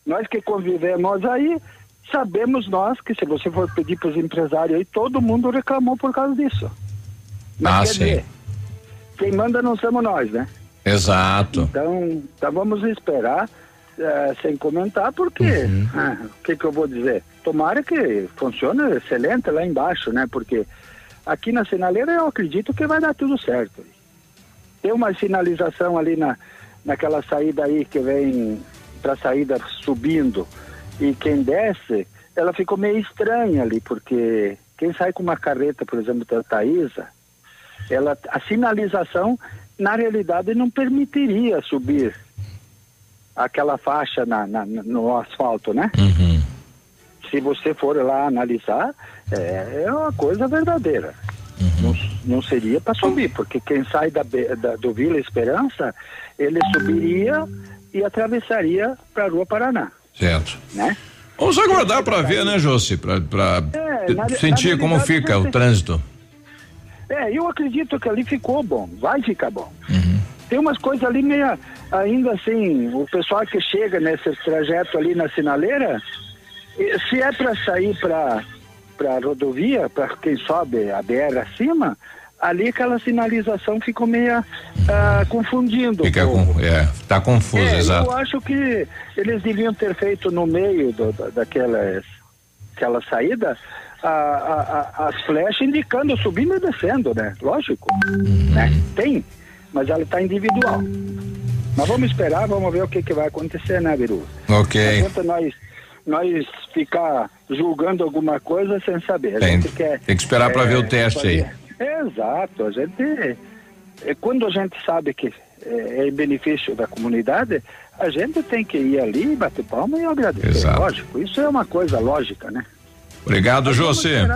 nós que convivemos aí, sabemos nós que se você for pedir para os empresários aí, todo mundo reclamou por causa disso. Mas ah, sim. Dizer, quem manda não somos nós, né? Exato. Então, então vamos esperar uh, sem comentar, porque uhum. Ah, o que, que eu vou dizer? Tomara que funcione excelente lá embaixo, né? Porque aqui na sinaleira eu acredito que vai dar tudo certo. Tem uma sinalização ali na, naquela saída aí que vem para saída subindo e quem desce, ela ficou meio estranha ali, porque quem sai com uma carreta, por exemplo, da Thaisa, ela, a sinalização, na realidade, não permitiria subir aquela faixa na, na no asfalto, né? Uhum. Se você for lá analisar, é, é uma coisa verdadeira. Uhum. Não, não, seria para subir, porque quem sai da, da, do Vila Esperança, ele subiria e atravessaria para a Rua Paraná. Certo. Né? Vamos aguardar para ver, né, Josi? Para é, sentir como fica o trânsito. É, eu acredito que ali ficou bom, vai ficar bom. Uhum. Tem umas coisas ali meio, ainda assim, o pessoal que chega nesse trajeto ali na sinaleira, se é para sair para para a rodovia, para quem sobe a BR acima, ali aquela sinalização ficou meio uh, confundindo. Fica com, é, tá confuso, é, exato. Eu acho que eles deviam ter feito no meio do, do, daquela aquela saída a, a, as flechas indicando subindo e descendo, né? Lógico, uhum. né? Tem, mas ela está individual. Mas vamos esperar, vamos ver o que, que vai acontecer, né, Biru? Ok. Enquanto nós nós ficar julgando alguma coisa sem saber. Tem, quer, tem que esperar é, para ver o teste fazer. aí. Exato, a gente é, quando a gente sabe que é, é em benefício da comunidade, a gente tem que ir ali, bater palma e agradecer. Exato. Lógico, isso é uma coisa lógica, né? Obrigado, José.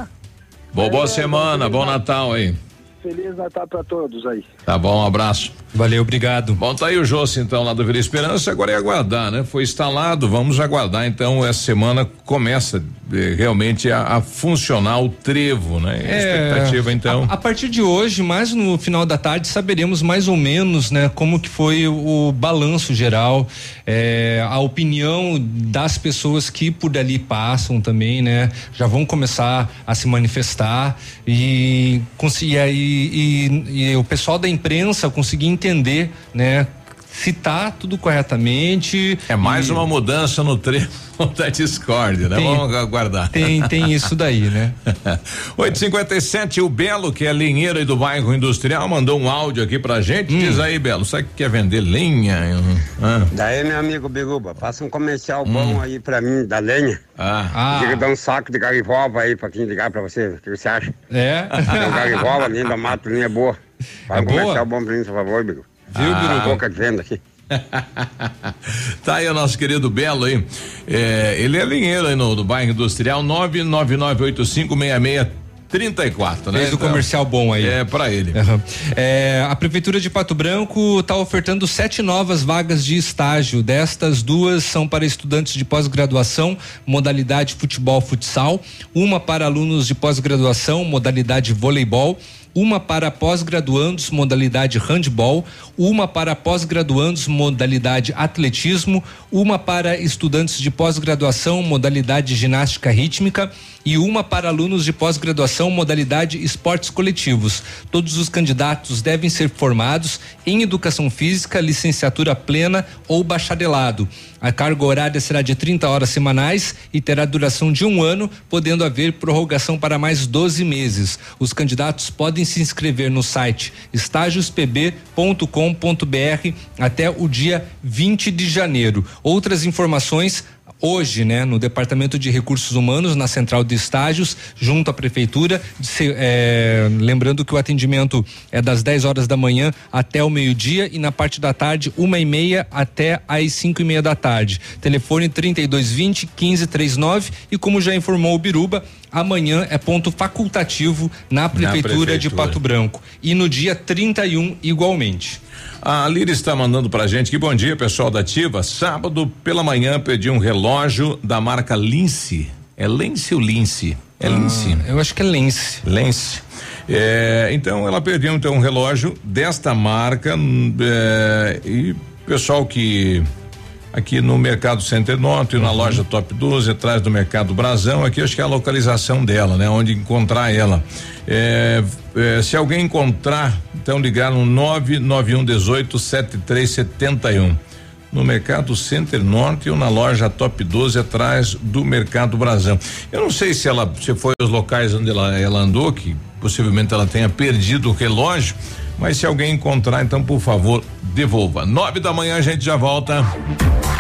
Boa, boa semana, bom Natal aí. Feliz Natal para todos aí. Tá bom, um abraço. Valeu, obrigado. Bom, tá aí o Jossi, então, lá do Vila Esperança, agora é aguardar, né? Foi instalado, vamos aguardar, então, essa semana começa eh, realmente a, a, funcionar o trevo, né? É, expectativa, então. A, a, partir de hoje, mais no final da tarde, saberemos mais ou menos, né? Como que foi o, o balanço geral, eh, a opinião das pessoas que por dali passam também, né? Já vão começar a se manifestar e, e aí e, e, o pessoal da imprensa conseguir entender, né? Se tá tudo corretamente. É mais e... uma mudança no trevo da *laughs* discórdia, né? Tem, Vamos aguardar. Tem, tem isso daí, né? *laughs* 857, o Belo, que é linheiro aí do bairro industrial, mandou um áudio aqui pra gente. Hum. Diz aí, Belo, sabe que quer vender lenha? Ah. Daí, meu amigo Biruba, passa um comercial hum. bom aí pra mim, da lenha. Ah. ah. Diga dar um saco de garivolva aí pra quem ligar pra você. O que você acha? É? Tem um garivolva, linha da mato, linha boa. *laughs* Faz é um boa? comercial bom pra mim, por favor, Biruba. Viu, ah. Boca de venda aqui. *laughs* tá aí o nosso querido Belo aí. É, ele é linheiro aí no, do bairro industrial 9998566 34, né? Fez o então, comercial bom aí. É, para ele. Uhum. É, a Prefeitura de Pato Branco está ofertando sete novas vagas de estágio. Destas, duas são para estudantes de pós-graduação, modalidade futebol futsal, uma para alunos de pós-graduação, modalidade voleibol uma para pós-graduandos modalidade handball, uma para pós-graduandos modalidade atletismo, uma para estudantes de pós-graduação modalidade ginástica rítmica e uma para alunos de pós-graduação modalidade esportes coletivos. Todos os candidatos devem ser formados em educação física, licenciatura plena ou bacharelado. A carga horária será de 30 horas semanais e terá duração de um ano, podendo haver prorrogação para mais 12 meses. Os candidatos podem se inscrever no site estágiospb.com.br até o dia 20 de janeiro. Outras informações hoje, né, no Departamento de Recursos Humanos, na Central de Estágios, junto à Prefeitura. Se, é, lembrando que o atendimento é das 10 horas da manhã até o meio-dia e na parte da tarde, uma e meia até às cinco e meia da tarde. Telefone 3220 1539 e como já informou o Biruba, amanhã é ponto facultativo na prefeitura, na prefeitura, de Pato Branco e no dia 31 igualmente. A Lira está mandando pra gente que bom dia, pessoal da Ativa. Sábado pela manhã pedi um relógio da marca Lince. É Lince ou Lince? É ah, Lince. Eu acho que é Lince. Lince. É, então ela perdeu então um relógio desta marca é, e pessoal que aqui no Mercado Center Norte, na loja Top 12, atrás do Mercado Brasão, aqui acho que é a localização dela, né? Onde encontrar ela. É, é, se alguém encontrar, então ligar no 991 18 7371 no Mercado Center Norte ou na loja Top 12 atrás do Mercado Brasão. Eu não sei se ela se foi os locais onde ela, ela andou, que possivelmente ela tenha perdido o relógio, mas se alguém encontrar, então por favor, devolva. Nove da manhã a gente já volta.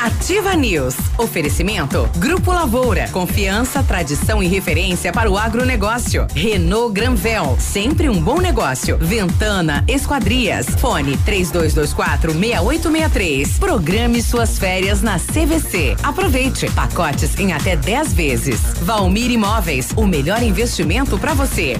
Ativa News. Oferecimento Grupo Lavoura. Confiança, tradição e referência para o agronegócio. Renault Granvel. Sempre um bom negócio. Ventana Esquadrias. Fone 3224 6863. Programe suas férias na CVC. Aproveite. Pacotes em até 10 vezes. Valmir Imóveis. O melhor investimento para você.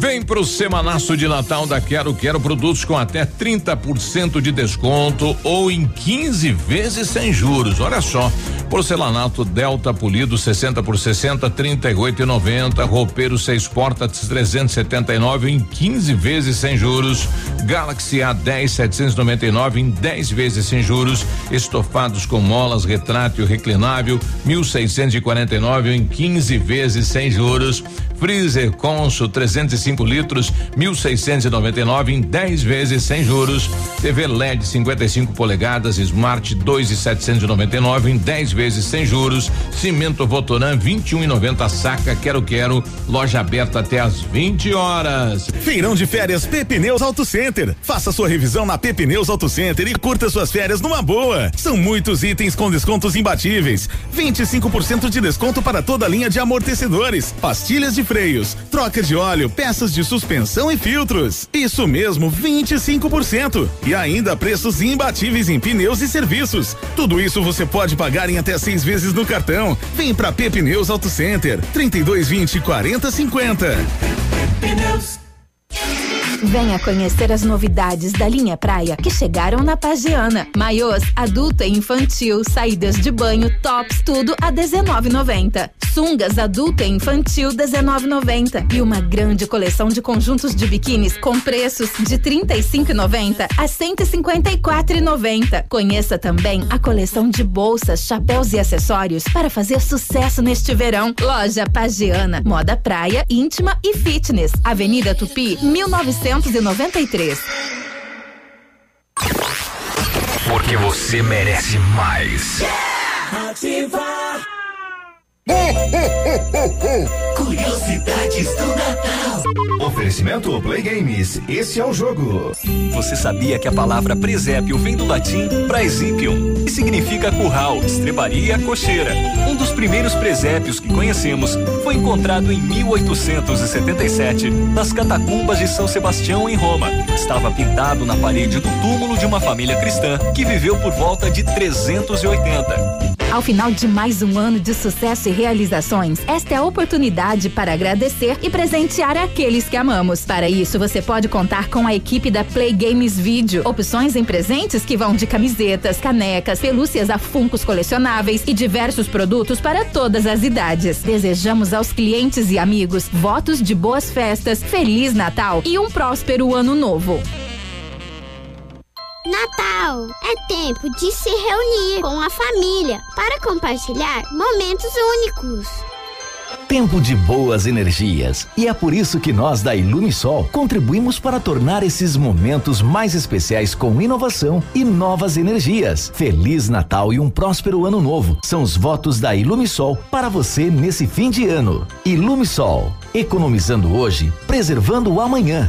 Vem pro semanaço de Natal da Quero Quero produtos com até 30% de desconto ou em 15 vezes sem juros. Olha só. Porcelanato Delta polido 60 por 60 38 e 90. Roupeiro 6 portas 379 em 15 vezes sem juros. Galaxy A10 799 em 10 vezes sem juros. Estofados com molas retrátil reclinável 1649 em 15 vezes sem juros. Freezer Consul 305 litros, 1.699 em 10 vezes sem juros. TV LED 55 polegadas, Smart 2,799 em 10 vezes sem juros. Cimento Votoran 21,90 saca. Quero quero. Loja aberta até às 20 horas. Feirão de férias Pepineus Auto Center. Faça sua revisão na Pepineus Auto Center e curta suas férias numa boa. São muitos itens com descontos imbatíveis. 25% de desconto para toda a linha de amortecedores, pastilhas de freios, troca de óleo, peças de suspensão e filtros. Isso mesmo, 25%. E ainda preços imbatíveis em pneus e serviços. Tudo isso você pode pagar em até seis vezes no cartão. Vem pra Pneus Auto Center, 3220 4050. Pneus. Venha conhecer as novidades da linha praia que chegaram na Pagiana. Maiôs, adulto e infantil, saídas de banho, tops, tudo a 19,90. Sungas adulto e infantil 19,90 e uma grande coleção de conjuntos de biquínis com preços de 35,90 a 154,90. Conheça também a coleção de bolsas, chapéus e acessórios para fazer sucesso neste verão. Loja Pagiana, moda praia, íntima e fitness. Avenida Tupi, 1900 1993. Porque você merece mais. Yeah! Ativa! Curiosidades do Natal. Oferecimento Play Games. Esse é o jogo. Você sabia que a palavra presépio vem do latim praesipium, que significa curral, estrebaria, cocheira. Um dos primeiros presépios que conhecemos foi encontrado em 1877 nas catacumbas de São Sebastião em Roma. Estava pintado na parede do túmulo de uma família cristã que viveu por volta de 380. Ao final de mais um ano de sucesso e realizações, esta é a oportunidade para agradecer e presentear aqueles que amamos. Para isso, você pode contar com a equipe da Play Games Video. Opções em presentes que vão de camisetas, canecas, pelúcias a funcos colecionáveis e diversos produtos para todas as idades. Desejamos aos clientes e amigos votos de boas festas, Feliz Natal e um próspero ano novo. Natal é tempo de se reunir com a família para compartilhar momentos únicos. Tempo de boas energias. E é por isso que nós da Ilumisol contribuímos para tornar esses momentos mais especiais com inovação e novas energias. Feliz Natal e um próspero ano novo. São os votos da Ilumisol para você nesse fim de ano. Ilumisol, economizando hoje, preservando o amanhã.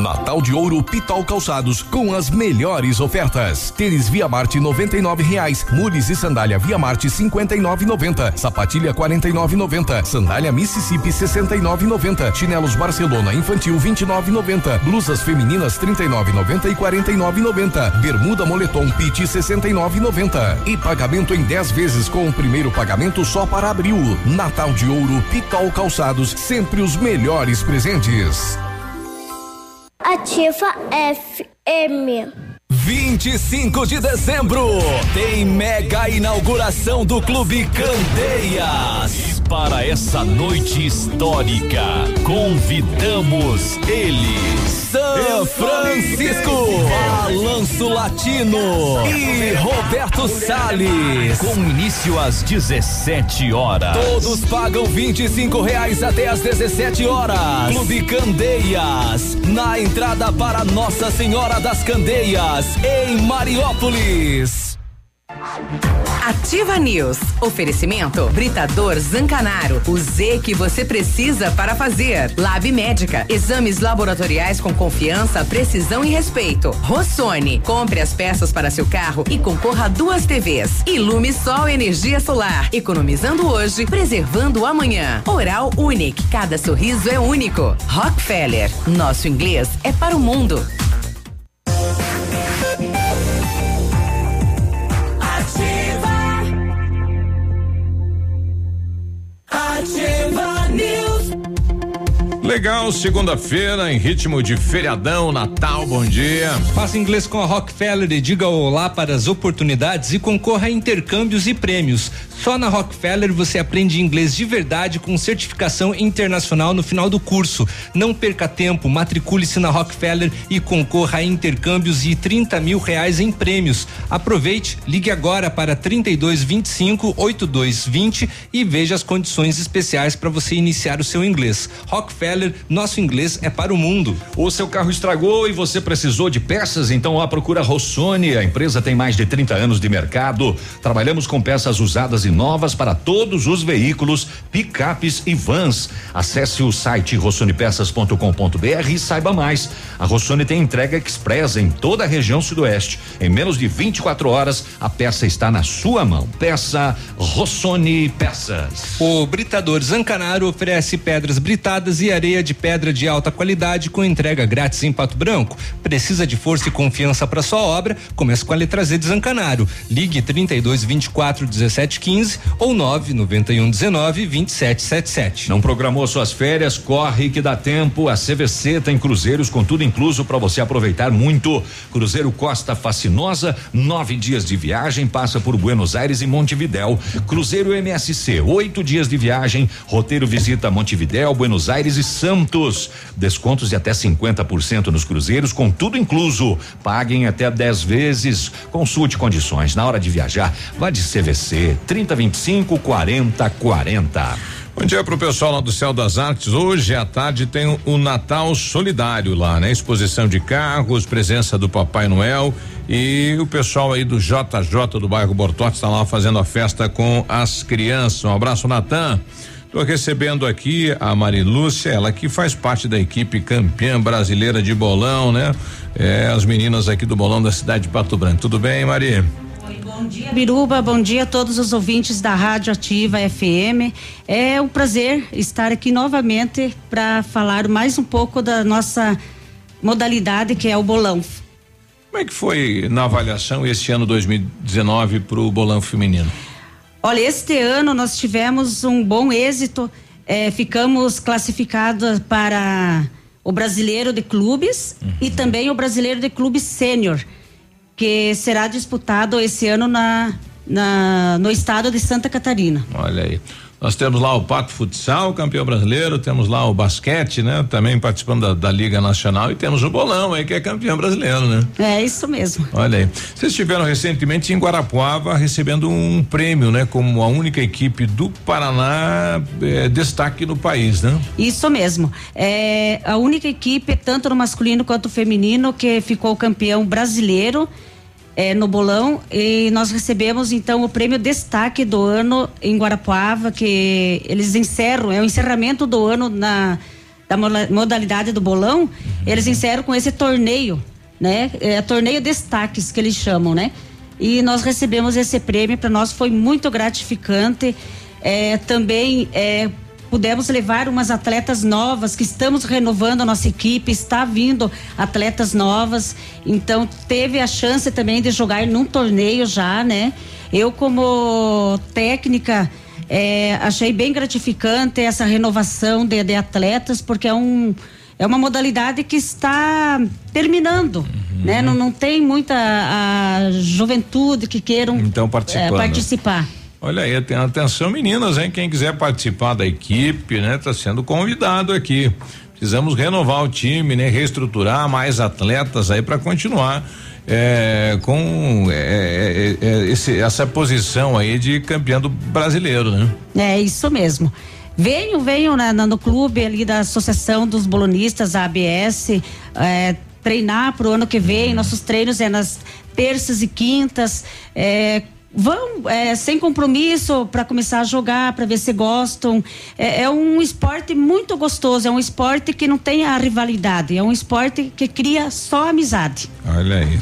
Natal de Ouro Pitol Calçados com as melhores ofertas. Tênis Via Marte 99 reais. Mules e sandália Via Marte R$ 59,90. Sapatilha R$ 49,90. Sandália Mississippi R$ 69,90. Chinelos Barcelona infantil R$ 29,90. Blusas femininas R$ 39,90 e R$ 49,90. Bermuda Moletom Pit R$ 69,90. E pagamento em 10 vezes com o primeiro pagamento só para abril. Natal de Ouro Pitol Calçados, sempre os melhores presentes. Ativa FM. 25 de dezembro tem mega inauguração do Clube Candeias. Para essa noite histórica, convidamos ele, São Francisco, Balanço Latino e Roberto Salles. Com início às 17 horas. Todos pagam 25 reais até às 17 horas. Clube Candeias, na entrada para Nossa Senhora das Candeias, em Mariópolis. Ativa News. Oferecimento Britador Zancanaro. O Z que você precisa para fazer. Lab Médica. Exames laboratoriais com confiança, precisão e respeito. Rossoni. Compre as peças para seu carro e concorra a duas TVs. Ilume Sol Energia Solar. Economizando hoje, preservando amanhã. Oral Unique. Cada sorriso é único. Rockefeller. Nosso inglês é para o mundo. Legal, segunda-feira, em ritmo de feriadão, Natal, bom dia. Faça inglês com a Rockefeller e diga olá para as oportunidades e concorra a intercâmbios e prêmios. Só na Rockefeller você aprende inglês de verdade com certificação internacional no final do curso. Não perca tempo, matricule-se na Rockefeller e concorra a intercâmbios e 30 mil reais em prêmios. Aproveite, ligue agora para 3225 8220 e veja as condições especiais para você iniciar o seu inglês. Rockefeller, nosso inglês é para o mundo. O seu carro estragou e você precisou de peças? Então a procura Rossoni. A empresa tem mais de 30 anos de mercado. Trabalhamos com peças usadas e novas para todos os veículos, picapes e vans. Acesse o site rossonepeças.com.br e saiba mais. A Rossoni tem entrega express em toda a região sudoeste. Em menos de 24 horas, a peça está na sua mão. Peça Rossoni Peças. O Britador Zancanaro oferece pedras britadas e areia de pedra de alta qualidade com entrega grátis em Pato Branco. Precisa de força e confiança para sua obra? Comece com a letra Z de Zancanaro. Ligue 32 24 17 15 ou 9 91 19 27 77. Não programou suas férias? Corre que dá tempo. A CVC tem cruzeiros com tudo incluso para você aproveitar muito. Cruzeiro Costa Fascinosa, nove dias de viagem, passa por Buenos Aires e Montevidéu. Cruzeiro MSC, oito dias de viagem, roteiro visita Montevidéu, Buenos Aires e Santos. Descontos de até 50% nos cruzeiros, com tudo incluso. Paguem até 10 vezes. Consulte condições. Na hora de viajar, vá de CVC 3025 40 40. Bom dia pro pessoal lá do Céu das Artes. Hoje à tarde tem o, o Natal Solidário lá, né? Exposição de carros, presença do Papai Noel e o pessoal aí do JJ do bairro Bortote está lá fazendo a festa com as crianças. Um abraço, Natan. Estou recebendo aqui a Marilúcia, ela que faz parte da equipe campeã brasileira de bolão, né? É, as meninas aqui do bolão da cidade de Pato Branco. Tudo bem, Maria? Bom dia, Biruba. Bom dia a todos os ouvintes da Rádio Ativa FM. É um prazer estar aqui novamente para falar mais um pouco da nossa modalidade que é o bolão. Como é que foi na avaliação esse ano 2019 para o bolão feminino? Olha, este ano nós tivemos um bom êxito. É, ficamos classificados para o brasileiro de clubes uhum. e também o brasileiro de clubes sênior, que será disputado esse ano na, na, no estado de Santa Catarina. Olha aí. Nós temos lá o Pato Futsal, campeão brasileiro, temos lá o basquete, né? Também participando da, da, Liga Nacional e temos o Bolão aí que é campeão brasileiro, né? É isso mesmo. Olha aí. Vocês estiveram recentemente em Guarapuava recebendo um prêmio, né? Como a única equipe do Paraná é, destaque no país, né? Isso mesmo. É a única equipe, tanto no masculino quanto no feminino, que ficou campeão brasileiro é, no bolão e nós recebemos então o prêmio destaque do ano em Guarapuava que eles encerram é o encerramento do ano na da modalidade do bolão. Eles encerram com esse torneio né? É, torneio destaques que eles chamam né? E nós recebemos esse prêmio para nós foi muito gratificante. É, também é, pudemos levar umas atletas novas, que estamos renovando a nossa equipe, está vindo atletas novas, então teve a chance também de jogar num torneio já, né? Eu como técnica é, achei bem gratificante essa renovação de, de, atletas, porque é um é uma modalidade que está terminando, uhum. né? Não, não tem muita a juventude que queiram então, é, participar. Olha aí, atenção meninas, hein? Quem quiser participar da equipe, né? Tá sendo convidado aqui. Precisamos renovar o time, né? Reestruturar mais atletas aí para continuar é, com é, é, esse, essa posição aí de campeão do brasileiro, né? É isso mesmo. Venham, venham né, no clube ali da Associação dos Bolonistas, a ABS, treinar para o ano que vem. Nossos treinos é nas terças e quintas. É, vão é, sem compromisso para começar a jogar, para ver se gostam. É, é, um esporte muito gostoso, é um esporte que não tem a rivalidade, é um esporte que cria só amizade. Olha aí.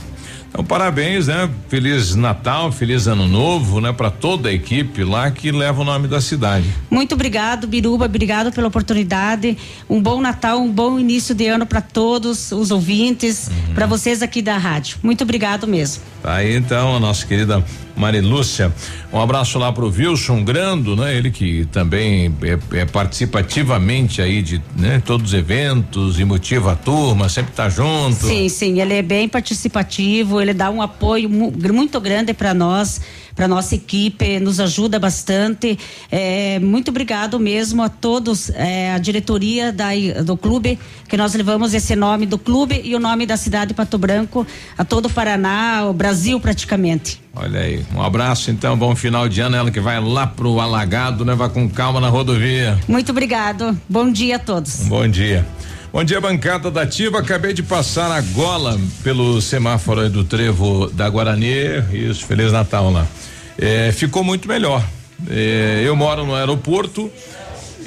Então, parabéns, né? Feliz Natal, feliz Ano Novo, né? Para toda a equipe lá que leva o nome da cidade. Muito obrigado, Biruba, obrigado pela oportunidade. Um bom Natal, um bom início de ano para todos os ouvintes, uhum. para vocês aqui da rádio. Muito obrigado mesmo. Tá aí então, a nossa querida Marilúcia. Um abraço lá pro Wilson Grando, né? Ele que também é, é participativamente aí de né, todos os eventos e motiva a turma, sempre tá junto. Sim, sim, ele é bem participativo, ele dá um apoio muito grande para nós para nossa equipe, nos ajuda bastante. É, muito obrigado mesmo a todos, é, a diretoria da, do clube, que nós levamos esse nome do clube e o nome da cidade de Pato Branco, a todo o Paraná, o Brasil praticamente. Olha aí, um abraço então, bom final de ano, ela que vai lá pro alagado, né? Vai com calma na rodovia. Muito obrigado, bom dia a todos. Um bom dia. Bom dia, bancada da Ativa. Acabei de passar a gola pelo semáforo do trevo da Guarani. Isso, Feliz Natal lá. É, ficou muito melhor. É, eu moro no aeroporto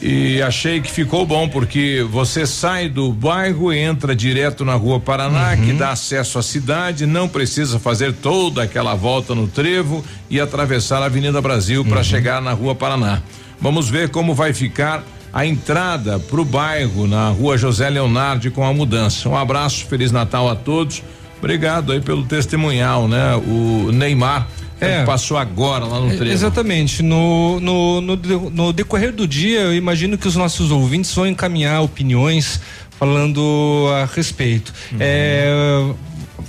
e achei que ficou bom porque você sai do bairro e entra direto na rua Paraná, uhum. que dá acesso à cidade, não precisa fazer toda aquela volta no trevo e atravessar a Avenida Brasil uhum. para chegar na rua Paraná. Vamos ver como vai ficar a entrada para o bairro na rua José Leonardo com a mudança. Um abraço, Feliz Natal a todos. Obrigado aí pelo testemunhal, né? O Neymar é, passou agora lá no é, trevo. Exatamente. No, no, no, no, decorrer do dia, eu imagino que os nossos ouvintes vão encaminhar opiniões falando a respeito. Uhum. É,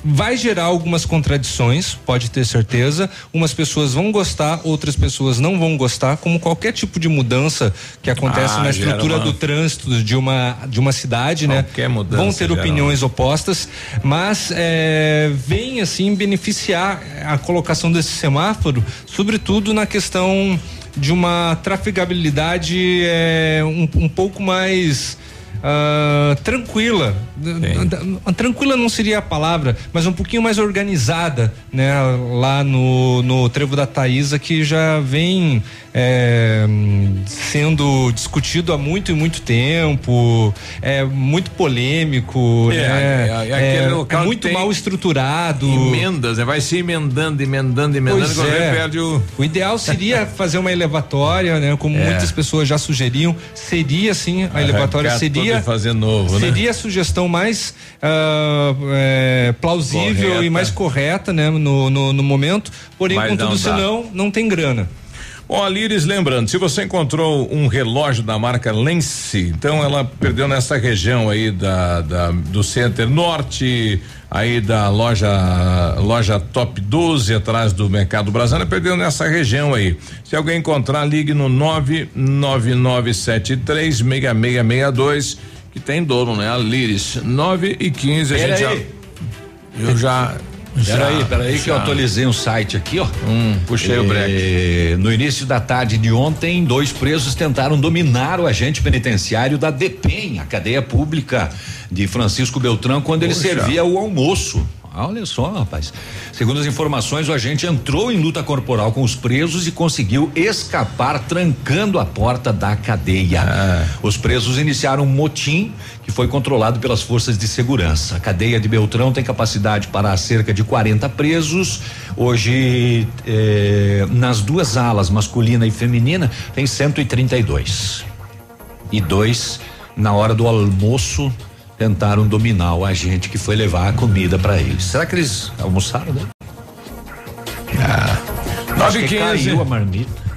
vai gerar algumas contradições, pode ter certeza. Umas pessoas vão gostar, outras pessoas não vão gostar, como qualquer tipo de mudança que acontece ah, na estrutura uma... do trânsito de uma de uma cidade, né? qualquer né? Mudança, vão ter opiniões uma... opostas, mas é, vem assim beneficiar a colocação desse semáforo, sobretudo na questão de uma trafegabilidade é, um, um pouco mais uh, tranquila. Tranquila não seria a palavra, mas um pouquinho mais organizada, né? Lá no, no Trevo da Taísa, que já vem é, sendo discutido há muito e muito tempo, é muito polêmico, é, né? É, é, é muito mal estruturado. Emendas, né? Vai se emendando, emendando, emendando, quando é. perde o. O ideal seria *laughs* fazer uma elevatória, né? Como é. muitas pessoas já sugeriam, seria sim a elevatória seria fazer novo, né? seria né? a sugestão mais uh, plausível correta. e mais correta, né? No, no, no momento, porém, Mas contudo, senão não tem grana. Ó, Liris, lembrando, se você encontrou um relógio da marca Lence, então ela perdeu nessa região aí da, da do Center Norte, aí da loja loja Top 12 atrás do Mercado Brasileiro, perdeu nessa região aí. Se alguém encontrar, ligue no 999736662 que tem dono, né? A Liris 9 e 15 a gente já eu já Peraí, peraí que eu atualizei um site aqui, ó. Hum, puxei e, o break. No início da tarde de ontem, dois presos tentaram dominar o agente penitenciário da DEPEN, a cadeia pública de Francisco Beltrão, quando Poxa. ele servia o almoço. Olha só, rapaz. Segundo as informações, o agente entrou em luta corporal com os presos e conseguiu escapar trancando a porta da cadeia. Ah. Os presos iniciaram um motim que foi controlado pelas forças de segurança. A cadeia de Beltrão tem capacidade para cerca de 40 presos. Hoje, eh, nas duas alas, masculina e feminina, tem 132. E dois na hora do almoço tentaram dominar o agente que foi levar a comida para eles. Será que eles almoçaram, né? Ah, 9 e 15. Caiu a marmita.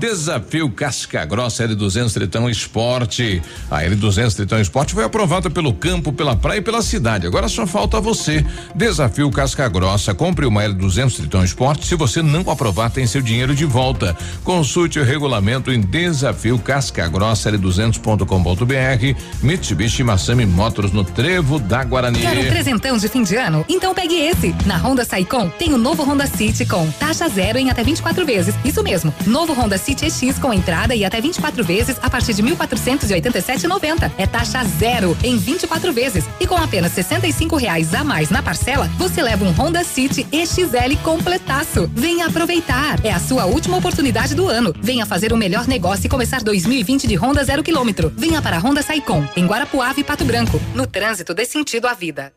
Desafio Casca Grossa L200 Tritão Esporte. A L200 Tritão Esporte foi aprovada pelo campo, pela praia e pela cidade. Agora só falta você. Desafio Casca Grossa. Compre uma L200 Tritão Esporte. Se você não aprovar, tem seu dinheiro de volta. Consulte o regulamento em Desafio Casca Grossa L200.com.br. Mitsubishi Massami Motors no Trevo da Guarani. Quer um presentão de fim de ano? Então pegue esse. Na Honda Saicom tem o novo Honda City com taxa zero em até 24 vezes. Isso mesmo. Novo Honda City City EX com entrada e até 24 vezes a partir de 1.487,90. É taxa zero em 24 vezes e com apenas 65 reais a mais na parcela, você leva um Honda City EXL completaço. Venha aproveitar. É a sua última oportunidade do ano. Venha fazer o melhor negócio e começar 2020 de Honda zero quilômetro. Venha para a Honda Saicom em Guarapuava e Pato Branco. No trânsito dê sentido à vida.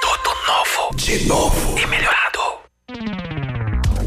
Tudo novo, de novo e melhorado.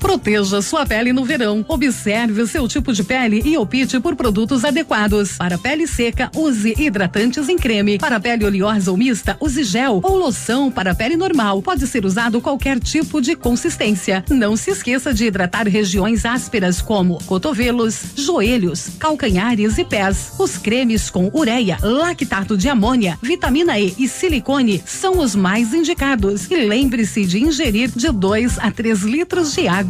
Proteja sua pele no verão. Observe seu tipo de pele e opte por produtos adequados. Para pele seca, use hidratantes em creme. Para pele oleosa ou mista, use gel ou loção para pele normal. Pode ser usado qualquer tipo de consistência. Não se esqueça de hidratar regiões ásperas como cotovelos, joelhos, calcanhares e pés. Os cremes com ureia, lactato de amônia, vitamina E e silicone são os mais indicados. E lembre-se de ingerir de 2 a 3 litros de água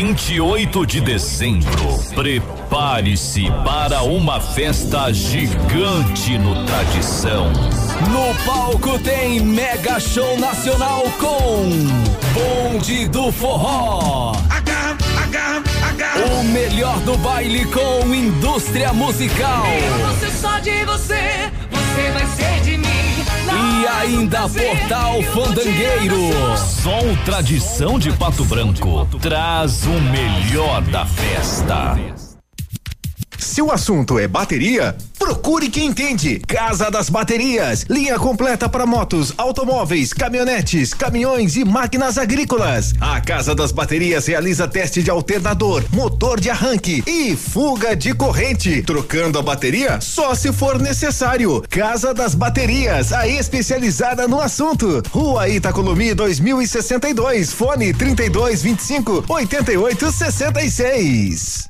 28 de dezembro. Prepare-se para uma festa gigante no Tradição. No palco tem Mega Show Nacional com Bonde do Forró. O melhor do baile com indústria musical. Eu vou ser só de você, você vai ser de mim E ainda Portal Fandangueiro. Som Tradição de Pato Branco traz o melhor da festa. Se o assunto é bateria, procure quem entende. Casa das Baterias, linha completa para motos, automóveis, caminhonetes, caminhões e máquinas agrícolas. A Casa das Baterias realiza teste de alternador, motor de arranque e fuga de corrente, trocando a bateria só se for necessário. Casa das Baterias, a especializada no assunto. Rua Itacolomi 2062, fone 3225 8866.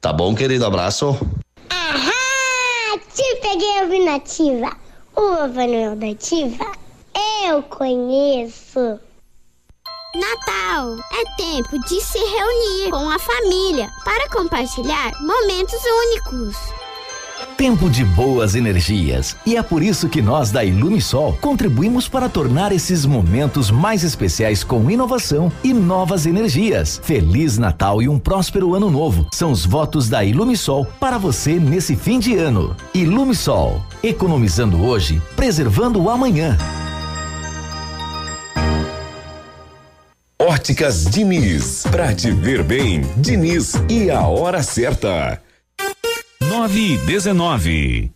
Tá bom, querido? Abraço. Ahá! Te peguei alternativa. O Papai da Ativa eu conheço. Natal é tempo de se reunir com a família para compartilhar momentos únicos. Tempo de boas energias. E é por isso que nós da Ilumisol contribuímos para tornar esses momentos mais especiais com inovação e novas energias. Feliz Natal e um próspero ano novo. São os votos da Ilumisol para você nesse fim de ano. Ilumisol, economizando hoje, preservando o amanhã. Óticas Diniz, pra te ver bem, Diniz e a hora certa. 9 e 19.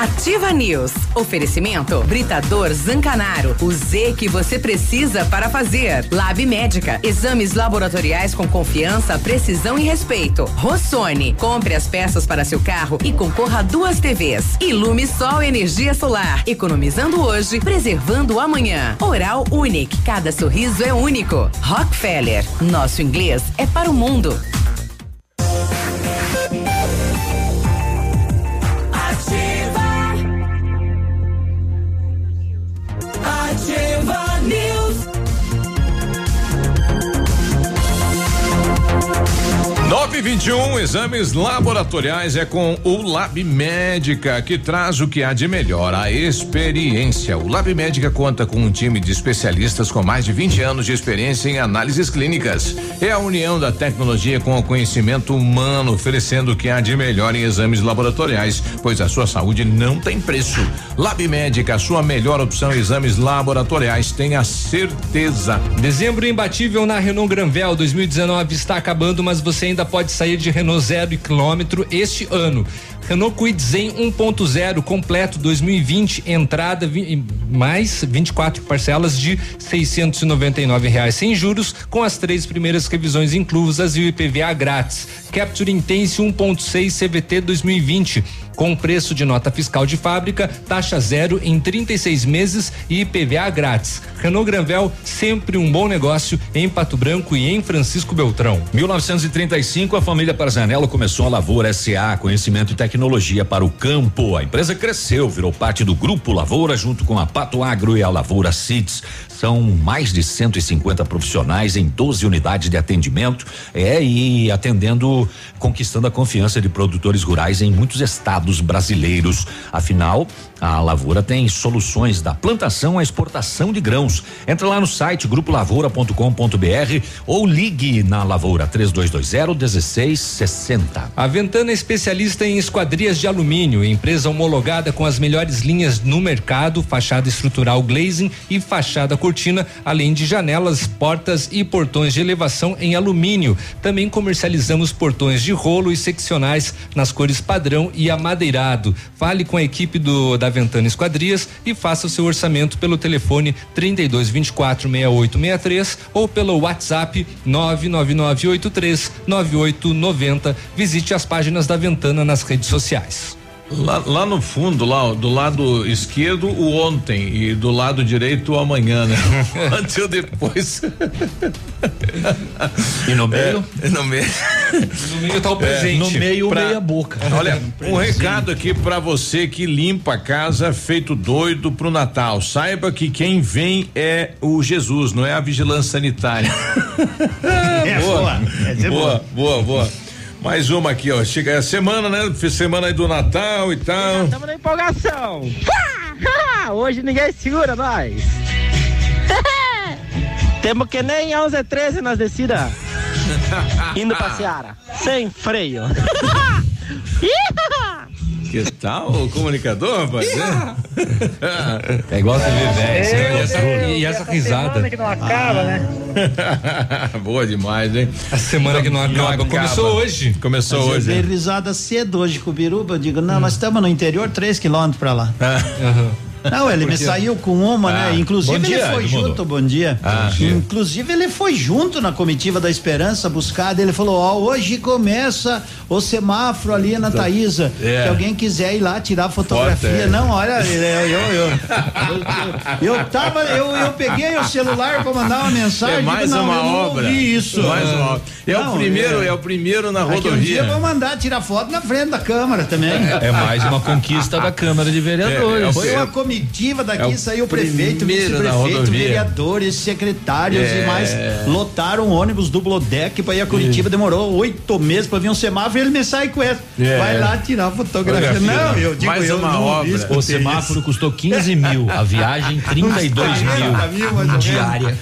Ativa News. Oferecimento Britador Zancanaro. O Z que você precisa para fazer. Lab Médica. Exames laboratoriais com confiança, precisão e respeito. Rossoni. Compre as peças para seu carro e concorra a duas TVs. Ilume Sol Energia Solar. Economizando hoje, preservando amanhã. Oral Unique. Cada sorriso é único. Rockefeller. Nosso inglês é para o mundo. 921 exames laboratoriais é com o Lab Médica, que traz o que há de melhor, a experiência. O Lab Médica conta com um time de especialistas com mais de 20 anos de experiência em análises clínicas. É a união da tecnologia com o conhecimento humano, oferecendo o que há de melhor em exames laboratoriais, pois a sua saúde não tem preço. Lab Médica, a sua melhor opção em exames laboratoriais, tenha certeza. Dezembro imbatível na Renault Granvel 2019 está acabando, mas você ainda pode sair de Renault zero quilômetro este ano. Renault Kwid Zen 1.0 completo 2020 entrada mais 24 parcelas de 699 reais sem juros com as três primeiras revisões inclusas e o IPVA grátis. Capture Intense 1.6 CVT 2020 com preço de nota fiscal de fábrica, taxa zero em 36 meses e IPVA grátis. Renault Granvel sempre um bom negócio em Pato Branco e em Francisco Beltrão. 1935 a família Parzanello começou a Lavoura SA, conhecimento e para o campo. A empresa cresceu, virou parte do grupo Lavoura junto com a Pato Agro e a Lavoura Seeds. São mais de 150 profissionais em 12 unidades de atendimento, é e atendendo, conquistando a confiança de produtores rurais em muitos estados brasileiros. Afinal, A Lavoura tem soluções da plantação à exportação de grãos. Entra lá no site grupolavoura.com.br ou ligue na Lavoura 3220 1660. A Ventana é especialista em esquadrias de alumínio, empresa homologada com as melhores linhas no mercado, fachada estrutural glazing e fachada cortina, além de janelas, portas e portões de elevação em alumínio. Também comercializamos portões de rolo e seccionais nas cores padrão e amadeirado. Fale com a equipe do da Ventana Esquadrias e faça o seu orçamento pelo telefone 32 24 6863 ou pelo WhatsApp 99983 9890. Visite as páginas da Ventana nas redes sociais. Lá, lá no fundo, lá, do lado esquerdo, o ontem e do lado direito, o amanhã, né? *laughs* *laughs* Antes ou depois. E no meio? É, no meio. No meio tá o presente. no meio, Pra- meia boca. *laughs* Olha, um recado aqui pra você que limpa a casa feito doido pro Natal. Saiba que quem vem é o Jesus, não é a vigilância sanitária. É boa, essa é boa, boa, boa. Mais uma aqui, ó. Chega é a semana, né? Semana aí do Natal e tal. Estamos na empolgação. *laughs* Hoje ninguém segura nós. *laughs* Temos que nem 11 e 13 nas descidas. *laughs* Indo pra Seara. Sem freio. Que tal o comunicador, rapaz? É igual a TV velha. E essa, e essa risada. que não acaba, né? *laughs* Boa demais, hein? A semana que não acaba. Começou hoje. Começou Mas hoje. Eu dei risada cedo hoje com o Biruba. Eu digo, não, nós estamos no interior, três quilômetros pra lá. Não, ele me saiu com uma, Ah, né? Inclusive bom ele dia, foi Edmundo. junto, bom dia. Ah, bom dia. Inclusive ele foi junto na comitiva da Esperança buscar. Ele falou: Ó, hoje começa o semáforo ali na Taísa. É. Se alguém quiser ir lá tirar fotografia. Foto, é. Não, olha, eu, eu, eu, eu, eu tava, eu, eu peguei o celular pra mandar uma mensagem. É mais digo, não, uma eu não obra. ouvi isso. Mais uma obra. É Não, o primeiro, é, o primeiro na Daqui um dia rodovia. eu vou mandar tirar foto na frente da Câmara também. É mais uma conquista da Câmara de Vereadores. É, é o Foi É uma comitiva daqui, o saiu o prefeito, vice-prefeito, vereadores, secretários É. e mais. Lotaram um ônibus duplo deck pra ir a Curitiba, demorou oito meses pra vir um semáforo e ele me sai com essa. É. Vai lá tirar fotografia. Fotografia. Não, eu digo, Mais eu uma não obra. O semáforo isso. custou 15 mil, a viagem 32 Uns 40 mil, mil. Diária.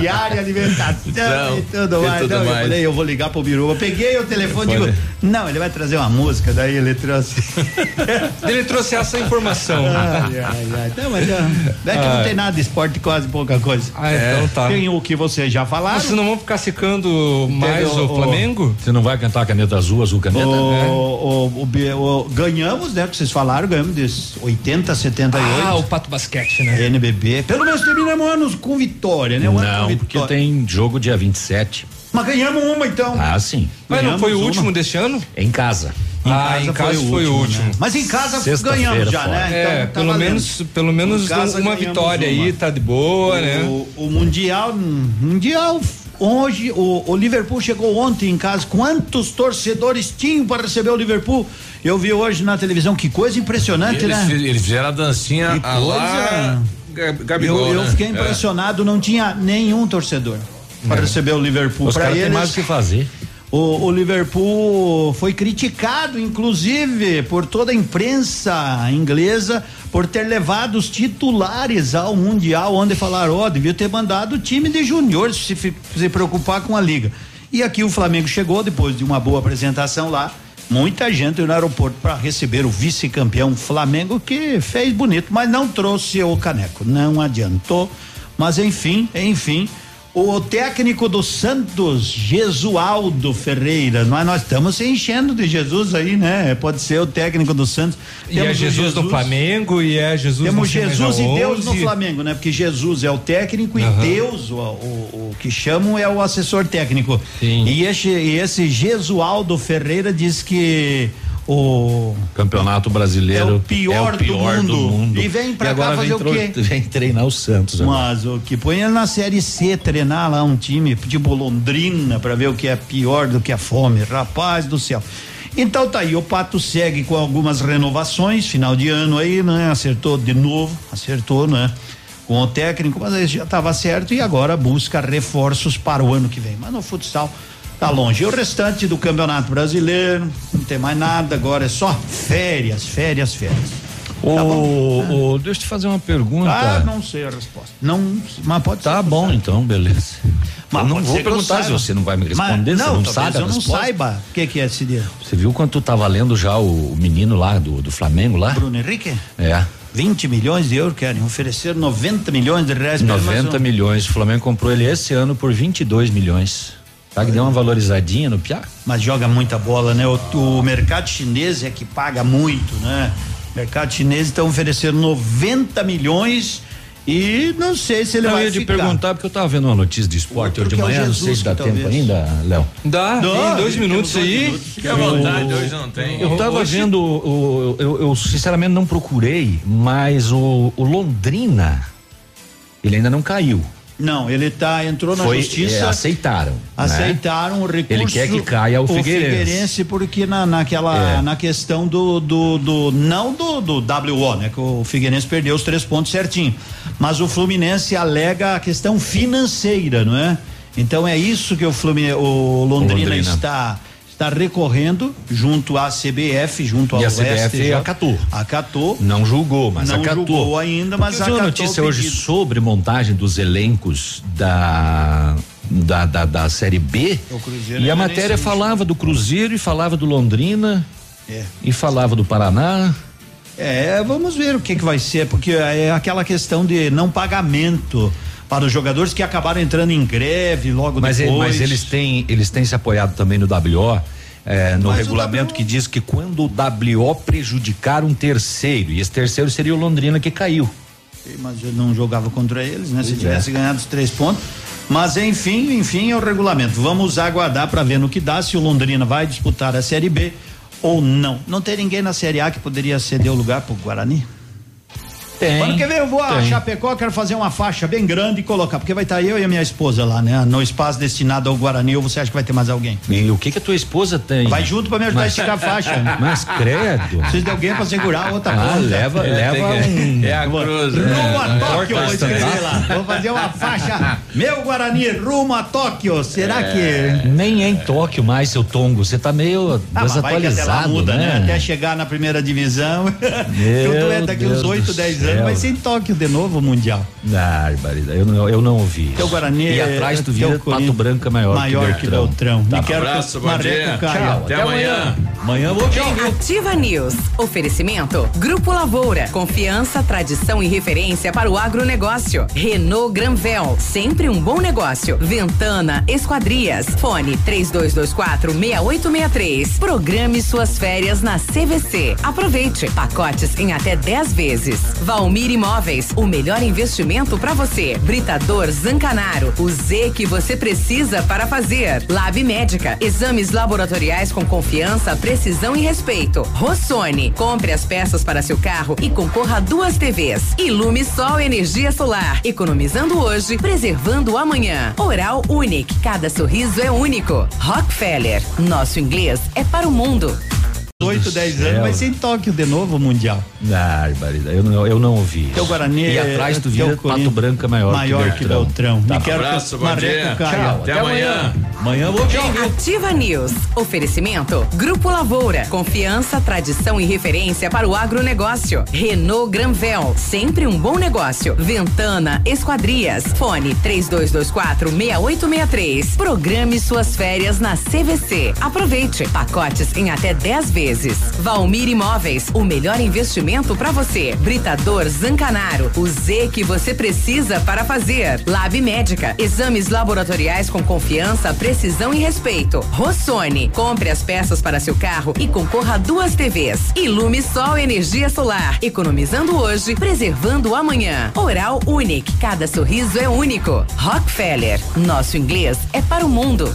Diária, *laughs* alimentação e tudo e mais. tudo Então, eu mais. falei, eu vou ligar pro Biruba. Peguei o telefone e digo, não, ele vai trazer uma música, daí ele trouxe. Ele trouxe essa informação. *laughs* Ai, ai, ai. Não, mas *laughs* é, é que não Ah. tem nada de esporte, quase pouca coisa. Ah, então tá. Tem o que vocês já falaram. Vocês não vão ficar secando mais o, o- Flamengo? Você não vai cantar caneta azul, azul caneta? O, É. o- o ganhamos, né? Que vocês falaram, ganhamos de 80 a 78. Ah, o Pato Basquete, né? NBB. Pelo menos terminamos anos com vitória, né? O Não, com porque tem jogo dia 27. Mas ganhamos uma então. Ah, sim. Mas não foi o Ganhamos último uma. deste ano? Em casa. ah, em casa foi o último. né? Mas em casa Sexta-feira ganhamos já, fora. né? é, Então tá pelo valendo. menos, pelo menos Em casa uma ganhamos vitória uma. aí, tá de boa, né? O, o Mundial, Mundial, hoje, o, o Liverpool chegou ontem em casa. Quantos torcedores tinham para receber o Liverpool? Eu vi hoje na televisão, que coisa impressionante, Eles, né? eles fizeram a dancinha a lá. Gabigol, eu eu né? fiquei É. impressionado, não tinha nenhum torcedor para receber o Liverpool. Têm eles, mais o que fazer. o, o Liverpool foi criticado, inclusive, por toda a imprensa inglesa por ter levado os titulares ao Mundial, onde falaram, ó, devia ter mandado o time de juniores se, se preocupar com a liga. E aqui o Flamengo chegou, depois de uma boa apresentação lá, muita gente no aeroporto para receber o vice-campeão Flamengo, que fez bonito, mas não trouxe o caneco, não adiantou. Mas enfim, enfim, o técnico do Santos, Jesualdo Ferreira, nós, nós estamos se enchendo de Jesus aí, né? Pode ser o técnico do Santos. E é Temos o Jesus no Flamengo e é Jesus Temos Jesus e Deus no. Flamengo, né? Porque Jesus é o técnico e Aham. Deus, o, o, o que chamam, é o assessor técnico. E esse, e esse Jesualdo Ferreira diz que o Campeonato brasileiro É o pior é o pior do do, mundo. mundo. E vem pra cá fazer o quê? *laughs* Vem treinar o Santos. agora. Mas o que põe ele na série C treinar lá um time tipo Londrina pra ver o que é pior do que a fome, rapaz do céu. Então tá aí, o Pato segue com algumas renovações, final de ano aí, né? Acertou de novo, acertou, né? Com o técnico, mas aí já estava certo e agora busca reforços para o ano que vem. Mas no futsal tá longe. E o restante do Campeonato Brasileiro, não tem mais nada, agora é só férias, férias, férias. Ô, ô, deixa eu te fazer uma pergunta. Ah, não sei a resposta. Não, mas pode Tá bom, então, beleza. Mas eu não vou perguntar se você não vai me Mas responder, você não sabe eu não saiba o que, que é esse dia. Você viu quanto tá valendo já o, o menino lá do, do Flamengo lá? Bruno Henrique? É. 20 milhões de euros querem oferecer 90 milhões de reais. pelo 90 menos. milhões. O Flamengo comprou ele esse ano por 22 milhões. Tá que deu uma valorizadinha no Piá? Mas joga muita bola, né? O, o mercado chinês é que paga muito, né? O mercado chinês estão oferecendo 90 milhões e não sei se ele eu vai ia te perguntar, porque eu tava vendo uma notícia de esporte hoje de é manhã, não Jesus sei se dá que tempo talvez. ainda, Léo. Dá, Dá, tem dois minutos dois aí. minutos. Fique à vontade, hoje não tem. Eu tava Hoje- vendo, o, eu, eu sinceramente não procurei, mas o, o Londrina, ele ainda não caiu. Não, ele tá entrou na Foi, justiça. é, aceitaram. né? Aceitaram o recurso. Ele quer que caia o Figueirense. porque na, naquela, É. na questão do, do, do não do, do WO, né? Que o Figueirense perdeu os três pontos certinho. Mas o Fluminense alega a questão financeira, não é? Então é isso que o, Fluminense, o Londrina, Londrina. está está recorrendo junto à CBF, junto ao E a CBF STJ. acatou. Acatou. Não julgou, mas Não acatou. julgou ainda, mas Porque vi uma acatou notícia hoje sobre montagem dos elencos da da, da, da série B. Cruzeiro E a matéria falava do Cruzeiro e falava do Londrina É. e falava do Paraná. É, vamos ver o que que vai ser, porque é aquela questão de não pagamento para os jogadores que acabaram entrando em greve logo Mas, depois. mas eles têm eles têm se apoiado também no WO. é, no Mas regulamento que diz que quando o WO prejudicar um terceiro, e esse terceiro seria o Londrina que caiu. Mas eu não jogava contra eles, né? Se Pois tivesse é. ganhado os três pontos. Mas enfim, enfim, é o regulamento. Vamos aguardar para ver no que dá se o Londrina vai disputar a Série B ou não. Não tem ninguém na Série A que poderia ceder o lugar pro Guarani? Tem. Ano que vem eu vou a tem. Chapecó, quero fazer uma faixa bem grande e colocar, porque vai estar eu e a minha esposa lá, né? No espaço destinado ao Guarani, ou você acha que vai ter mais alguém? E o que que a tua esposa tem? Vai junto pra me ajudar Mas- a esticar a faixa. *laughs* Mas credo. Precisa de alguém pra segurar a outra Ah, ponta. leva, leva um. É a cruz. né? Rumo a Tóquio, vou escrever lá. Vou fazer uma faixa. Meu Guarani, rumo a Tóquio. Será É. que. Nem é em Tóquio mais, seu Tongo. Você tá meio Ah, mas vai que até lá desatualizado, muda, né? né? Até chegar na primeira divisão. *laughs* Meu Tudo é daqui uns Deus 8, do 10 céu. anos. Vai ser em Tóquio de novo o Mundial. Ah. Eu não, eu não ouvi. Teu Guarani E é- atrás tu teu vira Pato Branco é maior, maior que Beltrão. Tá, Me quero abraço, que bom dia. Tchau, Até amanhã. Amanhã eu vou Ativa News. Oferecimento. Grupo Lavoura. Confiança, tradição e referência para o agronegócio. Renault Granvel. Sempre um bom negócio. Ventana Esquadrias. Fone 3224 6863. Programe suas férias na CVC. Aproveite. Pacotes em até 10 vezes. Valmir Imóveis. O melhor investimento para você. Britador Zancanaro. O Z que você precisa para fazer. Lab Médica. Exames laboratoriais com confiança, precisão e respeito. Rossoni. Compre as peças para seu carro e concorra a duas TVs. Ilume Sol Energia Solar. Economizando hoje, preservando amanhã. Oral Unique. Cada sorriso é único. Rockefeller. Nosso inglês é para o mundo. 8, 10 anos. Vai ser em Tóquio de novo o Mundial. Ah. Eu não, eu não ouvi. Teu Guarani E é- atrás tu vira Pato Branco é maior, maior que Beltrão. Tá, Me quero abraço, que bom dia. Tchau, Até amanhã. Amanhã eu vou Ativa News. Oferecimento. Grupo Lavoura. Confiança, tradição e referência para o agronegócio. Renault Granvel. Sempre um bom negócio. Ventana Esquadrias. Fone 3224 6863. Programe suas férias na CVC. Aproveite. Pacotes em até 10 vezes. Valmir Imóveis. O melhor investimento para você. Britador Zancanaro. O Z que você precisa para fazer. Lab Médica. Exames laboratoriais com confiança, precisão e respeito. Rossoni. Compre as peças para seu carro e concorra a duas TVs. Ilume Sol Energia Solar. Economizando hoje, preservando amanhã. Oral Unique. Cada sorriso é único. Rockefeller. Nosso inglês é para o mundo.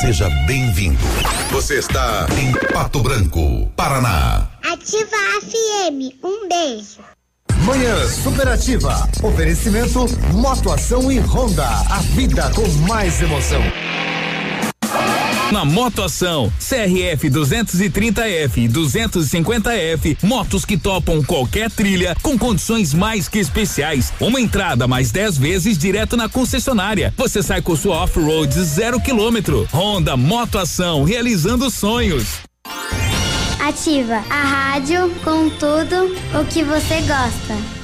Seja bem-vindo. Você está em Pato Branco, Paraná. Ativa a FM. Um beijo. Manhã Superativa. Oferecimento Motoação e Honda. A vida com mais emoção. Na Motoação, CRF 230F e 250F, motos que topam qualquer trilha com condições mais que especiais. Uma entrada mais 10 vezes direto na concessionária. Você sai com sua off-road zero quilômetro. Honda Motoação, realizando sonhos. Ativa a rádio com tudo o que você gosta.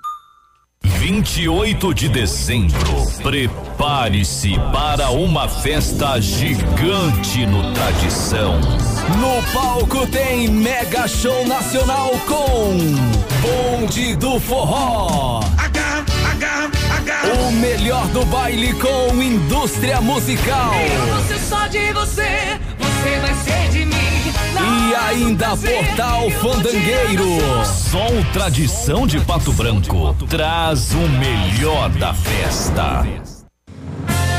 28 de dezembro. Prepare-se para uma festa gigante no Tradição. No palco tem Mega Show Nacional com Bonde do Forró. O melhor do baile com indústria musical. Eu vou ser só de você, você vai ser de mim. E ainda Portal Fandangueiro. Som Tradição de Pato Branco traz o melhor da festa.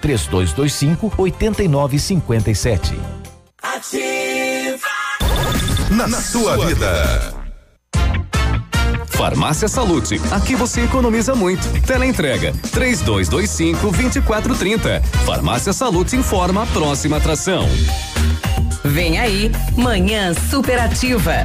3225 8957. Ativa. Na, na sua vida. Farmácia Salute, aqui você economiza muito. Teleentrega 3225 2430. Farmácia Salute informa a próxima atração. Vem aí, Manhã Superativa.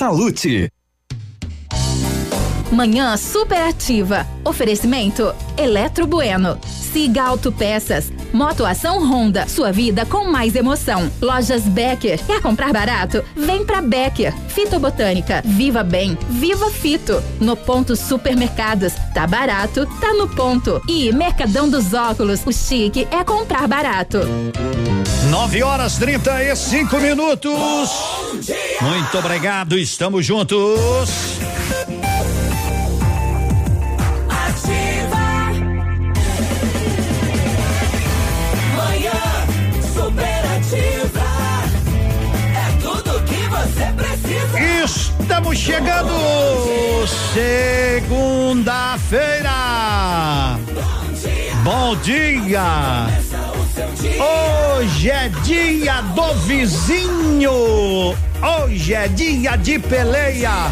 Salute. Manhã superativa. Oferecimento Eletro Bueno. Siga Autopeças. Motoação Honda. Sua vida com mais emoção. Lojas Becker. Quer comprar barato? Vem pra Becker. Fitobotânica. Viva Bem. Viva Fito. No ponto Supermercados. Tá barato, tá no ponto. E Mercadão dos Óculos. O chique é comprar barato. 9 horas 35 minutos. Muito obrigado, estamos juntos. Estamos chegando! Segunda-feira! Bom dia! Hoje é dia do vizinho! Hoje é dia de peleia!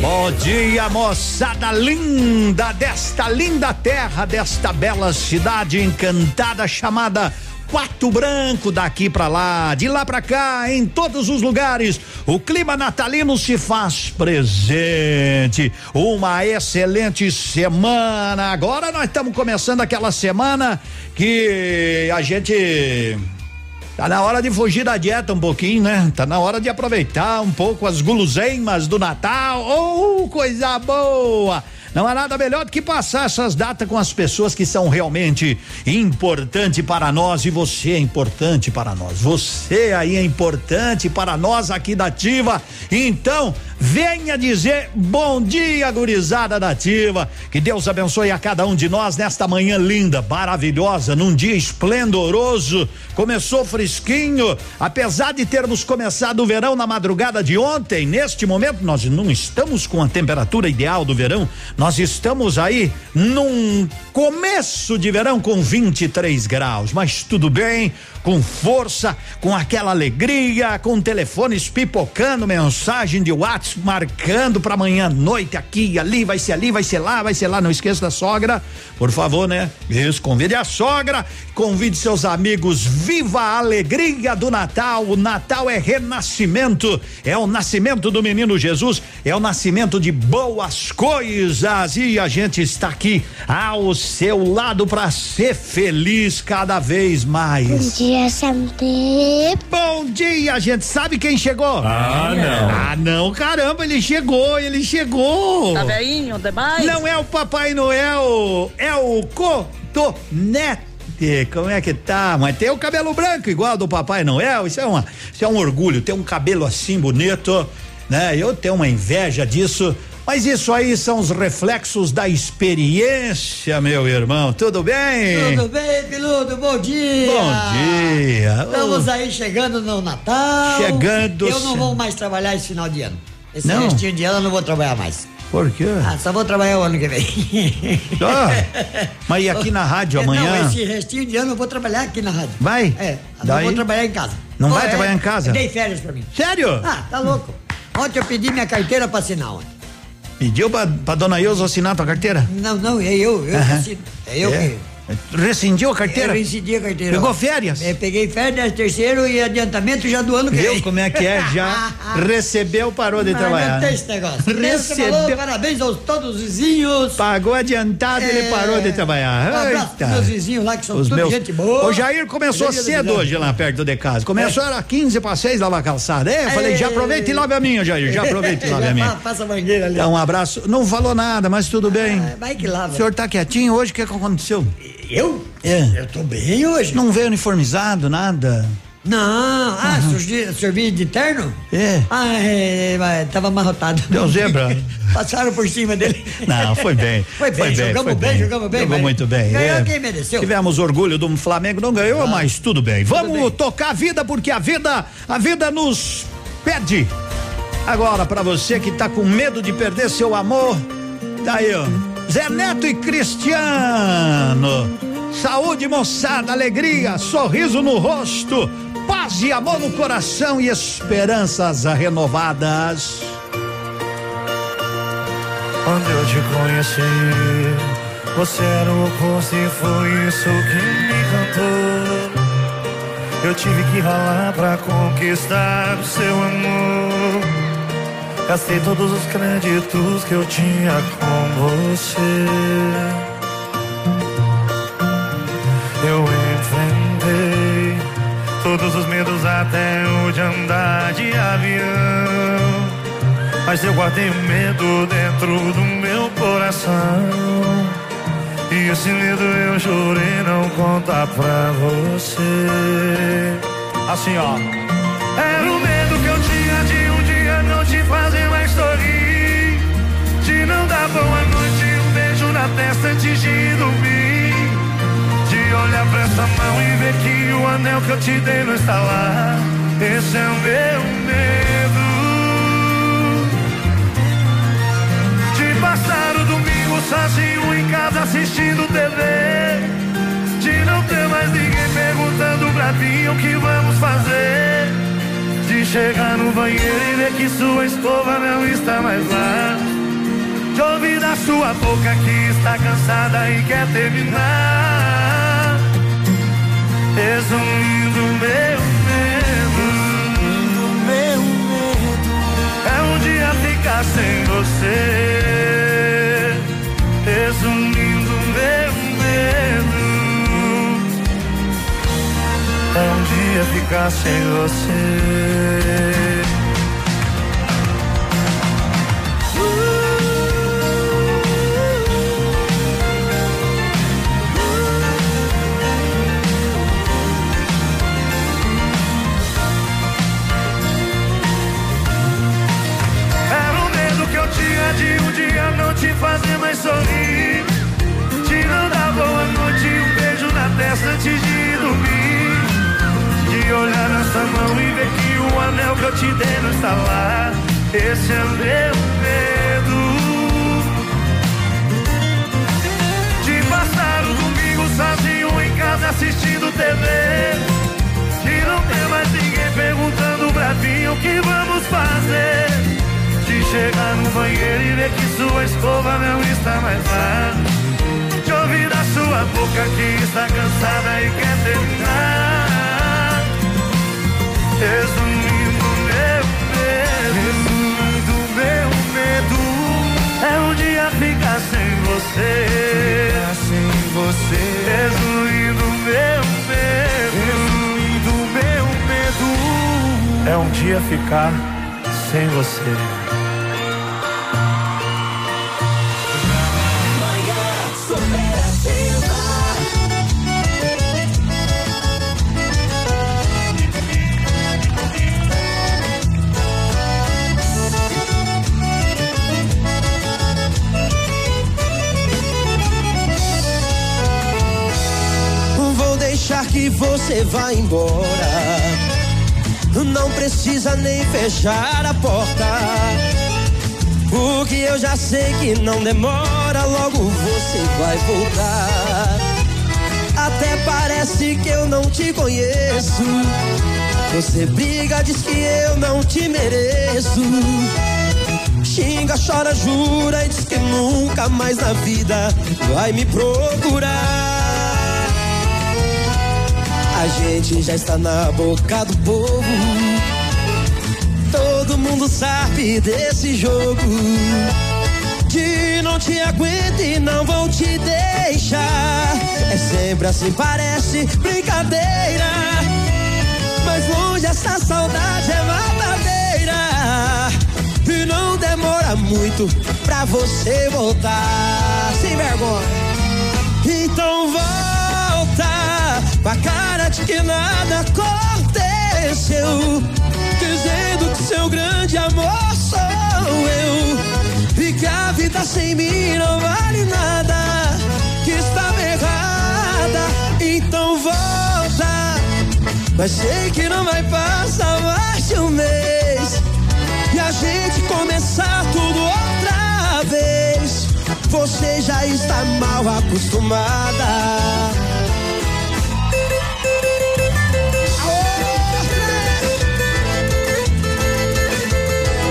Bom dia, moçada linda desta linda terra, desta bela cidade encantada chamada Pato Branco, daqui pra lá, de lá pra cá, em todos os lugares. O clima natalino se faz presente. Uma excelente semana. Agora nós estamos começando aquela semana que a gente Tá na hora de fugir da dieta um pouquinho, né? Tá na hora de aproveitar um pouco as guloseimas do Natal. Oh, coisa boa! Não há nada melhor do que passar essas datas com as pessoas que são realmente importantes para nós e você é importante para nós. Você aí é importante para nós aqui da Ativa. Então, venha dizer bom dia, gurizada da Ativa. Que Deus abençoe a cada um de nós nesta manhã linda, maravilhosa, num dia esplendoroso. Começou fresquinho, apesar de termos começado o verão na madrugada de ontem, neste momento nós não estamos com a temperatura ideal do verão. Nós estamos aí num começo de verão com 23 graus, mas tudo bem, com força, com aquela alegria, com telefones pipocando, mensagem de WhatsApp marcando para amanhã à noite aqui ali, vai ser ali, vai ser lá, vai ser lá. Não esqueça da sogra, por favor, né? Isso, convide a sogra, convide seus amigos. Viva a alegria do Natal! O Natal é renascimento, é o nascimento do menino Jesus, é o nascimento de boas coisas e a gente está aqui ao seu lado para ser feliz cada vez mais. Bom dia, Santé. Bom dia, gente. Sabe quem chegou? Ah, não. Ah, não, caramba, ele chegou, ele chegou. Tá veinho demais? Não é o Papai Noel, é o Cotonete. Como é que tá? Mas tem o cabelo branco igual do Papai Noel. Isso é, uma, isso é um orgulho, ter um cabelo assim bonito, né? Eu tenho uma inveja disso. Mas isso aí são os reflexos da experiência, meu irmão. Tudo bem? Tudo bem, Piludo? Bom dia. Bom dia. Estamos aí chegando no Natal. Chegando. Eu não vou mais trabalhar esse final de ano. Esse Não? restinho de ano eu não vou trabalhar mais. Por quê? Ah, só vou trabalhar o ano que vem. Ah, *laughs* mas e aqui na rádio amanhã? Não, esse restinho de ano eu vou trabalhar aqui na rádio. Vai? É, não Daí? vou trabalhar em casa. Não Pô, vai é, trabalhar em casa? Dei férias pra mim. Sério? Ah, tá louco. Ontem eu pedi minha carteira pra assinar ontem. Pediu pra, pra dona Ilza assinar tua carteira? Não, não, é eu, eu que Aham. assino. É eu É? que. Rescindiu a carteira? Eu rescindi a carteira. Pegou ó. férias? É, peguei férias, terceiro e adiantamento já do ano que Viu vem. como é que é? Já *laughs* recebeu, parou de Mas trabalhar. Não tem né? esse negócio. Você falou, Recebeu. parabéns aos todos os vizinhos. Pagou adiantado, ele É. parou de trabalhar. Um abraço Eita. meus vizinhos lá, que são Os tudo meus- gente boa. O Jair começou do cedo hoje lá perto de casa. Começou era 15 para 6 lavar a calçada. É, eu falei, já aproveita e lave a minha, Jair. Já aproveita e lave *laughs* a minha. pa- Passa a mangueira ali. Dá um abraço. Não falou nada, mas tudo bem. Vai que lava. O senhor tá quietinho hoje? O que aconteceu? Eu? É. Eu tô bem hoje. Não veio uniformizado, nada? Não, ah, servi de terno? É. Ah, é, é, tava amarrotado. Deu zebra? *laughs* Passaram por cima dele. Não, foi bem. *laughs* Foi bem, jogamos foi bem, jogamos bem, Jogou muito bem. ganhou é. quem mereceu. Tivemos orgulho do Flamengo, não ganhou, mas tudo bem. Vamos tocar a vida, porque a vida, a vida nos pede. Agora, pra você que tá com medo de perder seu amor, tá aí, ó. Zé Neto e Cristiano. Saúde, moçada, alegria, sorriso no rosto, paz e amor no coração e esperanças renovadas. Quando eu te conheci, você era o oposto e foi isso que me encantou. Eu tive que ralar pra conquistar o seu amor. Gastei todos os créditos que eu tinha com você. Eu enfrentei todos os medos até o de andar de avião. Mas eu guardei medo dentro do meu coração. E esse medo eu jurei não contar pra você. Assim, ó. Era o medo boa noite e um beijo na testa antes de dormir. De olhar pra essa mão e ver que o anel que eu te dei não está lá. Esse é o meu medo. De passar o domingo sozinho em casa assistindo TV. De não ter mais ninguém perguntando pra mim o que vamos fazer. De chegar no banheiro e ver que sua escova não está mais lá. De ouvir da sua boca que está cansada e quer terminar. Resumindo meu medo meu medo É um dia ficar sem você. Resumindo meu medo É um dia ficar sem você. Tinha de um dia não te fazer mais sorrir. Não dar boa noite um beijo na testa antes de dormir. De olhar nessa mão e ver que o anel que eu te dei não está lá. Esse é meu medo. De passar o domingo sozinho em casa assistindo TV. De não ter mais ninguém perguntando pra mim o que vamos fazer. De chegar no banheiro e ver sua escova não está mais lá. De ouvir da sua boca que está cansada e quer terminar. Resumindo meu medo, resumindo meu medo, é um dia ficar sem você. Ficar sem você. Resumindo meu medo, resumindo meu medo, é um dia ficar sem você. Que você vá embora. Não precisa nem fechar a porta. Porque eu já sei que não demora, logo você vai voltar. Até parece que eu não te conheço. Você briga, diz que eu não te mereço. Xinga, chora, jura e diz que nunca mais na vida vai me procurar. A gente já está na boca do povo. Todo mundo sabe desse jogo. De não te aguento e não vou te deixar. É sempre assim, parece brincadeira. Mas longe essa saudade é matadeira. E não demora muito pra você voltar. Sem vergonha. Então volta com a cara de que nada aconteceu. Dizendo que seu grande amor sou eu. E que a vida sem mim não vale nada. Que estava errada. Então volta. Mas sei que não vai passar mais de um mês. E a gente começar tudo outra vez. Você já está mal acostumada.